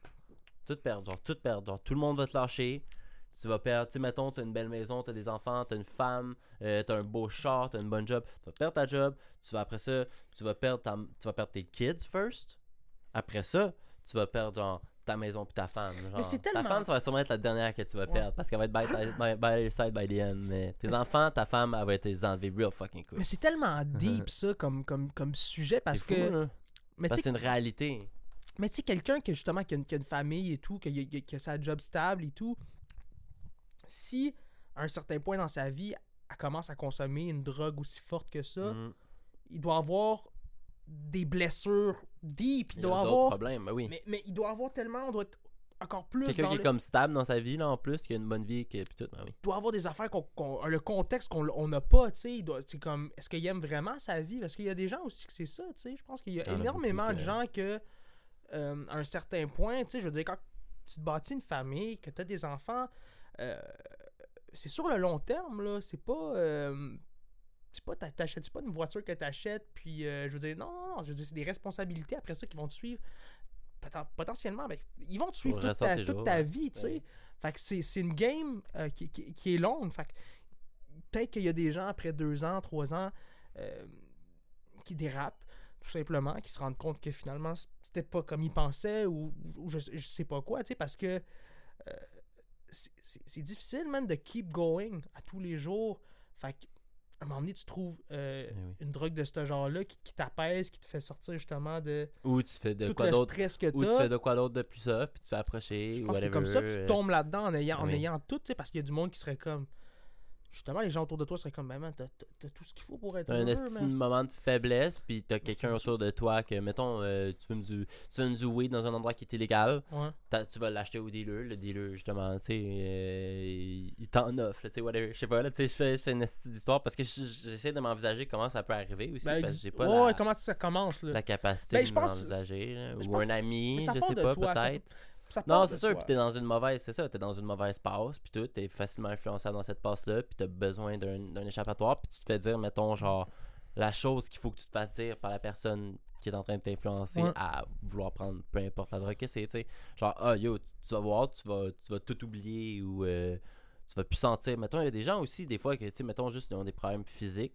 tout perdre genre tout perdre genre tout le monde va te lâcher tu vas perdre, tu sais, mettons, t'as une belle maison, t'as des enfants, t'as une femme, euh, t'as un beau char, t'as une bonne job, tu vas perdre ta job, tu vas après ça, tu vas perdre, ta, tu vas perdre tes kids first, après ça, tu vas perdre genre ta maison puis ta femme. Genre.
c'est
Ta
tellement-
femme, ça va sûrement être la dernière que tu vas
Ouais.
perdre parce qu'elle va être by, by, by your side by the end. Mais tes
Mais
enfants, ta femme, elle va être les enlever real fucking quick.
Mais c'est tellement deep ça comme, comme, comme sujet parce
fou,
que. Mais
Parce que c'est une réalité.
Mais tu sais, quelqu'un qui, a justement, qui a, une, qui a une famille et tout, qui a, qui a- sa job stable et tout, si à un certain point dans sa vie, elle commence à consommer une drogue aussi forte que ça,
Mhm.
il doit avoir des blessures deep. Il,
Il
doit avoir.
problèmes, ben oui.
Mais, mais il doit avoir tellement, on doit être encore plus
Quelqu'un qui est comme stable dans sa vie, là, en plus, qui a une bonne vie, qui puis tout, ben oui.
il doit avoir des affaires qu'on le contexte qu'on on n'a pas tu sais c'est comme est-ce qu'il aime vraiment sa vie? Parce qu'il y a des gens aussi que c'est ça tu sais je pense qu'il y a énormément de
que-
gens que euh, à un certain point tu sais je veux dire quand tu te bâtis une famille que tu as des enfants euh, c'est sur le long terme là c'est pas euh, c'est pas t'a- t'achètes pas une voiture que t'achètes puis euh, je veux dire non non non je veux dire c'est des responsabilités après ça qui vont te suivre Poten- potentiellement ben, ils vont te suivre toute ta, toute vie tu sais. Fait que c'est c'est une game euh, qui, qui- qui est longue. Fait que peut-être qu'il y a des gens après deux ans, trois ans euh, qui dérapent, tout simplement, qui se rendent compte que finalement c'était pas comme ils pensaient ou, ou je, je sais pas quoi, tu sais, parce que euh, c'est- difficile, man, de keep going à tous les jours. Fait que, à un moment donné, tu trouves euh,
Eh oui.
une drogue de ce genre-là qui, qui t'apaise, qui te fait sortir justement de
Ou tu fais de
tout
quoi d'autre Ou tu fais de quoi d'autre de plus soft, puis tu fais approcher,
Je
ou
que c'est comme ça que
euh,
tu tombes là-dedans en ayant, en ayant tout, tu sais, parce qu'il y a du monde qui serait comme. Justement, les gens autour de toi seraient comme, ben man, t'as t'as- tout ce qu'il faut pour être
T'as un
heureux,
estime
man.
moment de faiblesse, puis t'as
c'est
quelqu'un autour de toi que, mettons, euh, tu fumes du, tu fumes du weed dans un endroit qui est illégal,
Ouais.
t'as- tu vas l'acheter au dealer, le dealer, justement, tu sais, euh, il il t'en offre, là, tu sais, whatever. Je sais pas, là, tu sais, je fais, je fais une esti d'histoire parce que je- j'essaie de m'envisager comment ça peut arriver aussi,
Ben,
parce que j'ai pas
ouais,
la,
comment ça commence, là?
la capacité
Ben,
de
je pense-
m'envisager, là,
je
ou
pense-
un ami,
ça
je
part
sais
de
pas,
toi, ça-
peut-être.
Ça
Non, c'est sûr, puis t'es dans une mauvaise, c'est ça, t'es dans une mauvaise passe, puis tout, t'es facilement influençable dans cette passe-là, puis t'as besoin d'un échappatoire, puis tu te fais dire, mettons, genre, la chose qu'il faut que tu te fasses dire par la personne qui est en train de t'influencer
Ouais.
à vouloir prendre peu importe la drogue que c'est, tu sais. Genre, ah yo, tu vas voir, tu vas, tu vas tout oublier ou euh, tu vas plus sentir. Mettons, il y a des gens aussi, des fois, que, tu sais, mettons, juste, ils ont des problèmes physiques.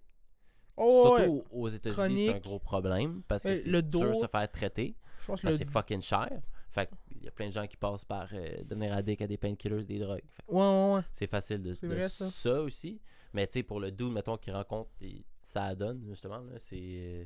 Oh, ouais.
Surtout aux États-Unis, c'est un gros problème parce que c'est dur de se faire traiter.
Je pense que
Parce
le...
que c'est fucking cher. Fait qu'il y a plein de gens qui passent par euh, devenir addict à des painkillers, des drogues. Fait
Ouais, ouais, ouais.
c'est facile de,
C'est
de
vrai,
ça.
ça.
aussi. Mais tu sais, pour le dude, mettons, qui rencontre, ça donne, justement, c'est. euh,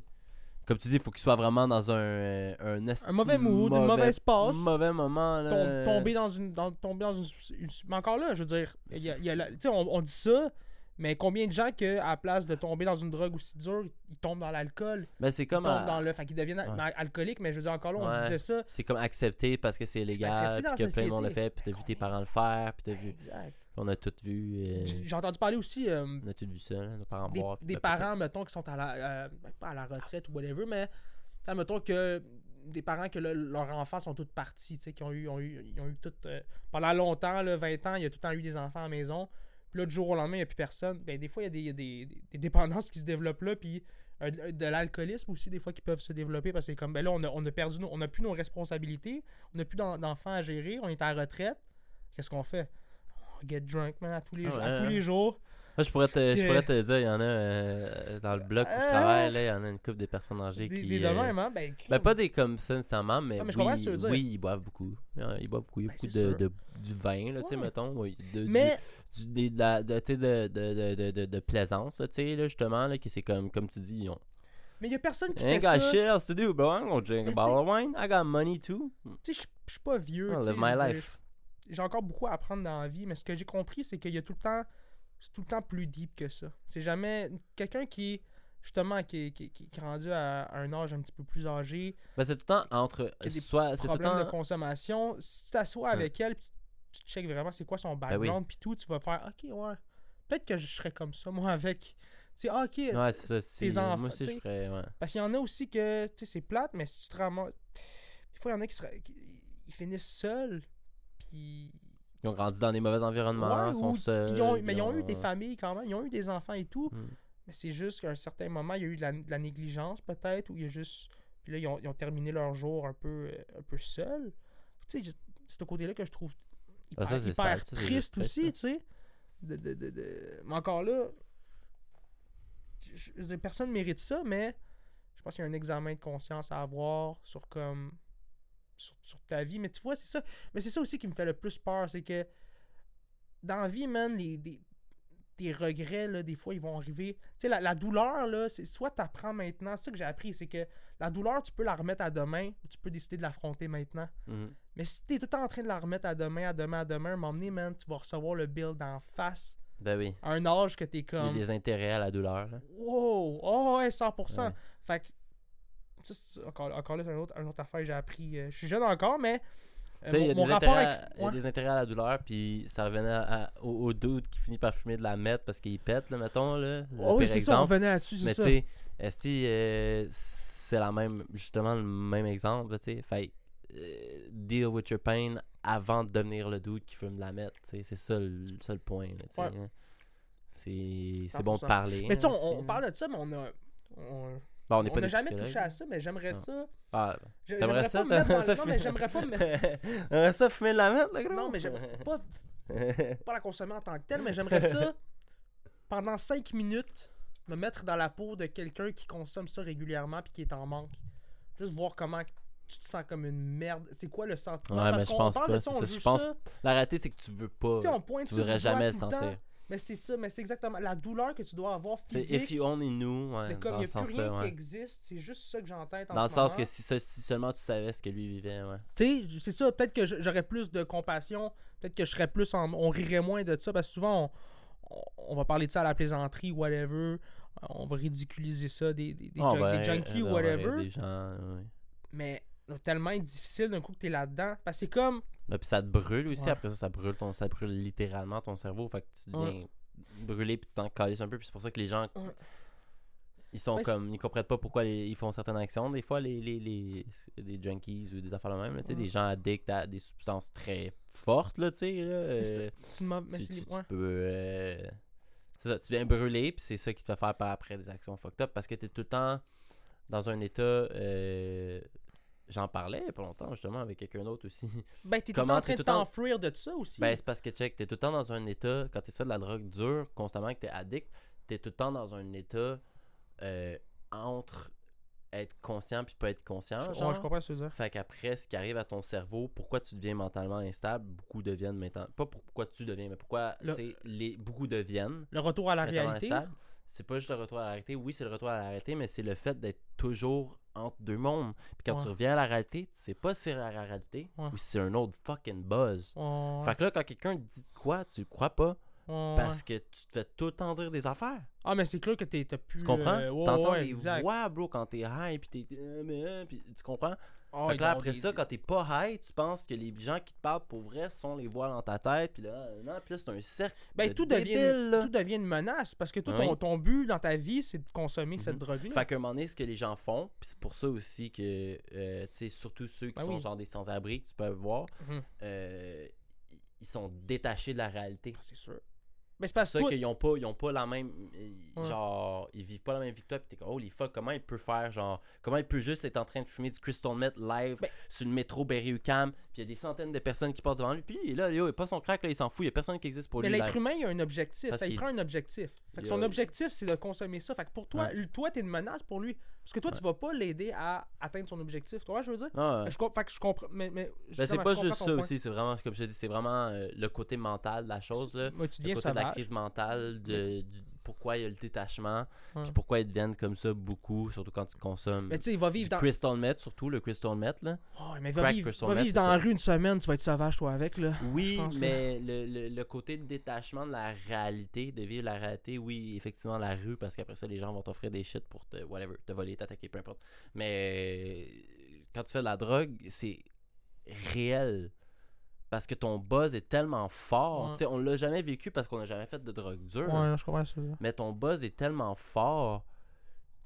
Comme tu dis, il faut qu'il soit vraiment dans un. euh, Un,
Un mauvais mood, une mauvaise passe.
Mauvais moment, là.
Tom- tomber dans une dans, tomber dans une, une- mais encore là je veux dire il y a- il y a la- tu sais on, on dit ça Mais combien de gens que, à la place de tomber dans une drogue aussi dure, ils tombent dans l'alcool,
Ben, c'est
ils
comme.
tombent
à-
dans le. Fait qu'ils deviennent
Ouais.
alcooliques, mais je veux dire, encore là, on
Ouais.
disait ça.
C'est comme accepté parce que c'est légal, puis que plein de monde le fait, puis t'as vu tes parents le faire, puis t'as vu.
Exact.
On a tout vu. euh,
J'ai entendu parler aussi euh,
on a tout vu ça, là, nos parents
des,
boire.
des parents, mettons, qui sont à la, euh, pas à la retraite ou whatever, mais mettons que des parents que leurs enfants sont tous partis, tu sais, qui ont eu, ont eu, ils ont eu tout, euh, pendant longtemps, là, 20 ans, il y a tout le temps eu des enfants à la maison. Puis là, du jour au lendemain, il n'y a plus personne. Ben, des fois, il y a des, il y a des, dépendances qui se développent là, puis euh, de, l'alcoolisme aussi, des fois, qui peuvent se développer parce que comme, ben là, on a, on a perdu, nos- on n'a plus nos responsabilités, on n'a plus d'en- d'enfants à gérer, on est à la retraite. Qu'est-ce qu'on fait? On get drunk, man, à tous les,
Ah
jours, à tous
hein?
les jours.
Moi, je pourrais te, je pourrais te dire, il y en a euh, dans le bloc où je
Euh,
travaille, là, il y en a une couple de personnes âgées
Des,
qui.
des de
euh,
même, hein? Ben,
Ben, pas des comme ça nécessairement, mais,
Ah, mais
oui, oui, ils boivent beaucoup. Ouais, Ils boivent beaucoup. Il y a
Ben,
beaucoup de, de- du vin, là, tu sais,
Ouais.
mettons. oui, de, du-
Mais,
du, des- de, la- de, tu sais, de, de, de, de, de, de plaisance, là, tu sais, là, justement, là, qui c'est comme, comme tu dis, ils ont.
mais il y a personne qui
I ain't
fait
got
ça.
shit to do, bro. I'm gonna drink a bottle of wine. I got money too.
Tu sais, je suis pas vieux. Sais,
live my life.
J'ai encore beaucoup à apprendre dans la vie, mais ce que j'ai compris, c'est qu'il y a tout le temps. C'est tout le temps plus deep que ça. C'est jamais. Quelqu'un qui. Justement, qui, qui, qui, qui est rendu à, à un âge un petit peu plus âgé,
Ben, c'est tout le temps entre. Soit, c'est tout le
problème de
temps.
consommation, si tu t'assois avec elle, puis tu checkes vraiment c'est quoi son
Ben oui.
background, puis tout, tu vas faire OK, ouais. Peut-être que je serais comme ça, moi, avec. Tu sais, ah, OK.
Ouais, c'est ça. c'est-
enfants,
Moi aussi,
tu
je ferais. Ouais.
Parce qu'il y en a aussi que, tu sais, c'est plate, mais si tu te ramasses. Des fois, il y en a qui, sera- qui- ils finissent seuls, puis.
Ils ont grandi dans des mauvais environnements,
Ouais,
sont
ou-
seuls.
ils ont- mais ils ont eu des
ont-
familles quand même, ils ont eu des enfants et tout.
Mm.
Mais c'est juste qu'à un certain moment, il y a eu de la, de la négligence peut-être, ou il y a juste. Puis là, ils ont, ils ont terminé leur jour un peu, euh, un peu seuls. Tu sais, c'est ce côté-là que je trouve
Ah,
hyper,
ça,
triste aussi, tu sais. De, de, de, de- Mais encore là, je, je personne ne mérite ça, mais je pense qu'il y a un examen de conscience à avoir sur comme. Sur, sur ta vie. Mais tu vois, c'est ça. Mais c'est ça aussi qui me fait le plus peur, c'est que dans la vie, man, les, tes regrets, là, des fois, ils vont arriver. Tu sais, la, la douleur, là, c'est soit tu apprends maintenant, c'est ça que j'ai appris, c'est que la douleur, tu peux la remettre à demain ou tu peux décider de l'affronter maintenant.
Mhm.
Mais si t'es tout le temps en train de la remettre à demain, à demain, à demain, donné, man, tu vas recevoir le bill d'en face
Ben oui.
à un âge que t'es
Il y
comme.
a des intérêts à la douleur. Là.
Wow! Oh, ouais, 100%.
Ouais.
Fait que. Ça, encore, encore là, c'est une autre, une autre affaire que j'ai appris. euh, je suis jeune encore, mais. euh,
Tu il y a,
mon, mon
des
avec.
à- il y a
ouais.
des intérêts à la douleur, puis ça revenait à- à- au, au dude qui finit par fumer de la meth parce qu'il pète, là, mettons. Là,
Oh oui, c'est ça, on revenait là-dessus,
Mais
c'est
tu
ça.
sais, est-ce que euh, c'est la même, justement le même exemple, tu sais? Fait deal with your pain avant de devenir le dude qui fume de la meth, tu sais. C'est ça le, le point, là, tu sais.
Ouais.
hein. C'est bon de
100%.
parler.
Mais tu sais,
hein,
on,
là.
parle de ça, mais on a. On
Bon, on
on
n'est pas
n'a jamais touché à ça, mais j'aimerais
Non.
ça.
Ah,
J'aimerais
ça,
pas me mettre
t'aimerais
dans
ça
le- Non, mais
fumer-
j'aimerais pas me.
Ça fumer de la meth, le gros?
Non, mais j'aimerais pas, pas la consommer en tant que telle, mais j'aimerais ça, pendant 5 minutes, me mettre dans la peau de quelqu'un qui consomme ça régulièrement puis qui est en manque. Juste voir comment tu te sens comme une merde. C'est quoi le sentiment?
Ouais,
Parce
mais je pense
parle
pas,
de on
je pense
ça.
La réalité, c'est que tu veux pas.
Tu sais, on pointe
Tu voudrais jamais le sentir.
Mais c'est ça, mais c'est exactement la douleur que tu dois avoir
C'est
physique.
if you only knew, ouais,
mais comme il n'y a plus rien qui existe, c'est juste ça que en en
Dans le sens
moment.
que si, seulement tu savais ce que lui vivait, ouais.
Tu sais, c'est ça, peut-être que j'aurais plus de compassion, peut-être que je serais plus en... On rirait moins de ça, parce que souvent, on, on- on va parler de ça à la plaisanterie, whatever, on va ridiculiser ça, des, des, des,
Ah,
junk-
ben,
des junkies whatever,
Des gens, ouais.
mais tellement difficile d'un coup que t'es là-dedans, parce que c'est comme...
Ben, puis ça te brûle aussi,
Ouais.
après ça, ça brûle, ton, ça brûle littéralement ton cerveau, fait que tu deviens brûlé puis tu t'en calisses un peu, puis c'est pour ça que les gens,
Ouais.
ils sont comme, ils comprennent pas pourquoi les- ils font certaines actions, des fois, les, les, les, des junkies ou des affaires de même, là, tu des gens addicts à des substances très fortes, là, tu sais, là,
mais
euh,
mais
tu, tu- tu peux. euh, c'est ça, tu viens brûler, puis c'est ça qui te fait faire après des actions fucked up parce que tu es tout le temps dans un état. euh, J'en parlais il y a pas longtemps, justement, avec quelqu'un d'autre aussi.
Ben, t'es tout le temps en
t'es
train de
temps-
t'enfuir de ça aussi.
ben, c'est parce que, check, tu es tout le temps dans un état, quand tu ça de la drogue dure, constamment que tu es addict, tu es tout le temps dans un état euh, entre être conscient puis pas être conscient.
je, ouais, je comprends ce que tu veux dire.
Fait qu'après, ce qui arrive à ton cerveau, pourquoi tu deviens mentalement instable, beaucoup deviennent maintenant. Pas pourquoi tu deviens, mais pourquoi
Le-
les, beaucoup deviennent
Le retour à la réalité.
C'est pas juste le retour à la réalité. Oui, c'est le retour à la réalité, mais c'est le fait d'être toujours entre deux mondes. Puis quand
Ouais.
tu reviens à la réalité, tu sais pas si c'est la réalité
Ouais.
ou si c'est un autre fucking buzz.
Ouais.
Fait que là, quand quelqu'un te dit quoi, tu le crois pas. Parce que tu te fais tout le temps dire des affaires.
Ah, mais c'est clair que t'es- t'as plus.
Tu comprends?
euh,
T'entends des voix, bro, quand t'es high, pis t'es. euh, mais, euh, pis tu comprends?
Ah,
fait que là, après ça, quand t'es pas high, tu penses que les gens qui te parlent pour vrai sont les voix dans ta tête, pis là, non, pis là, c'est un cercle.
Ben,
de
tout devient,
là.
tout devient une menace parce que toi,
Oui.
ton, ton but dans ta vie, c'est de consommer cette
Mhm.
drogue-là.
Fait qu'à un moment donné, ce que les gens font, puis c'est pour ça aussi que, euh, tu sais, surtout ceux qui
Ben
sont
oui.
genre des sans-abri, que tu peux voir,
Mhm.
euh, ils sont détachés de la réalité.
C'est sûr. Mais c'est parce que
qu'ils ont pas, ils ont pas la même.
Ouais.
Genre, ils vivent pas la même toi, pis t'es comme, holy fuck, comment il peut faire, genre, comment il peut juste être en train de fumer du crystal meth live
Ben-
sur le métro Berry-UQAM, pis il y a des centaines de personnes qui passent devant lui, puis là, yo, il a pas son crack, là, il s'en fout, il y a personne qui existe pour
Mais
lui.
l'être
live.
humain, il a un objectif.
Parce
Ça, il prend un objectif. Fait que son
a-
objectif, c'est de consommer ça. Fait que pour toi, lui- toi, t'es une menace pour lui. Parce que toi, tu vas pas l'aider à atteindre son objectif. Tu vois, je veux dire?
Ah, ouais.
Je, com- fait que je comprends. Mais, mais
Ben, c'est pas juste ça
point.
aussi, c'est vraiment, comme je te dis, c'est vraiment euh, le côté mental de la chose, là.
Moi, tu
le côté de la crise mentale, de, du- pourquoi il y a le détachement,
Ouais.
puis pourquoi ils deviennent comme ça beaucoup, surtout quand tu consommes
Mais tu sais, il va
du
vivre dans.
crystal meth, surtout le crystal meth, là.
Oh, mais va
crack
vivre, va vivre dans la rue une semaine, tu vas être sauvage, toi, avec, là.
Oui,
pense, là.
mais le, le, le côté de détachement de la réalité, de vivre la réalité, oui, effectivement, la rue, parce qu'après ça, les gens vont t'offrir des shit pour te, whatever, te voler, t'attaquer, peu importe. Mais euh, quand tu fais de la drogue, c'est réel. Parce que ton buzz est tellement fort.
Ouais.
Tu sais, on l'a jamais vécu parce qu'on n'a jamais fait de drogue dure.
Ouais, je comprends ça.
Mais ton buzz est tellement fort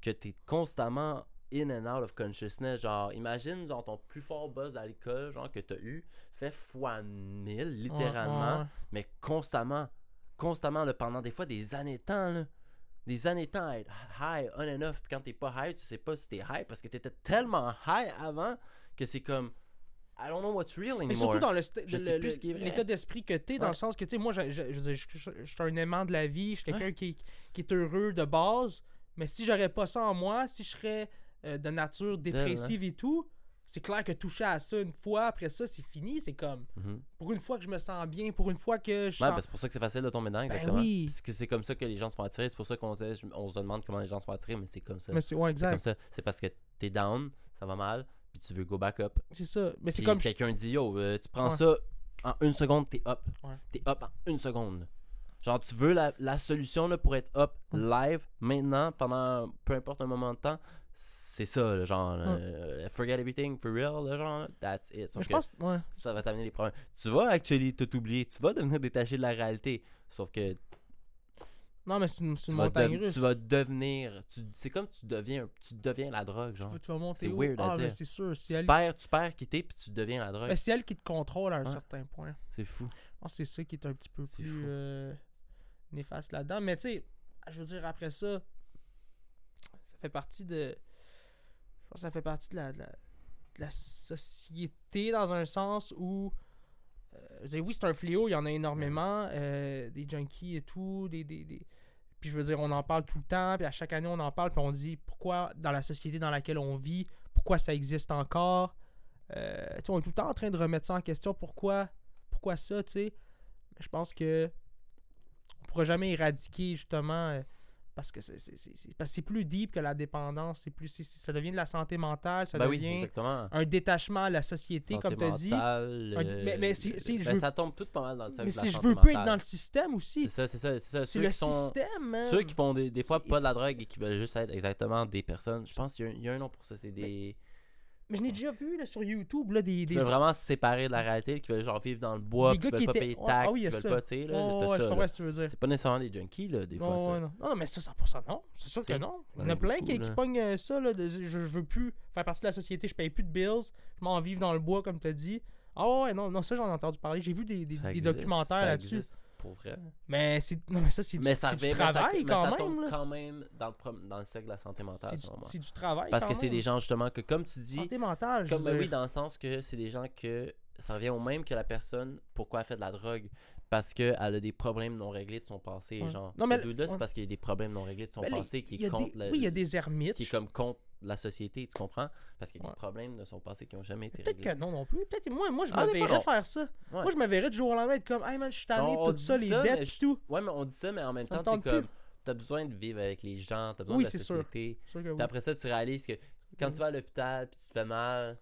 que tu es constamment in and out of consciousness. Genre, imagine genre, ton plus fort buzz à l'école, genre que tu as eu, fait fois 1000, littéralement,
ouais,
mais constamment. Constamment, là, pendant des fois des années de temps. Là. Des années de temps à être high, on and off. Puis quand t'es pas high, tu sais pas si t'es high parce que t'étais tellement high avant que c'est comme. I don't know what's real anymore.
Mais surtout dans
Je
le- le- l'état d'esprit que t'es, dans
Ouais.
le sens que, tu sais, moi, je, je, je, suis un aimant de la vie, je suis quelqu'un qui, qui est heureux de base, mais si j'aurais pas ça en moi, si je serais euh, de nature dépressive et tout, c'est clair que toucher à ça une fois, après ça, c'est fini, c'est comme,
Mhm.
pour une fois que je me sens bien, pour une fois que je
Ouais,
sens...
ben, c'est pour ça que c'est facile de tomber dedans,
Ben
exactement.
oui.
Parce que c'est comme ça que les gens se font attirer. C'est pour ça qu'on on se demande comment les gens se font attirer, mais c'est comme ça.
mais c'est, ouais,
C'est comme
exact,
ça. C'est parce que t'es down, ça va mal, puis tu veux go back up.
c'est ça. Mais c'est comme...
quelqu'un dit yo, euh, tu prends
Ouais.
ça en une seconde, t'es up.
Ouais.
T'es up en une seconde. Genre, tu veux la, la solution là, pour être up live maintenant, pendant peu importe un moment de temps, c'est ça, là, genre, euh, forget everything for real, là, genre, that's it. Sauf
mais je
que
pense... Ouais.
ça va t'amener des problèmes. Tu vas actually tout oublier, tu vas devenir détaché de la réalité. Sauf que
Non, mais c'est une, montagne russe.
tu vas devenir. C'est comme tu deviens, tu deviens la drogue, genre.
Tu vas- tu vas monter
C'est weird à
ah,
dire.
c'est sûr,
Tu
elle...
perds, tu perds quitter, puis tu deviens la drogue.
mais c'est elle qui te contrôle à un certain point.
C'est fou.
Je pense que c'est ça qui est un petit peu plus euh, néfaste là-dedans. Mais tu sais, je veux dire, après ça, ça fait partie de. Je pense que ça fait partie de la, de la, de la société dans un sens où. Euh, dire, oui, c'est un fléau, il y en a énormément. euh, des junkies et tout. Des, des, des- Puis je veux dire, on en parle tout le temps. Puis à chaque année, on en parle. Puis on dit pourquoi, dans la société dans laquelle on vit, pourquoi ça existe encore. Euh, tu sais, on est tout le temps en train de remettre ça en question. Pourquoi, pourquoi ça, tu sais. Je pense que on pourra jamais éradiquer justement euh, parce que c'est plus deep que la dépendance. C'est plus ça devient de la santé mentale, ça
ben
devient un détachement à la société,
Santé
comme tu as dit. Un-
euh,
mais- mais si- si je
ben,
veux-
ça tombe tout pas mal dans le
Mais
de la
si je veux pas être dans le système aussi,
C'est ça, c'est ça, c'est ça. Ceux
le
qui sont.
système, man.
Ceux qui font des, des fois pas de la drogue et qui veulent juste être exactement des personnes. Je pense qu'il y a un- il y, a un nom pour ça. C'est des.
Mais je l'ai déjà vu là, sur YouTube, là, des, des,
vraiment se séparer de la réalité, qui veulent genre vivre dans le bois, qui veulent
qui
pas
étaient-
payer de
Ouais,
taxes,
ah oui,
qui veulent
ça.
pas, tu sais, là.
Oh, ouais, je comprends ce que tu veux dire.
C'est pas nécessairement des junkies, là, des fois. Ça.
non. non, non, mais ça, 100% non. C'est sûr que non. Il y en a plein
beaucoup,
qui, qui pognent euh, ça, là, de, je, je veux plus faire partie de la société, je paye plus de bills, je m'en vivre dans le bois, comme tu as dit. Ah ouais, non, non ça j'en ai entendu parler. J'ai vu des, des, documentaires là-dessus.
Pour vrai.
Mais non, mais ça, c'est du,
Mais ça
du
revient- mais ça-
travail
mais
quand
ça
même.
tombe
là.
quand même dans le, dans le cercle de la santé mentale,
C'est du, travail.
Parce
quand
que c'est
même.
des gens, justement, que comme tu dis,
Santé mentale,
Comme, ben oui, dans le sens que c'est des gens que ça revient au même que la personne pourquoi elle fait de la drogue? Parce qu'elle a des problèmes non réglés de son passé.
Ouais.
Genre,
Non, mais-
dude-là, c'est
ouais.
parce qu'il y a des problèmes non réglés de son
Ben, les-
passé qui contre
des-
le-
Oui, il y a des ermites.
qui est comme contre la société, tu comprends? Parce qu'il y a
Ouais.
des problèmes de son passé qui n'ont jamais été
Peut-être que non non plus. Peut-être que moi, moi je
Ah,
me verrais faire ça.
Ouais.
Moi, je me verrais du jour au lendemain être comme, hey man, je suis tanné, tout ça, les dettes,
je-
tout.
Ouais, mais on dit ça, mais en même
Ça
temps, c'est comme. T'as besoin de vivre avec les gens, t'as besoin
Oui,
de la
sûr.
société.
Sûr oui.
Puis après ça, tu réalises que quand
Mm.
tu vas à l'hôpital puis tu te fais mal,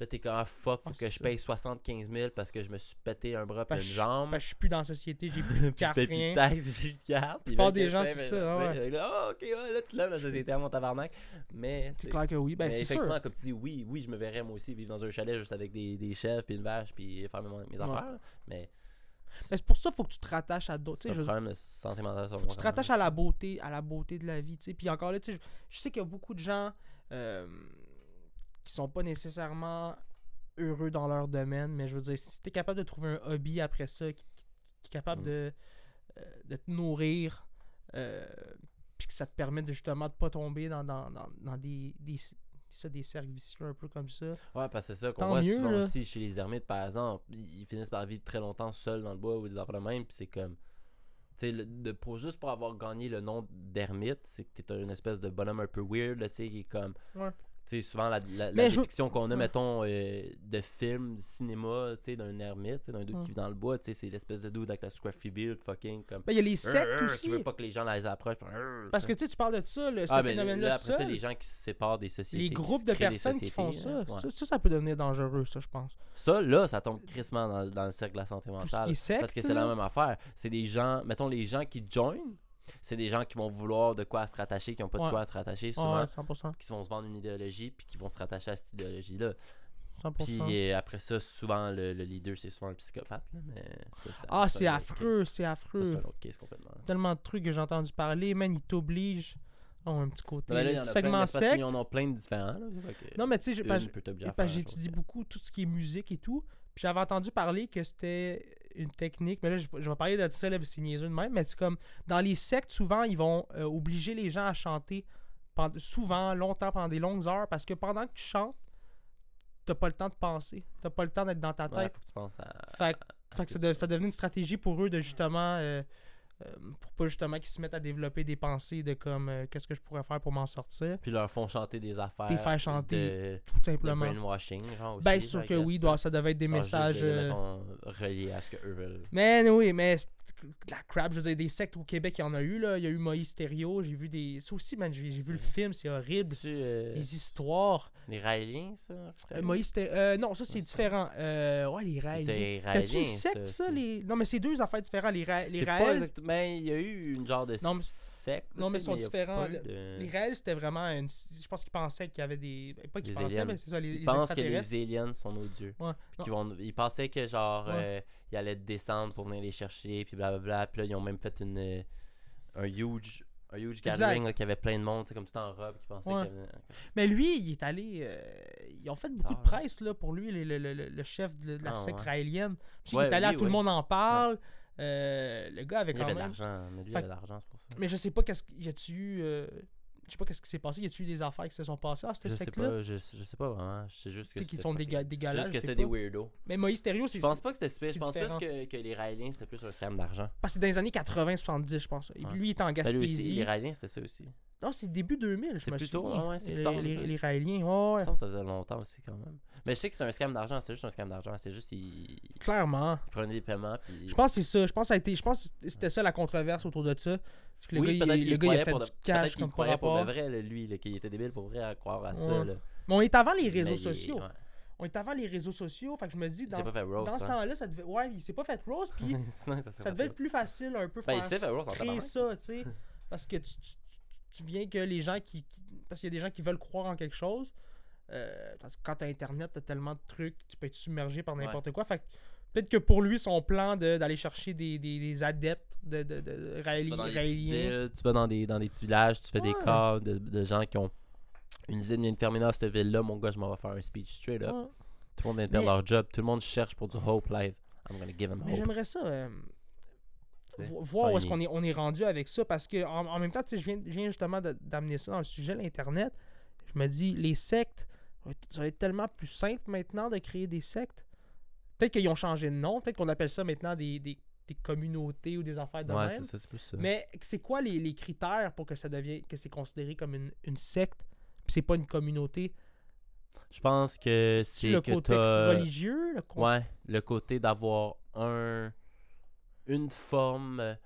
Là, t'es comme, ah fuck, faut
Ah,
que je paye 75 000 parce que je me suis pété un bras et une jambe.
parce que je suis plus dans la société, j'ai plus de carte,
paye plus de taxes, j'ai plus de carte.
plupart
fait
des gens, c'est ça,
ben,
ouais.
là, ah, ok, ouais, là, tu lèves la société à mon tabarnak. Mais,
C'est clair que oui. Ben,
mais
c'est
effectivement,
sûr.
comme tu dis, oui, oui, je me verrais moi aussi vivre dans un chalet juste avec des, des chefs, puis une vache, puis faire mes, mes affaires. Mais
Mais c'est pour ça qu'il faut que tu te rattaches à d'autres.
c'est un
je-
problème de santé mentale. sur
faut que
moi,
tu te rattaches à la beauté, à la beauté de la vie, tu sais. Puis encore là, tu sais, je, je sais qu'il y a beaucoup de gens euh, qui sont pas nécessairement heureux dans leur domaine, mais je veux dire, si tu es capable de trouver un hobby après ça, qui, qui- qui est capable
Mm.
de, euh, de te nourrir, euh, puis que ça te permet de justement de pas tomber dans, dans, dans, dans des, des, ça, des cercles vicieux un peu comme ça.
Ouais, parce que c'est ça qu'on voit
mieux,
souvent
là.
aussi chez les ermites, par exemple. Ils finissent par vivre très longtemps seuls dans le bois ou affaires de même, puis c'est comme. Tu sais, le- de- pour, juste pour avoir gagné le nom d'ermite, c'est que t'es une espèce de bonhomme un peu weird, tu sais, qui est comme.
Ouais.
Tu sais, souvent la, la, la
Mais je veux-
dépiction qu'on a, mettons, euh, de films, de cinéma, tu sais, d'un ermite, tu d'un dude qui vit dans le bois, tu sais, c'est l'espèce de dude avec la scruffy beard, fucking, comme.
Ben, il y a les sectes aussi.
Qui veut pas que les gens les approchent.
Parce que
tu sais.
tu tu parles de ça, le,
ah, ben,
phénomène-là
là, après ça,
seul.
les gens qui se séparent des sociétés.
les groupes de personnes qui font ça,
ouais.
ça, ça, ça peut devenir dangereux, ça, je pense.
Ça, là, ça tombe crissement dans, dans le cercle de la santé
Tout ce
mentale.
qui est secte,
parce que c'est la même affaire. C'est des gens, mettons, les gens qui joignent, c'est des gens qui vont vouloir de quoi se rattacher, qui n'ont pas
Ouais.
de quoi à se rattacher, souvent,
ouais, 100%.
qui vont se vendre une idéologie, puis qui vont se rattacher à cette idéologie-là.
100%.
Puis euh, après ça, souvent, le, le leader, c'est souvent un psychopathe, là, mais ça, ça-
ah,
ça,
c'est affreux, c'est
Ça,
affreux.
c'est un autre case complètement.
Tellement de trucs que j'ai entendu parler, man, ils t'obligent. Oh, un petit côté.
Ben là, il y
le
en a plein,
segment sec.
en ont plein de différents. Que
Non, mais tu sais, j'étudie beaucoup tout ce qui est musique et tout. Puis j'avais entendu parler que c'était une technique, mais là, je, je vais parler de ça, là, c'est niaiseux de même, mais c'est comme, dans les sectes, souvent, ils vont euh, obliger les gens à chanter pendant, souvent, longtemps, pendant des longues heures, parce que pendant que tu chantes, t'as pas le temps de penser. T'as pas le temps d'être dans ta
Ouais,
tête.
faut que tu penses à.
Fait,
à
fait
ce
que ça, de- ça devenait une stratégie pour eux de justement... euh, pour pas justement qu'ils se mettent à développer des pensées de comme euh, qu'est-ce que je pourrais faire pour m'en sortir
Puis leur font chanter des affaires.
Des faire chanter,
De,
tout
de
simplement
brainwashing, genre.
ben
aussi,
sûr
I
que oui doit- ça devait être des
Genre
messages
de,
euh,
reliés à ce que eux veulent.
Mais oui, mais de la crap, je veux dire, des sectes au Québec, il y en a eu, là. Il y a eu Moïse Stéréo, j'ai vu des. Ça aussi, man, j'ai vu le film, c'est horrible.
Euh,
Des histoires.
les Raéliens, ça
Euh, Moïse euh, non, ça, c'est différent. Euh, ouais, les Raëliens.
C'était
une secte, ça, les. Non, mais c'est deux affaires différentes. Les, Ra... les
pas. Mais il y a eu une genre de
Non, mais- non, mais ils sont différents,
de-
Les Raëls, c'était vraiment une. Je pense qu'ils pensaient qu'il y avait des. Pas qu'ils pensaient,
aliens.
mais c'est ça, les,
Ils
les
pensent que les aliens sont nos dieux.
Ouais.
Puis qu'ils vont, ils pensaient que genre
Ouais.
euh, ils allaient descendre pour venir les chercher puis blablabla. Puis là ils ont même fait une euh, un huge un huge
Exact.
gathering là, qui avait plein de monde, comme tout en robe qui pensait
Ouais.
qu'il y avait
Mais lui, il est allé. euh, ils ont fait beaucoup de presse là, pour lui, le, le- le- le chef de, la
Ah,
secte raélienne. Il est allé à
oui,
tout le monde en parle. Euh, le gars avait quand
avait de
même.
l'argent, mais lui il
Fait
avait de l'argent.
Mais je sais pas qu'est-ce qu'il y a-tu eu. euh, je sais pas qu'est-ce qui s'est passé. Y a-tu eu des affaires qui se sont passées à secte-là
pas, je, je sais pas vraiment, je sais juste que
Tu sais qu'ils sont déga- dégueulasses,
juste que c'était des weirdos.
Mais Moïse c'est
Je pense pas que c'était super, je pense plus
différent.
que, que les Raéliens c'était plus un scam d'argent.
parce que c'est dans les années 80-70, je pense. Et puis
Ouais.
lui, il est en
Ben, lui aussi,
Gaspésie.
les Raéliens c'était ça aussi.
Non, c'est début 2000, je
C'est
me
plus tôt,
souviens.
ah ouais, c'est plus
les,
tard,
les,
ça.
les Raéliens, ouais,
ça faisait longtemps aussi quand même. Mais je sais que c'est un scam d'argent, c'est juste un scam d'argent, c'est juste ils, ils
Clairement.
prenaient des paiements puis
Je pense que c'est ça. Je pense que ça a été. Je pense que c'était ça la controverse autour de ça. Parce que le
oui,
gars, il, le gars, il a fait du
de...
cash comme
croyait pour de vrai, lui, là, qu'il était débile pour vrai à croire à ça.
Ouais.
Là.
Mais on est avant les réseaux
Mais
sociaux.
ouais.
On est avant les réseaux sociaux. Fait que je me dis, dans, ce
hein.
temps-là, ça devait. Ouais, il s'est pas fait rose. Puis
ça,
devait être plus facile un peu
Ben, il
faire
fait
créer ça, tu sais. Parce que tu, tu, tu viens que les gens qui. qui- parce qu'il y a des gens qui veulent croire en quelque chose. Euh, parce que quand t'as internet, t'as tellement de trucs, tu peux être submergé par n'importe quoi. Fait peut-être que pour lui, son plan de- d'aller chercher des, des, des adeptes de, de, de,
Tu vas dans des petites
raéliens.
villes, tu vas dans des, dans des petits villages, tu fais des cas de, de gens qui ont une usine vient de dans cette ville-là, mon gars, je m'en vais faire un speech straight up.
Ouais.
Tout le monde vient de perdre
Mais-
leur job, tout le monde cherche pour du hope live. I'm gonna give them
Mais j'aimerais ça. euh, voir où est-ce qu'on est, on est rendu avec ça. Parce que en, en même temps, je viens, je viens justement d'amener ça dans le sujet de l'Internet. Je me dis, les sectes, ça va être- tellement plus simple maintenant de créer des sectes. Peut-être qu'ils ont changé de nom, peut-être qu'on appelle ça maintenant des, des, des communautés ou des affaires de
Ouais,
même.
ça, plus ça.
Mais c'est quoi les, les critères pour que ça devienne que c'est considéré comme une, une secte puis c'est pas une communauté?
Je pense que
C'est le
que
contexte religieux le
Ouais, le côté d'avoir un une forme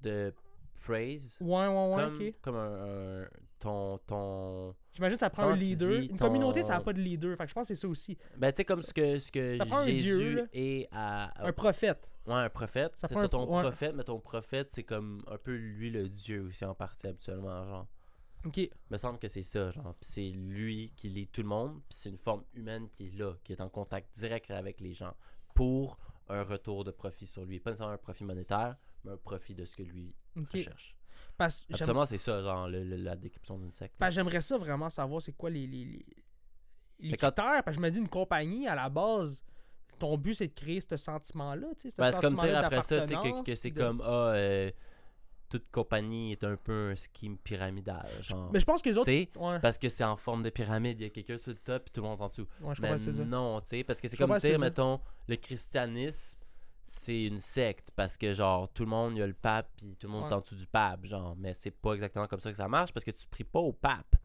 de praise
ouais ouais ouais
comme,
ok
comme un, un- ton. ton...
J'imagine que ça prend un leader. Une communauté, ça n'a pas de leader. Fait que je pense que c'est ça aussi.
Ben, tu sais, comme ce que, ce que
un
Jésus est à.
Un prophète.
Ouais, un prophète.
Ça prend un
ton
ouais.
prophète, mais ton prophète, c'est comme un peu lui le dieu aussi en partie habituellement, genre.
Ok.
Il me semble que c'est ça, genre. Puis c'est lui qui lit tout le monde, puis c'est une forme humaine qui est là, qui est en contact direct avec les gens pour un retour de profit sur lui. Pas nécessairement un profit monétaire, mais un profit de ce que lui recherche.
Parce
Absolument, c'est ça, genre, le- le- la description d'une secte.
j'aimerais ça vraiment savoir c'est quoi les, les, les, les
Mais quand-
critères. Parce que je me dis, une compagnie, à la base, ton but, c'est de créer ce sentiment-là. tu sais, ce
Ben, c'est comme dire après ça, que, c'est
de-
comme, ah, euh, toute compagnie est un peu un scheme pyramidal, genre.
Mais je pense que les autres. Ouais,
Parce que c'est en forme de pyramide, il y a quelqu'un sur le top et tout le monde en dessous.
ouais, je
Mais non, tu sais, parce que c'est comme dire, mettons, le christianisme, c'est une secte parce que, genre, tout le monde, il y a le pape puis tout le monde
Ouais.
est en dessous du pape, genre. Mais c'est pas exactement comme ça que ça marche parce que tu pries pas au pape.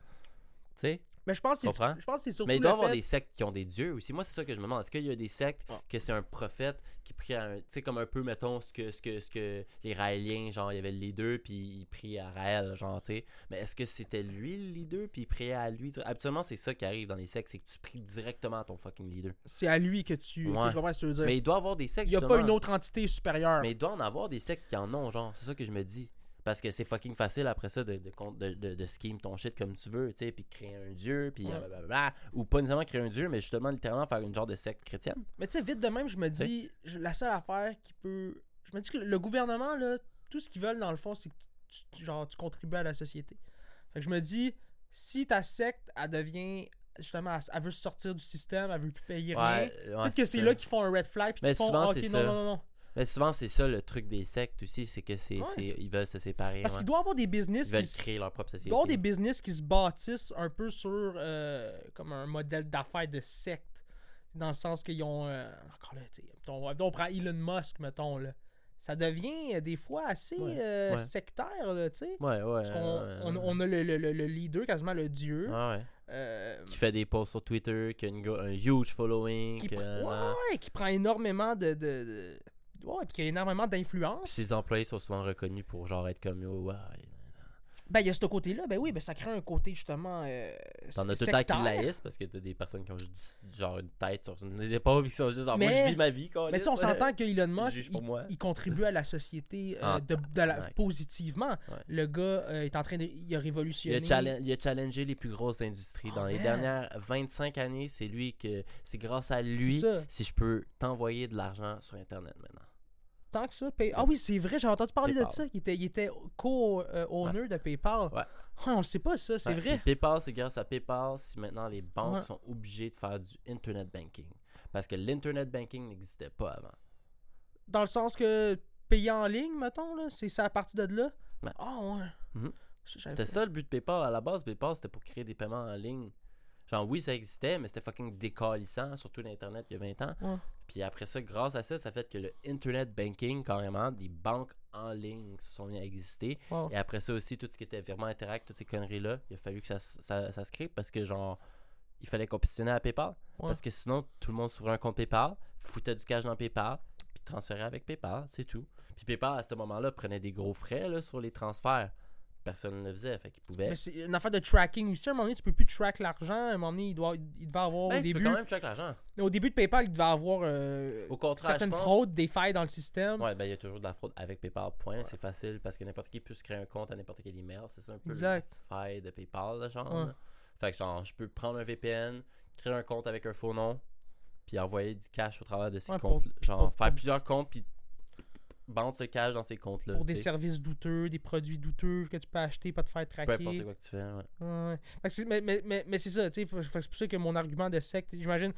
Tu sais?
Mais je pense que c'est
Comprends?
je pense que c'est surtout
Mais il doit y avoir
fait-
des sectes qui ont des dieux aussi. Moi, c'est ça que je me demande. Est-ce qu'il y a des sectes
Ah.
que c'est un prophète qui prie à un. Tu sais, comme un peu, mettons, ce que, ce que, ce que les Raéliens, genre, il y avait le leader, puis il priait à Raël, genre, tu sais. Mais est-ce que c'était lui le leader, puis il priait à lui? Habituellement, c'est ça qui arrive dans les sectes, c'est que tu pries directement à ton fucking leader.
C'est à lui que tu.
Ouais.
que veux dire.
Mais il doit y avoir des sectes.
Il n'y a pas une autre entité supérieure.
Mais il doit en avoir des sectes qui en ont, genre. C'est ça que je me dis. Parce que c'est fucking facile après ça de, de, de, de, de scheme ton shit comme tu veux, tu sais, puis créer un dieu, puis blablabla. Ou pas nécessairement créer un dieu, mais justement, littéralement faire une genre de secte chrétienne.
Mais tu sais, vite de même, je me dis, la seule affaire qui peut. Je me dis que le- gouvernement, là, tout ce qu'ils veulent, dans le fond, c'est que tu, genre, tu contribues à la société. Fait que je me dis, si ta secte, elle devient. Justement, elle, veut sortir du système, elle veut plus payer rien. Peut-être que c'est là qu'ils font un red flag. Puis qu'ils font,
souvent,
ok, non, non, non, non.
Mais souvent, c'est ça le truc des sectes aussi, c'est que c'est,
Ouais.
ils veulent se séparer.
Parce
ouais.
qu'il doit y avoir des business
Ils
qui
veulent
se-
créer leur propre
il
société.
doit y avoir des business qui se bâtissent un peu sur euh, comme un modèle d'affaires de secte. Dans le sens qu'ils ont. euh, encore là, mettons, on prend Elon Musk, mettons, là. Ça devient euh, des fois assez
Ouais,
euh,
ouais.
sectaire, là, tu sais.
Ouais, ouais.
Parce qu'on
ouais,
on, on a le, le- le- le leader, quasiment le dieu.
Ouais.
euh,
Qui fait des posts sur Twitter, qui a une un huge following.
qui,
euh,
ouais, ouais, qui prend énormément de. de, de- ouais, puis qui a énormément d'influence.
ses employés sont souvent reconnus pour genre être comme ouais.
Ben, il y a ce côté-là, ben oui, ben ça crée un côté justement. Euh,
T'en as tout le temps qui laïssent parce que t'as des personnes qui ont juste du- genre une tête sur épaules puis qui sont juste genre moi
Mais-
je vis ma vie quoi.
Mais tu on s'entend que Elon Musk, il, il contribue à la société euh,
Ah,
de, de la- positivement.
Ouais.
Le gars euh, est en train de. Il a
Il a,
révolutionné.
il a challengé les plus grosses industries.
Oh,
Dans les
man.
dernières 25 années, c'est lui que. C'est grâce à lui si je peux t'envoyer de l'argent sur Internet maintenant.
Tant que ça. Pay- Ah oui, c'est vrai, j'ai entendu parler de ça. Il était, il était co-owner de PayPal.
Ouais.
Ouais, on le sait pas, ça, c'est
Ouais,
vrai.
PayPal, c'est grâce à PayPal si maintenant les banques sont obligées de faire du Internet banking. Parce que l'Internet banking n'existait pas avant.
Dans le sens que payer en ligne, mettons, là, c'est ça à partir de là? Ah ouais.
Mhm. C'était ça le but de PayPal à la base. PayPal, c'était pour créer des paiements en ligne. Genre, oui, ça existait, mais c'était fucking décalissant, surtout l'Internet il y a 20 ans.
Ouais.
Puis après ça, grâce à ça, ça fait que le Internet banking, carrément, des banques en ligne se sont mis à exister.
Wow.
Et après ça aussi, tout ce qui était virement interact, toutes ces conneries-là, il a fallu que ça, ça, ça se crée parce que, genre, il fallait compétitionner à PayPal.
Ouais.
Parce que sinon, tout le monde s'ouvrait un compte PayPal, foutait du cash dans PayPal, puis transférait avec PayPal, c'est tout. Puis PayPal, à ce moment-là, prenait des gros frais là, sur les transferts. Personne ne le faisait, fait qu'il pouvait.
Mais c'est une affaire de tracking aussi. À un moment donné, tu peux plus track l'argent. À un moment donné, il, doit, il devait avoir
Ben,
au
tu peux
début.
quand même check l'argent.
Au début de PayPal, il devait avoir euh,
Au contraire,
certaines
pense-
fraudes, des failles dans le système.
Ouais, ben il y a toujours de la fraude avec PayPal. Point, c'est facile parce que n'importe qui peut se créer un compte à n'importe quel email. C'est ça un peu
Exact.
la faille de PayPal, là, genre.
Ouais.
Fait que genre, je peux prendre un VPN, créer un compte avec un faux nom, puis envoyer du cash au travers de ces
Ouais,
comptes.
pour-
genre,
pour-
faire
pour-
plusieurs comptes, puis vendre ce cash dans ces comptes-là.
pour des services douteux, des produits douteux que tu peux acheter, pas te faire
Peu
traquer.
importe c'est quoi que tu fais, ouais.
Ouais, que mais mais, mais, mais c'est ça, tu sais. C'est pour ça que mon argument de secte, j'imagine.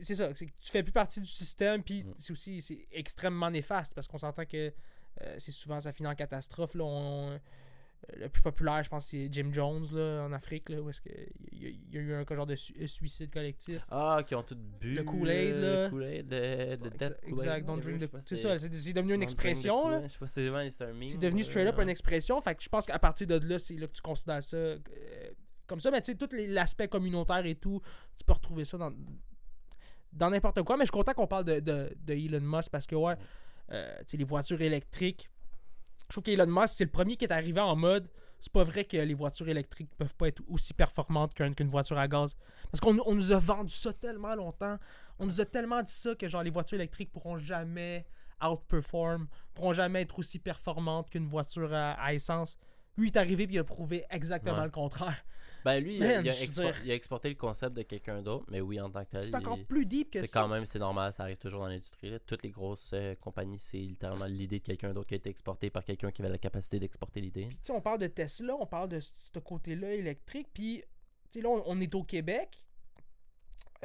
C'est ça, c'est que tu fais plus partie du système, puis
Mm.
c'est aussi c'est extrêmement néfaste parce qu'on s'entend que euh, c'est souvent ça finit en catastrophe. Là, on- le plus populaire, je pense, c'est Jim Jones là, en Afrique, là, où est-ce il y, a- il y a eu un genre de su- euh, suicide collectif.
Ah, qui ont tous bu.
Le Kool-Aid,
euh,
là.
Le Kool-Aid, de, Death Kool-Aid,
exact, don't drink the- C'est ça, c'est devenu une expression. là.
Je sais pas si c'est vraiment un meme.
C'est devenu
euh,
straight up une expression. Fait que je pense qu'à partir de là, c'est là que tu considères ça euh, comme ça. Mais tu sais, tout l'aspect communautaire et tout, tu peux retrouver ça dans dans n'importe quoi. Mais je suis content qu'on parle de, de, de Elon Musk parce que, ouais, euh, tu sais, les voitures électriques. Je trouve qu'Elon Musk, c'est le premier qui est arrivé en mode c'est pas vrai que les voitures électriques peuvent pas être aussi performantes qu'un- qu'une voiture à gaz. Parce qu'on on nous a vendu ça tellement longtemps. On nous a tellement dit ça que genre les voitures électriques pourront jamais outperform, pourront jamais être aussi performantes qu'une voiture à, à essence. Lui, il est arrivé puis il a prouvé exactement
Ouais.
le contraire.
Ben lui, il a-
Man,
il, a
je veux
expor-
dire-
il a exporté le concept de quelqu'un d'autre, mais oui, en tant que tel,
C'est encore plus deep que
c'est
ça.
quand même, c'est normal, ça arrive toujours dans l'industrie. là. Toutes les grosses euh, compagnies, c'est littéralement l'idée de quelqu'un d'autre qui a été exporté par quelqu'un qui avait la capacité d'exporter l'idée.
Puis, tu sais, on parle de Tesla, on parle de ce côté-là électrique. Puis, tu sais, là, on, on est au Québec.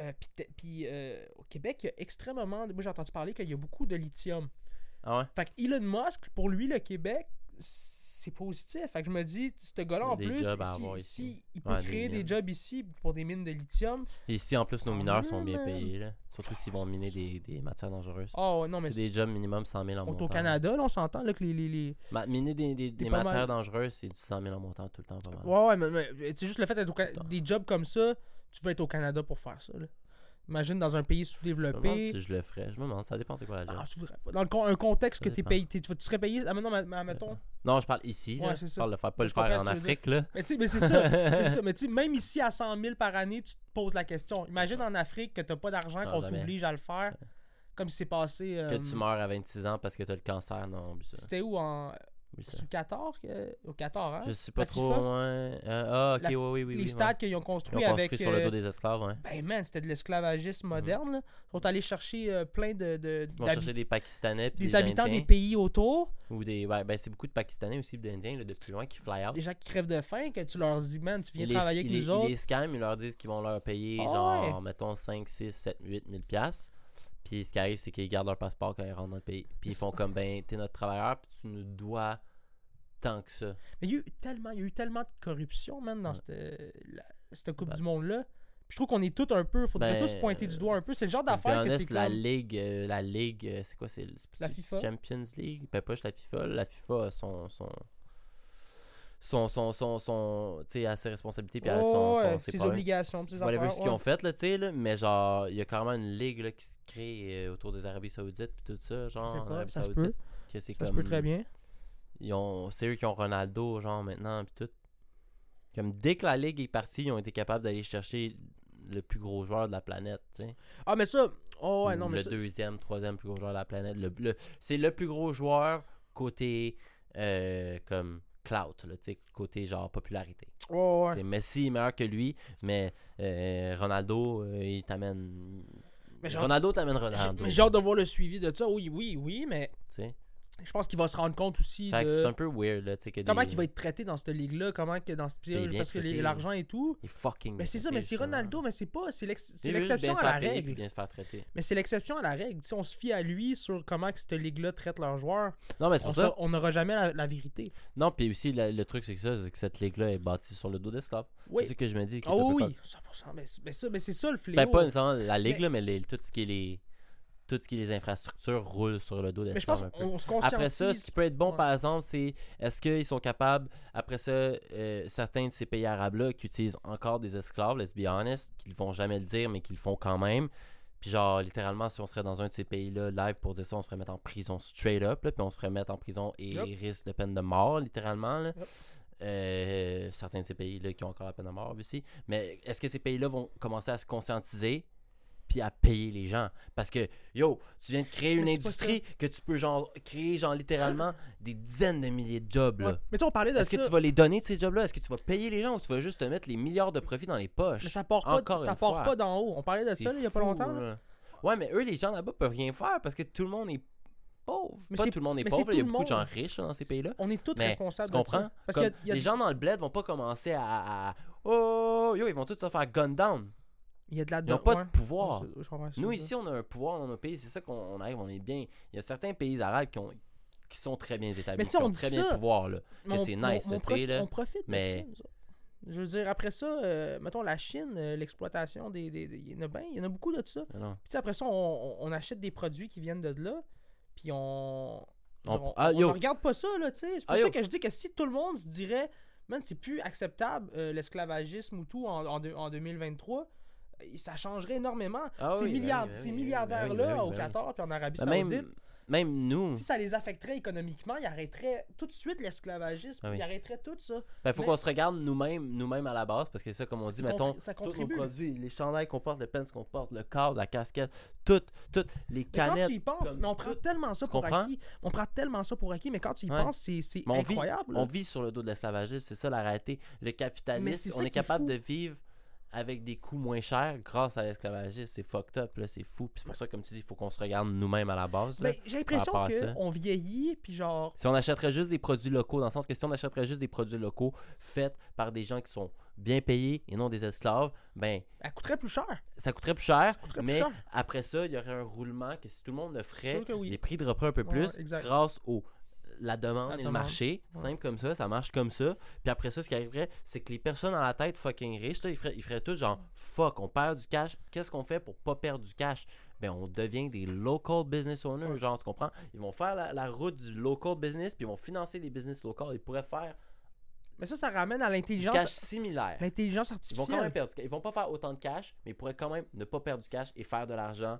Euh, puis, euh, au Québec, il y a extrêmement. Moi, j'ai entendu parler qu'il y a beaucoup de lithium.
Ah ouais?
Fait que Elon Musk, pour lui, le Québec, c'est positif. Fait que je me dis, ce gars-là, en plus, si, si il peut
Ouais,
créer des, jobs ici pour des mines de lithium.
Et ici, en plus, nos
Tant
mineurs sont bien payés, là. Surtout s'ils vont miner des, des matières dangereuses.
Oh, non, mais
c'est des jobs minimum 100 000 en montant.
au Canada, là, on s'entend que les. les, les-
Ma- miner des, des, matières
mal.
dangereuses, c'est du 100 000 en montant tout le temps, pas mal.
Ouais, ouais, mais, mais c'est juste le fait d'être au des jobs comme ça, tu vas être au Canada pour faire ça. Là. Imagine dans un pays
Je me demande
sous-développé.
si je le ferais. Je me demande, ça dépend c'est quoi la job.
Ah, tu voudrais pas. Dans le con- un contexte
Ça
que t'es
dépend.
payé. tu, tu serais payé. Ah, mais non, mais, mais admettons.
Non, je parle ici.
Ouais,
là. je parle de faire, pas le
Je comprends
faire en
tu
Afrique, là.
Mais tu mais c'est ça. mais ça. Mais tu sais, même ici à 100 000 par année, tu te poses la question. Imagine en Afrique que t'as pas d'argent, qu'on t'oblige à le faire. Comme si c'est passé. euh,
Que tu meurs à 26 ans parce que t'as le cancer, non.
C'était où en.
Ça.
Sur le Qatar que- Au Qatar, hein?
Je sais pas trop, ouais. Euh, ah, ok,
La-
oui, oui.
Les
oui,
stades
ouais.
qu'ils ont
Ils ont
construits
construit
avec.
sur le
euh,
dos des esclaves, ouais.
Ben man, c'était de l'esclavagisme moderne. là. Ils sont allés chercher euh, plein de, de-
Ils vont chercher des Pakistanais
des
des,
habitants
Indiens,
des pays autour,
Ou des. Ouais, ben, c'est beaucoup de Pakistanais aussi, d'Indiens, de plus loin, qui fly out.
des gens qui crèvent de faim, que tu leur dis, man, tu viens
les,
travailler avec les
les-
autres.
Ils les scamment, ils leur disent qu'ils vont leur payer,
Ah
genre, mettons, 5, 6, 7, 8 000 piastres. Puis ce qui arrive, c'est qu'ils gardent leur passeport quand ils rentrent dans le pays. Puis ils font comme, ben, t'es notre travailleur, puis tu nous dois tant que ça.
Mais il y a eu tellement, il y a eu tellement de corruption, man, dans
Ouais.
cette, la- cette Coupe
Ben-
du Monde-là. Puis je trouve qu'on est tous un peu, faudrait
Ben,
tous pointer du doigt un peu. C'est le genre d'affaire que c'est
la ligue, euh, la ligue, euh, c'est quoi, c'est
La FIFA?
Champions League, ben pas la FIFA, la FIFA son, son, son, son, son, son a ses responsabilités, puis
Oh,
son,
ses obligations, ses
whatever
affaires,
ce qu'ils ont fait là tu sais là mais genre il y a carrément une ligue là, qui se crée euh, autour des Arabies Saoudites puis tout ça genre en Arabie
ça
Saoudite que c'est
Ça
comme
se peut très bien.
ils ont c'est eux qui ont Ronaldo genre maintenant puis tout. Comme dès que la ligue est partie ils ont été capables d'aller chercher le plus gros joueur de la planète tu sais.
Ah, mais ça... Oh, ouais,
Ou
non, mais
le
ça...
deuxième troisième plus gros joueur de la planète. Le, le- c'est le plus gros joueur côté euh, comme clout là côté genre popularité
Oh, ouais.
Messi est meilleur que lui, mais euh, Ronaldo, euh, il t'amène.
Genre-
Ronaldo t'amène Ronaldo.
Mais j'ai hâte de voir le suivi de ça. Oui, oui, oui, mais. Je pense qu'il va se rendre compte aussi
Fait que c'est
de...
un peu weird, là, que
Comment
des-
il va être traité dans cette ligue-là, comment que dans parce que l'argent et tout.
Il fucking
Mais c'est ça, mais c'est
justement.
Ronaldo, mais c'est pas, c'est l'exception à la règle.
puis bien se faire traiter.
Mais c'est l'exception à la règle. Sais, on se fie à lui sur comment que cette ligue-là traite leurs joueurs.
Non, mais c'est
On
pour ça.
on n'aura jamais la, la vérité.
Non, puis aussi, la- le truc, c'est que ça, c'est que cette ligue-là est bâtie sur le dos d'esclaves.
Oui.
C'est ce que je me dis.
Ah
peu
oui,
fuck-
oui, 100%. Mais, mais ça, mais c'est ça le fléau.
Ben, pas nécessairement la ligue,
Mais-
là, mais les- tout ce qui est les. Tout ce qui est les infrastructures roule sur le dos
mais je pense qu'on.
Après ça, ce qui peut être bon,
Ouais.
par exemple, c'est est-ce qu'ils sont capables, après ça, euh, certains de ces pays arabes-là qui utilisent encore des esclaves, let's be honest, qu'ils vont jamais le dire, mais qu'ils le font quand même. Puis genre, littéralement, si on serait dans un de ces pays-là, live pour dire ça, on se ferait mettre en prison straight up, là, puis on se ferait mettre en prison et
Yep.
risque de peine de mort, littéralement. Là.
Yep.
Euh, certains de ces pays-là qui ont encore la peine de mort aussi. Mais est-ce que ces pays-là vont commencer à se conscientiser? Puis à payer les gens? Parce que, yo, tu viens de créer une industrie que tu peux genre créer genre littéralement des dizaines de milliers de jobs.
Ouais.
Là.
Mais tu on parlait de
Est-ce que tu vas les donner de ces jobs-là? Est-ce que tu vas payer les gens ou tu vas juste te mettre les milliards de profits dans les poches?
Mais ça part pas,
Encore
ça part
fois.
pas d'en haut. On parlait de ça il y a pas longtemps. là.
Ouais, mais eux, les gens là-bas peuvent rien faire parce que tout le monde est pauvre.
Mais
pas tout le monde est pauvre, il y a beaucoup de gens riches dans ces pays-là.
On est tous
Mais,
responsables
Tu
de
comprends?
ça. Parce a-
Les gens dans le bled vont pas commencer à, à- à- Oh, yo, ils vont tous se faire gun down.
Il y a de la
Ils n'ont pas
ouais.
de pouvoir.
Je que
Nous, ici, on a un pouvoir dans nos pays. C'est ça qu'on on arrive, on est bien. Il y a certains pays arabes qui, ont, qui sont très bien établis,
Mais
qui
on
ont
dit
très bien le pouvoir. Là.
Mais on-
c'est nice,
on,
là,
on profite
Mais-
de ça. Je veux dire, après ça, euh, mettons la Chine, euh, l'exploitation des, des- des- Il y en a bien, il y en a beaucoup de ça. Puis après ça, on, on- achète des produits qui viennent de là, puis on...
On-
on,
ah,
on regarde pas ça, là, tu sais. C'est pour
Ah,
ça
yo.
que je dis que si tout le monde se dirait, man, c'est plus acceptable euh, l'esclavagisme ou tout en, en, en 2023, euh, ça changerait énormément.
Ah
ces
oui, ben
milliard-
oui, ben
ces
oui, oui,
milliardaires-là
ben
au. Qatar puis en Arabie
Ben, même,
Saoudite,
même nous,
Si ça les affecterait économiquement, ils arrêteraient tout de suite l'esclavagisme.
Ah oui.
Ils arrêteraient tout ça.
ben, faut
mais-
qu'on se regarde nous-mêmes nous-mêmes à la base parce que ça, comme on dit, mettons,
ça
tous nos produits, les chandails qu'on porte, le pens qu'on porte, le cadre, la casquette, toutes, toutes les
Mais quand
canettes.
tu y penses,
comme
mais on prend tellement ça pour acquis. On prend tellement ça pour acquis, mais quand tu y
Ouais.
penses, c'est
vit-
incroyable. là.
On vit sur le dos de l'esclavagisme, c'est ça la réalité. Le capitalisme,
c'est
on est
est
capable
fou.
de vivre avec des coûts moins chers grâce à l'esclavagisme. C'est fucked up, là, c'est fou. Puis c'est pour ça, comme tu dis, il faut qu'on se regarde nous-mêmes à la base. là.
Ben, j'ai l'impression
ça.
qu'on vieillit, puis genre.
Si on achèterait juste des produits locaux, dans le sens que si on achèterait juste des produits locaux faits par des gens qui sont bien payés et non des esclaves, ben
Elle coûterait plus cher.
ça coûterait plus cher,
coûterait plus
mais
cher.
après ça, il y aurait un roulement que si tout le monde le ferait,
oui.
les prix dropperaient un peu
Ouais,
plus
exact.
grâce au la demande
La
et le marché,
Ouais.
simple comme ça, ça marche comme ça. Puis après ça, ce qui arriverait, c'est que les personnes à la tête fucking riches, là, ils feraient, ils feraient tout genre fuck, on perd du cash. Qu'est-ce qu'on fait pour pas perdre du cash? Ben on devient des local business owners,
Ouais.
genre tu comprends? Ils vont faire la, la route du local business, puis ils vont financer des business locaux. Ils pourraient faire
Mais ça, ça ramène à l'intelligence.
cash similaire.
L'intelligence
Ils vont
artificielle.
quand même perdre du cash. Ils vont pas faire autant de cash, mais ils pourraient quand même ne pas perdre du cash et faire de l'argent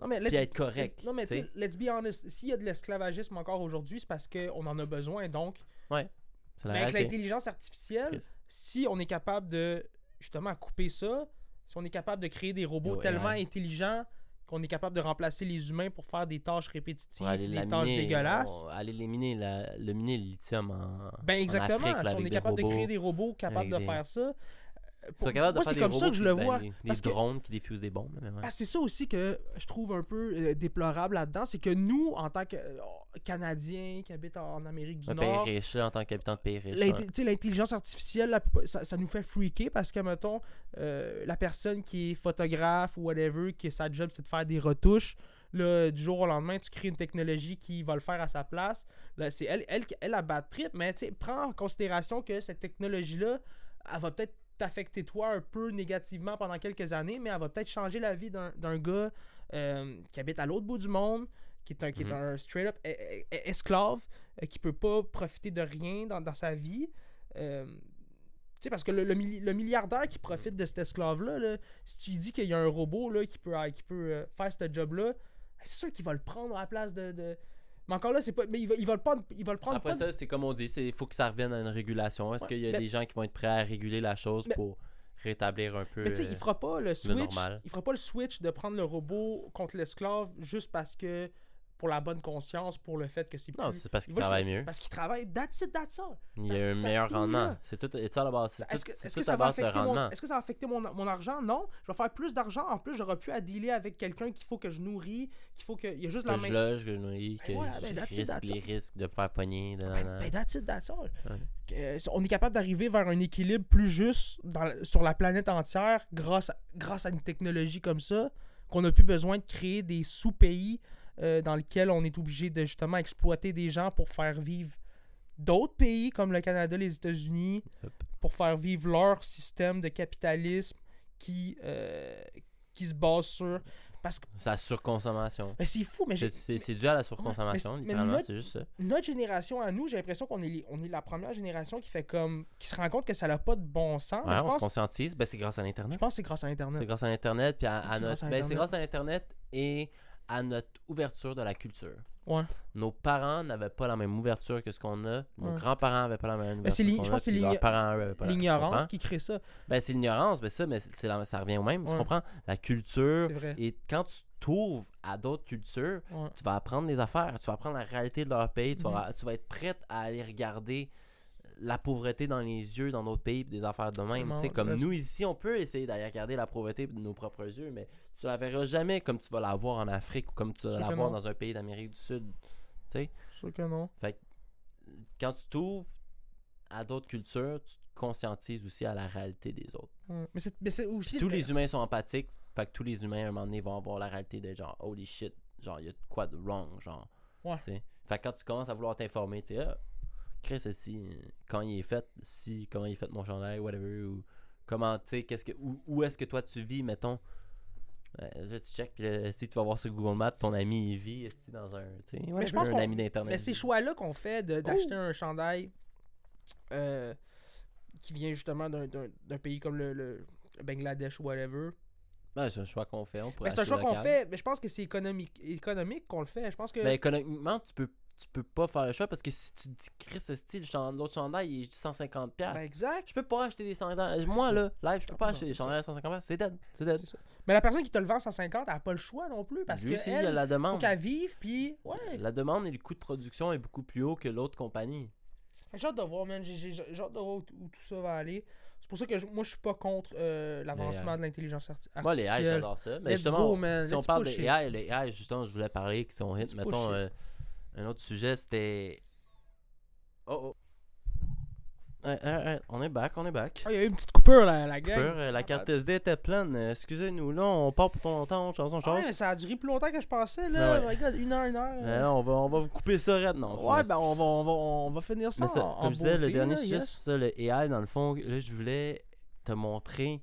Non, mais
puis être correct.
Non, mais
tu
let's be honest. S'il y a de l'esclavagisme encore aujourd'hui, c'est parce qu'on en a besoin. Donc,
la
mais avec l'intelligence artificielle,
Triste.
si on est capable de justement couper ça, si on est capable de créer des robots
Yo,
tellement
AI.
intelligents qu'on est capable de remplacer les humains pour faire des tâches répétitives, des tâches dégueulasses.
on- aller les miner, la- le miner le lithium en.
Ben exactement,
Afrique, là,
si on est capable de créer des robots capables de
des-
faire ça.
Ils
pour-
sont capables de
moi, c'est comme ça que je le vois.
Des, des
que-
drones qui diffusent des bombes. ouais.
Ah, c'est ça aussi que je trouve un peu euh, déplorable là-dedans, c'est que nous, en tant que euh, Canadiens qui habitent en, Amérique du
Un pays
Nord,
riche, là, en tant qu'habitant de pays riche.
l'intelligence artificielle, la ça, ça nous fait freaker parce que, mettons, euh, la personne qui est photographe ou whatever, qui sa job c'est de faire des retouches, là, du jour au lendemain, tu crées une technologie qui va le faire à sa place. C'est elle, elle, qui- elle, a bad trip, mais tu sais, prends en considération que cette technologie-là, elle va peut-être t'affecter toi un peu négativement pendant quelques années, mais elle va peut-être changer la vie d'un gars euh, qui habite à l'autre bout du monde, qui est un, qui est
Mhm.
un straight-up e- e- e- esclave, euh, qui peut pas profiter de rien dans, dans sa vie. Euh, tu sais, parce que le, le milli- le milliardaire qui profite de cet esclave-là, là, si tu lui dis qu'il y a un robot là, qui peut, qui peut euh, faire ce job-là, c'est sûr qu'il va le prendre à la place de. de- Mais encore là, c'est pas. Mais il va, il va le prendre. Il va le prendre
Après
pas
ça, c'est comme on dit, il faut que ça revienne à une régulation. Est-ce
Ouais,
qu'il y a
mais-
des gens qui vont être prêts à réguler la chose
Mais-
pour rétablir un peu.
Mais tu sais, il fera pas le switch. Il fera pas le switch de prendre le robot contre l'esclave juste parce que pour la bonne conscience, pour le fait que c'est plus.
Non, c'est parce
il
qu'il
va
travaille mieux.
Parce qu'il travaille. That's it, that's all.
Il
ça-
y a un meilleur rendement. C'est tout. It's all about. C'est
Est-ce que, que ça va affecter mon, est-ce que ça va affecter mon, mon argent? Non. Je vais faire plus d'argent. En plus, j'aurai plus à dealer avec quelqu'un qu'il faut que je nourris, qu'il faut que. Il y a juste
Que
la
je
main.
loge, que je nourris, que
voilà, ben,
je
that's it,
risque
that's
les risques de me faire pogner. de-
Ben, ben, that's it, that's all.
Ouais.
On est capable d'arriver vers un équilibre plus juste dans sur la planète entière grâce à, grâce à une technologie comme ça, qu'on n'a plus besoin de créer des sous-pays euh, dans lesquels on est obligé de justement exploiter des gens pour faire vivre d'autres pays comme le Canada, les États-Unis,
Yep.
pour faire vivre leur système de capitalisme qui, euh, qui se base sur... Parce que
C'est la surconsommation.
mais c'est fou, mais
C'est c'est- c'est dû à la surconsommation,
mais-
littéralement,
notre-
c'est juste ça.
notre génération à nous, j'ai l'impression qu'on est, les- on est la première génération qui fait comme. qui se rend compte que ça n'a pas de bon sens.
Ouais,
je,
on se conscientise, ben, c'est grâce à
je
l'Internet.
pense que c'est grâce à
C'est
Internet.
grâce à l'Internet, puis à,
C'est
notre. ben, c'est grâce à l'Internet et à notre ouverture de la culture.
Ouais.
Nos parents n'avaient pas la même ouverture que ce qu'on a. Nos
Ouais.
grands-parents n'avaient pas la même
Ben,
ouverture. qu'on
je pense que c'est
tu
L'ignorance qui crée ça.
Ben, c'est l'ignorance, ben ça, mais la- ça revient au même. Tu
Ouais.
comprends? La culture.
C'est vrai.
Et quand tu t'ouvres à d'autres cultures, tu vas apprendre des affaires. Tu vas apprendre la réalité de leur pays. Tu,
Mhm.
vas, tu vas être prête à aller regarder la pauvreté dans les yeux dans d'autres pays, des affaires de même. Tu comme nous ici, on peut essayer d'aller regarder la pauvreté de nos propres yeux, mais tu la verras jamais comme tu vas la voir en Afrique ou comme tu vas la voir dans un pays d'Amérique du Sud. Tu sais,
sûr que non.
quand tu t'ouvres à d'autres cultures, tu te conscientises aussi à la réalité des autres.
Mais c'est mais c'est aussi.
Puis tous les humains sont empathiques, fait que tous les humains à un moment donné vont avoir la réalité de genre holy shit, genre il y a quoi de wrong, genre.
Ouais.
Fait que quand tu commences à vouloir t'informer, tu sais, ah, Chris aussi, quand il est fait, si, comment il est fait mon chandail, whatever, ou comment, tu sais, qu'est-ce que, où, où est-ce que toi tu vis, mettons. Là, tu check, puis euh, si tu vas voir sur Google Maps, ton ami il vit dans un,
Mais je pense
un ami d'internet.
Mais ces choix-là qu'on fait d'acheter un chandail euh, qui vient justement d'un- pays comme le, le- Bangladesh ou whatever,
Ben, c'est un choix qu'on fait. On pourrait
Mais c'est un choix qu'on fait, mais je pense que c'est économique, économique qu'on le fait. Je pense que.
Ben, économiquement, tu peux, tu peux pas faire le choix parce que si tu dis, Chris, ce style, l'autre chandail, il est 150$.
Ben, exact.
je peux pas acheter des chandails. Moi, là, live, je peux pas acheter des chandails à 150$. piastres. C'est dead. C'est dead.
Mais la personne qui te le vend 150, elle a pas le choix non plus parce
Lui
que
aussi,
elle,
la
faut
demande.
qu'elle vive, puis ouais.
La demande et le coût de production est beaucoup plus haut que l'autre compagnie.
J'ai hâte de voir, man. J'ai- hâte de voir où, où tout ça va aller. C'est pour ça que je- moi, je suis pas contre euh, l'avancement
AI.
de l'intelligence arti-
Moi, les AI,
artificielle.
j'adore ça. Mais
Let's
justement,
go, man.
si on parle de. AI, les AI, justement, je voulais parler qui sont hits. Mettons, euh, un autre sujet, c'était. Oh oh. On est back, on est back.
Ah, il y a eu une petite coupure, là, la gang.
Coupure, euh, la carte SD était pleine. euh, Excusez-nous, là, on part pour ton longtemps, chanson, chanson.
Ouais, ça a duré plus longtemps que je pensais, là.
Ouais.
My god, une heure, une heure.
Euh, on, va, on va vous couper ça raide, non.
ouais, ben on va, on va, on va finir ça
Mais ça,
en, en
comme je disais, le dernier sujet,
yes.
ça, le AI, dans le fond, là, je voulais te montrer.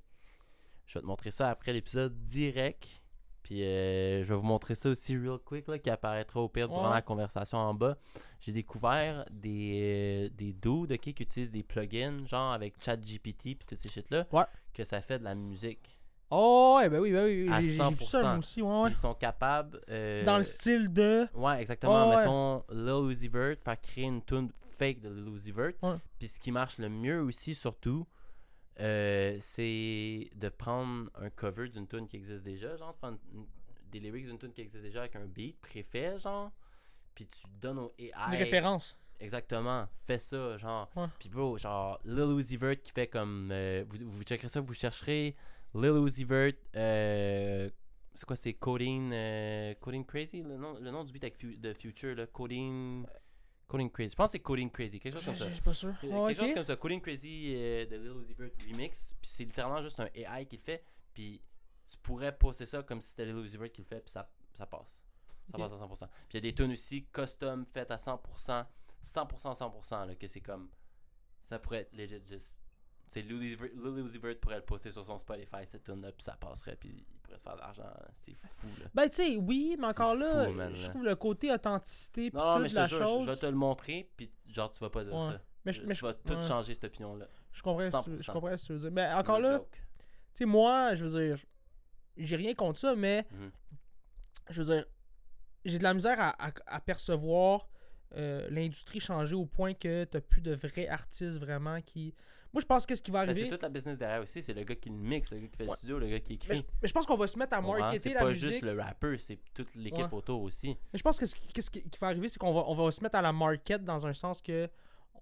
Je vais te montrer ça après l'épisode direct. Puis euh, je vais vous montrer ça aussi real quick, là, qui apparaîtra au pire durant
Ouais.
la conversation en bas. J'ai découvert des, euh, des dudes qui utilisent des plugins, genre avec ChatGPT puis toutes ces shit-là,
Ouais.
que ça fait de la musique.
Oh, ouais, ben oui, ben oui. J'ai vu ça, moi
100%.
aussi, ouais, ouais.
Ils sont capables. euh,
Dans le style de.
Ouais, exactement.
Ouais.
Mettons Lil Uzi Vert, faire créer une tune fake de Lil Uzi Vert. Puis ce qui marche le mieux aussi, surtout, euh, c'est de prendre un cover d'une tune qui existe déjà, genre prendre une- des lyrics d'une tune qui existe déjà avec un beat préfet, genre. Puis tu donnes au AI.
Une référence.
Exactement. Fais ça, genre. Puis bro, genre Lil Uzi Vert qui fait comme. euh, vous, vous checkerez ça, vous chercherez Lil Uzi Vert. euh, c'est quoi, c'est Coding, euh, Coding Crazy? Le nom, le nom du beat avec Fu- de Future, là. Coding. Coding Crazy. Je pense que c'est Coding Crazy, quelque chose
Je
comme
je
ça.
suis pas sûr.
Quelque
Ouais,
chose comme ça. Coding Crazy euh, de Lil Uzi Vert remix. Puis c'est littéralement juste un AI qui le fait. Puis tu pourrais poster ça comme si c'était Lil Uzi Vert qui le fait. Puis ça, ça passe. Ça passe à 100%. Puis il y a des tunes aussi custom faites à 100%. 100% 100% là, que c'est comme. Ça pourrait être legit juste. C'est Lil Uzi Vert- Lil Uzi Vert pourrait le poster sur son Spotify cette tune là. Puis ça passerait. Puis pourrait se faire de l'argent. C'est fou là.
Ben, tu sais, oui, mais encore là,
fou, man,
je trouve le côté authenticité
Non, non, mais je
la
te jure, je-
chose.
je vais te le montrer. Puis genre, tu vas pas dire
Ouais.
ça.
Mais je,
tu
mais je-
vas tout
ouais,
changer cette opinion là.
je comprends, ce que tu- je
100%.
comprends ce que tu veux dire. Mais encore
No
là, tu sais, moi, je veux dire, j'ai rien contre ça, mais
Mhm.
je veux dire, j'ai de la misère à, à- à percevoir euh, l'industrie changer au point que t'as plus de vrais artistes vraiment qui. Moi, je pense que ce qui va
Ben,
arriver.
c'est toute la business derrière aussi. C'est le gars qui le mixe, le gars qui fait
Ouais.
le studio, le gars qui
Mais
écrit.
je, mais je pense qu'on va se mettre à marketer
C'est
la
pas
musique.
juste le rappeur, c'est toute l'équipe
Ouais.
autour aussi.
Mais je pense que ce qui, qu'est-ce qui va arriver, c'est qu'on va, on va se mettre à la market dans un sens que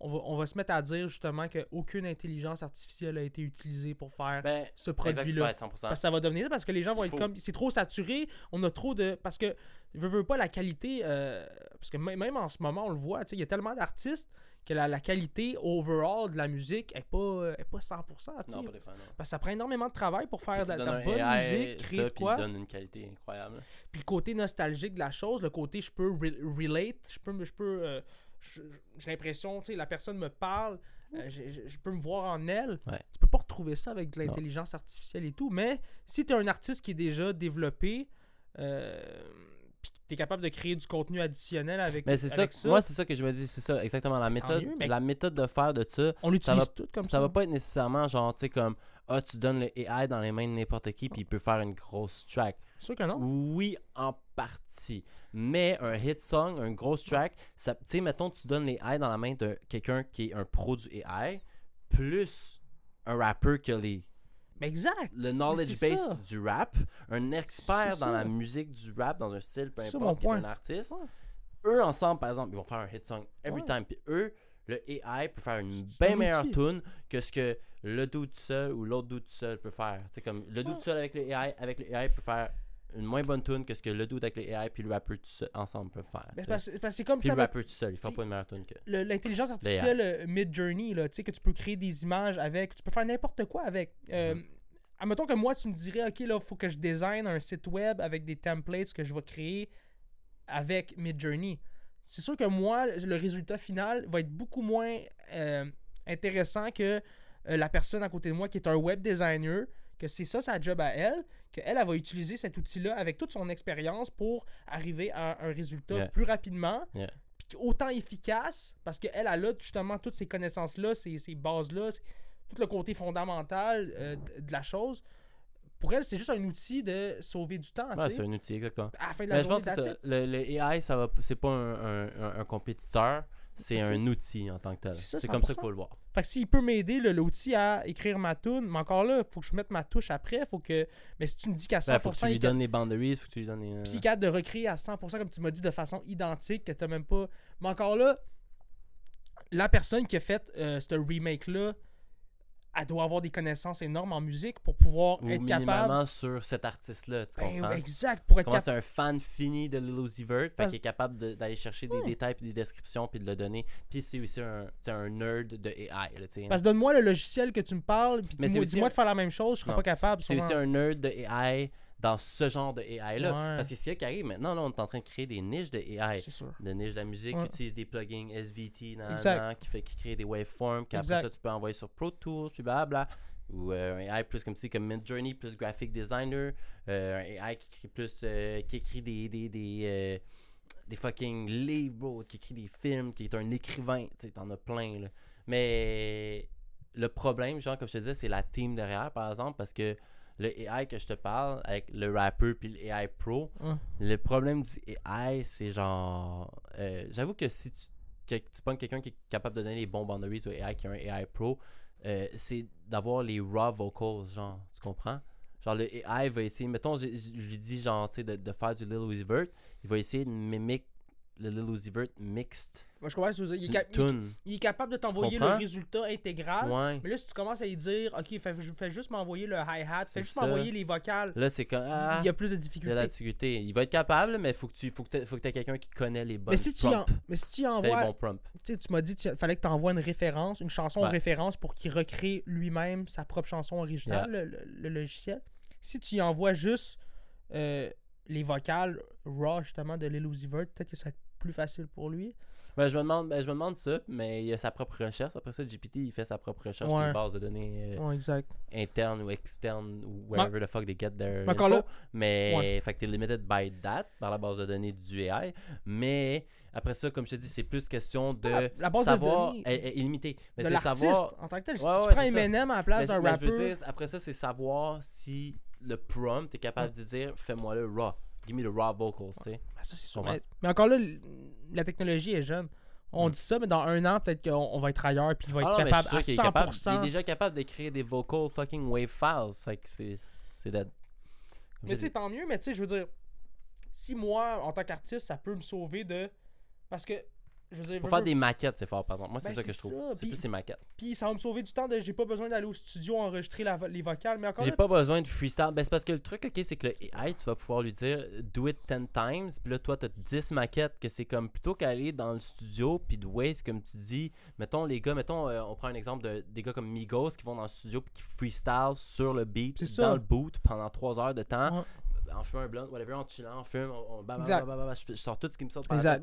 on va, on va se mettre à dire justement qu'aucune intelligence artificielle a été utilisée pour faire
Ben,
ce produit-là.
ouais, 100%.
Parce que ça va devenir ça, parce que les gens vont
Il
être
faut.
comme c'est trop saturé, on a trop de parce que je veux pas la qualité euh, parce que même en ce moment on le voit, il y a tellement d'artistes que la, la qualité overall de la musique est pas est pas 100%, tu sais.
Non, pas des fans, non.
Parce que ça prend énormément de travail pour faire de, la bonne
AI,
musique, créer
ça, puis
quoi.
il donne une qualité incroyable.
Puis le côté nostalgique de la chose, le côté je peux re- relate, je peux, je peux, euh, j'ai l'impression, tu sais, la personne me parle, euh, je, peux me voir en elle.
Ouais.
Tu peux pas retrouver ça avec de l'intelligence artificielle et tout, mais si tu es un artiste qui est déjà développé, euh, puis tu es capable de créer du contenu additionnel avec,
Mais c'est ça, moi c'est ça que je me dis, c'est ça, exactement. La méthode,
mieux, mais-
la méthode de faire de ça,
on l'utilise
va-
tout comme ça.
ça va pas être nécessairement genre, tu sais, comme, ah, tu donnes le AI dans les mains de n'importe qui, puis il peut faire une grosse track.
Sûr que non.
Oui, en partie. Mais un hit song, un gros track, tu sais, mettons, tu donnes les AI dans la main de quelqu'un qui est un pro du AI, plus un rappeur qui a les,
Mais exact.
le knowledge base
ça.
du rap, un expert dans
ça.
la musique du rap, dans un style, peu importe, qui est un artiste.
Ouais.
Eux, ensemble, par exemple, ils vont faire un hit song every
Ouais.
time. Puis eux, le AI peut faire une bien meilleure
outil.
tune que ce que le dude seul ou l'autre dude seul peut faire. C'est comme le
Ouais.
seul avec le AI, avec le AI peut faire une moins bonne tune que ce que le dude avec le AI puis le rappeur tout seul ensemble peuvent faire.
Ben, parce, parce c'est comme
Puis
ça.
le rappeur tout seul, il fait pas une meilleure tune que.
l'intelligence artificielle euh, mid-journey, là, tu sais, que tu peux créer des images avec, tu peux faire n'importe quoi avec. Euh,
Mhm.
Admettons que moi, tu me dirais, OK, là, il faut que je design un site web avec des templates que je vais créer avec Midjourney. C'est sûr que moi, le résultat final va être beaucoup moins euh, intéressant que euh, la personne à côté de moi qui est un web designer, que c'est ça sa job à elle, qu'elle, elle va utiliser cet outil-là avec toute son expérience pour arriver à un résultat
Yeah.
plus rapidement,
Yeah.
puis autant efficace, parce qu'elle, elle a justement toutes ces connaissances-là, ces, ces bases-là, tout le côté fondamental euh, de, de la chose, pour elle, c'est juste un outil de sauver du temps.
Ouais, c'est un outil, exactement.
À la fin de la
Mais je pense que. Le, le AI, ça va, c'est pas un, un, un- un compétiteur, c'est un outil en tant que tel.
C'est ça,
C'est comme ça
100%.
qu'il faut le voir.
Fait que s'il peut m'aider, le- l'outil à écrire ma tune, mais encore là, faut que je mette ma touche après. Faut que. Mais si tu me dis qu'à 100%,
Ben, faut que tu lui donnes les boundaries, faut que tu lui donnes les. euh,
Puis il capable de recréer à 100%, comme tu m'as dit, de façon identique, que t'as même pas. Mais encore là, la personne qui a fait euh, ce remake-là, elle doit avoir des connaissances énormes en musique pour pouvoir
Ou
être capable.
sur cet artiste-là, tu
Ben,
comprends?
exact, pour être capable.
c'est un fan fini de Lil Uzi Vert, fait
Parce-
qu'il est capable de- d'aller chercher des détails puis des descriptions puis de le donner. Puis c'est aussi un, un nerd de AI, là.
Parce que donne-moi le logiciel que tu me parles, puis
Mais
dis-moi
un-
de faire la même chose, je serais pas capable.
C'est aussi un nerd de AI dans ce genre de AI-là.
Ouais.
Parce que c'est ça qui arrive maintenant, là, on est en train de créer des niches de AI.
Sûr.
de niche de la musique
Ouais.
qui utilise des plugins SVT nan, nan, qui fait qui crée des waveforms qu'après ça tu peux envoyer sur Pro Tools puis blabla ou euh, un AI plus comme comme Midjourney plus graphic designer euh, un AI qui écrit plus euh, qui écrit des des des, des fucking livres bro, qui écrit des films qui est un écrivain tu sais t'en as plein là mais le problème genre comme je te disais c'est la team derrière par exemple parce que le AI que je te parle avec le rapper puis le AI pro le problème du AI, c'est genre. euh, J'avoue que si tu, que tu pognes quelqu'un qui est capable de donner les bons boundaries au AI, qui a un AI pro, euh, c'est d'avoir les raw vocals, genre. Tu comprends? Genre, le AI va essayer. Mettons, je, je- je lui dis, genre, tu sais, de, de faire du Lil Uzi Vert. Il va essayer de mimiquer le Lil Uzi Vert mixed.
Moi, je comprends ce que. Il est, il- il capable de t'envoyer le résultat intégral.
Ouais.
Mais là, si tu commences à lui dire, OK, fais, fais juste m'envoyer le hi-hat, fais juste m'envoyer les vocales,
Là, c'est comme. Ah,
il y a plus de
il y a
difficultés.
la difficulté. Il va être capable, mais faut que tu faut que t'aies- faut que aies quelqu'un qui connaît les bonnes
mais si tu, en- mais si tu
les
envoies,
bons
tu m'as dit qu'il fallait que tu envoies une référence, une chanson
Ouais.
référence pour qu'il recrée lui-même sa propre chanson originale, le, le- le logiciel. Si tu y envoies juste euh, les vocales raw, justement, de Lil Uzi Vert, peut-être que ça va être plus facile pour lui.
Ben, je, me demande, ben, je me demande ça, mais il a sa propre recherche. Après ça, GPT, il fait sa propre recherche sur
Ouais.
une base de données euh,
Ouais, exact.
interne ou externe ou wherever the fuck they get their
Mais
info. Mais, fait que t'es limited by that, par la base de données du AI. Mais, après ça, comme je te dis, c'est plus question de
Ah, la base de
savoir...
données
est, est illimitée. Mais
de
c'est savoir...
en tant que tel. Si tu prends. Eminem à la place d'un rappeur,
après ça, c'est savoir si le prompt est capable de dire « Fais-moi le raw ». Give me the raw vocals, tu sais.
Ben, ça, c'est sûr. Mais, mais encore là, la technologie est jeune. On
Mm.
dit ça, mais dans un an, peut-être qu'on on va être ailleurs puis il va être
Ah non,
capable à
qu'il est
100%.
capable- il est déjà capable d'écrire des vocal fucking wave files. Fait que c'est c'est dead.
Mais tu sais, tant mieux, mais tu sais, je veux dire, si moi, en tant qu'artiste, ça peut me sauver de. Parce que, je veux dire,
Pour
veux-
faire
veux-
des maquettes, c'est fort, par exemple. Moi, c'est
Ben,
ça que je trouve. C'est plus les maquettes.
puis ça va me sauver du temps de. J'ai pas besoin d'aller au studio enregistrer la- les vocales, mais encore
J'ai pas besoin de freestyle. Ben, c'est parce que le truc, ok, c'est que le AI, tu vas pouvoir lui dire do it 10 times. Puis là, toi, t'as 10 maquettes que c'est comme plutôt qu'aller dans le studio. Puis de waste, comme tu dis. Mettons, les gars, mettons, euh, on prend un exemple de des gars comme Migos qui vont dans le studio puis qui freestyle sur le beat, dans
ça.
le boot pendant 3 heures de temps.
Ouais.
En fumant un blunt, whatever, en chillant, on fume, on, on bah, bah, bah, bah, bah, je, sors tout ce qui me sort par la.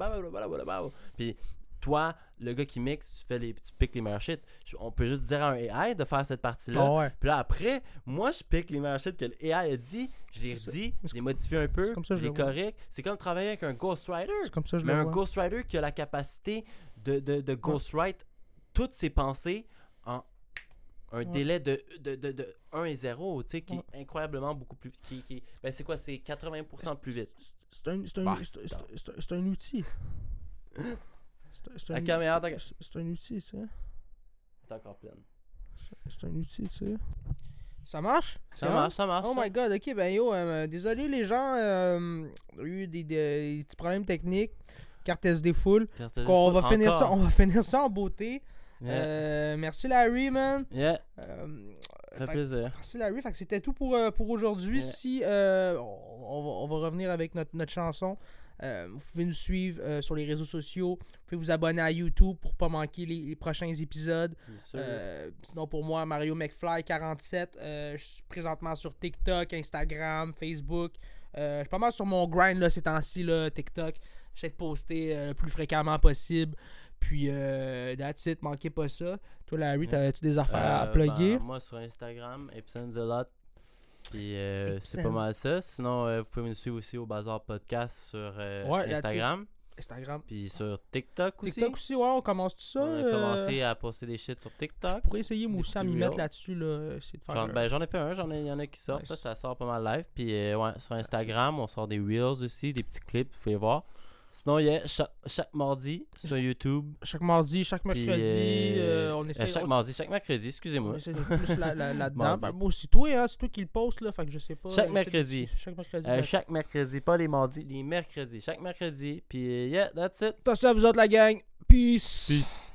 Puis toi, le gars qui mixe, tu fais les, tu piques les meilleurs shit. On peut juste dire à un AI de faire cette partie-là.
Ah ouais.
Puis là, après, moi, je pique les meilleurs shit que le AI a dit. Je les redis, je les modifie un peu,
comme ça
je les corrige. C'est comme travailler avec un ghostwriter.
Comme ça je
Mais un ghostwriter qui a la capacité de, de, de ghostwrite toutes ses pensées en un
Ouais.
délai de, de, de, de 1 et 0, tu sais, qui
Ouais.
est incroyablement beaucoup plus... Qui, qui, ben c'est quoi? C'est 80% plus vite.
C'est un, c'est un,
Bah,
un- c'est un outil. C'est un- outil, ça.
C'est encore pleine.
C'est- un outil, ça. Ça marche?
Ça marche, ça marche.
Oh
ça.
my god, ok, ben yo, euh, désolé les gens, euh, eu des, des- des petits problèmes techniques, carte SD full.
Carte
Qu'on va finir ça, on va finir ça en beauté.
Yeah.
Euh, merci Larry, man.
Yeah,
Euh,
fait
fait-
plaisir.
merci Larry, fait que c'était tout pour, euh, pour aujourd'hui.
Yeah.
Si euh, on, va, on va revenir avec notre, notre chanson. Vous pouvez nous suivre sur les réseaux sociaux. Vous pouvez vous abonner à YouTube pour pas manquer les, les prochains épisodes. Sinon, pour moi, Mario McFly47. euh, je suis présentement sur TikTok, Instagram, Facebook. Je suis pas mal sur mon grind là, ces temps-ci, TikTok. J'essaie de poster le plus fréquemment possible. Puis, euh, that's it, manquez pas ça. Toi, Larry, t'as-tu des affaires à
Euh,
plugger?
ben, moi sur Instagram, Epsons a lot. Puis euh, c'est pas mal ça. Sinon, euh, vous pouvez me suivre aussi au Bazar Podcast sur euh,
Ouais,
Instagram.
Instagram.
Puis sur TikTok aussi.
TikTok aussi, ouais, on commence tout ça.
On a commencé à poster des shit sur
Je
TikTok.
pourrais essayer moi aussi à m'y mettre là-dessus, là.
J'en, ben, j'en ai fait un, j'en ai, il y en a qui sortent,
Nice.
là, ça sort pas mal live. Puis ouais, sur Instagram, on sort des reels aussi, des petits clips, vous pouvez voir. Sinon, il y a chaque, chaque mardi sur YouTube.
Chaque mardi, chaque mercredi,
euh,
euh, on
euh,
essaie.
chaque
on-
mardi, chaque mercredi,
on
excusez-moi.
essaie d'être plus là- là- là-dedans. Ben, moi, c'est toi, hein, c'est toi qui le poste, là. Fait que je sais pas.
Chaque
de-
mercredi.
Chaque mercredi.
Euh,
that's
chaque mercredi, pas les mardis, les mercredis. Chaque mercredi. Puis yeah, that's it.
it. Attention à vous autres, la gang. Peace.
Peace.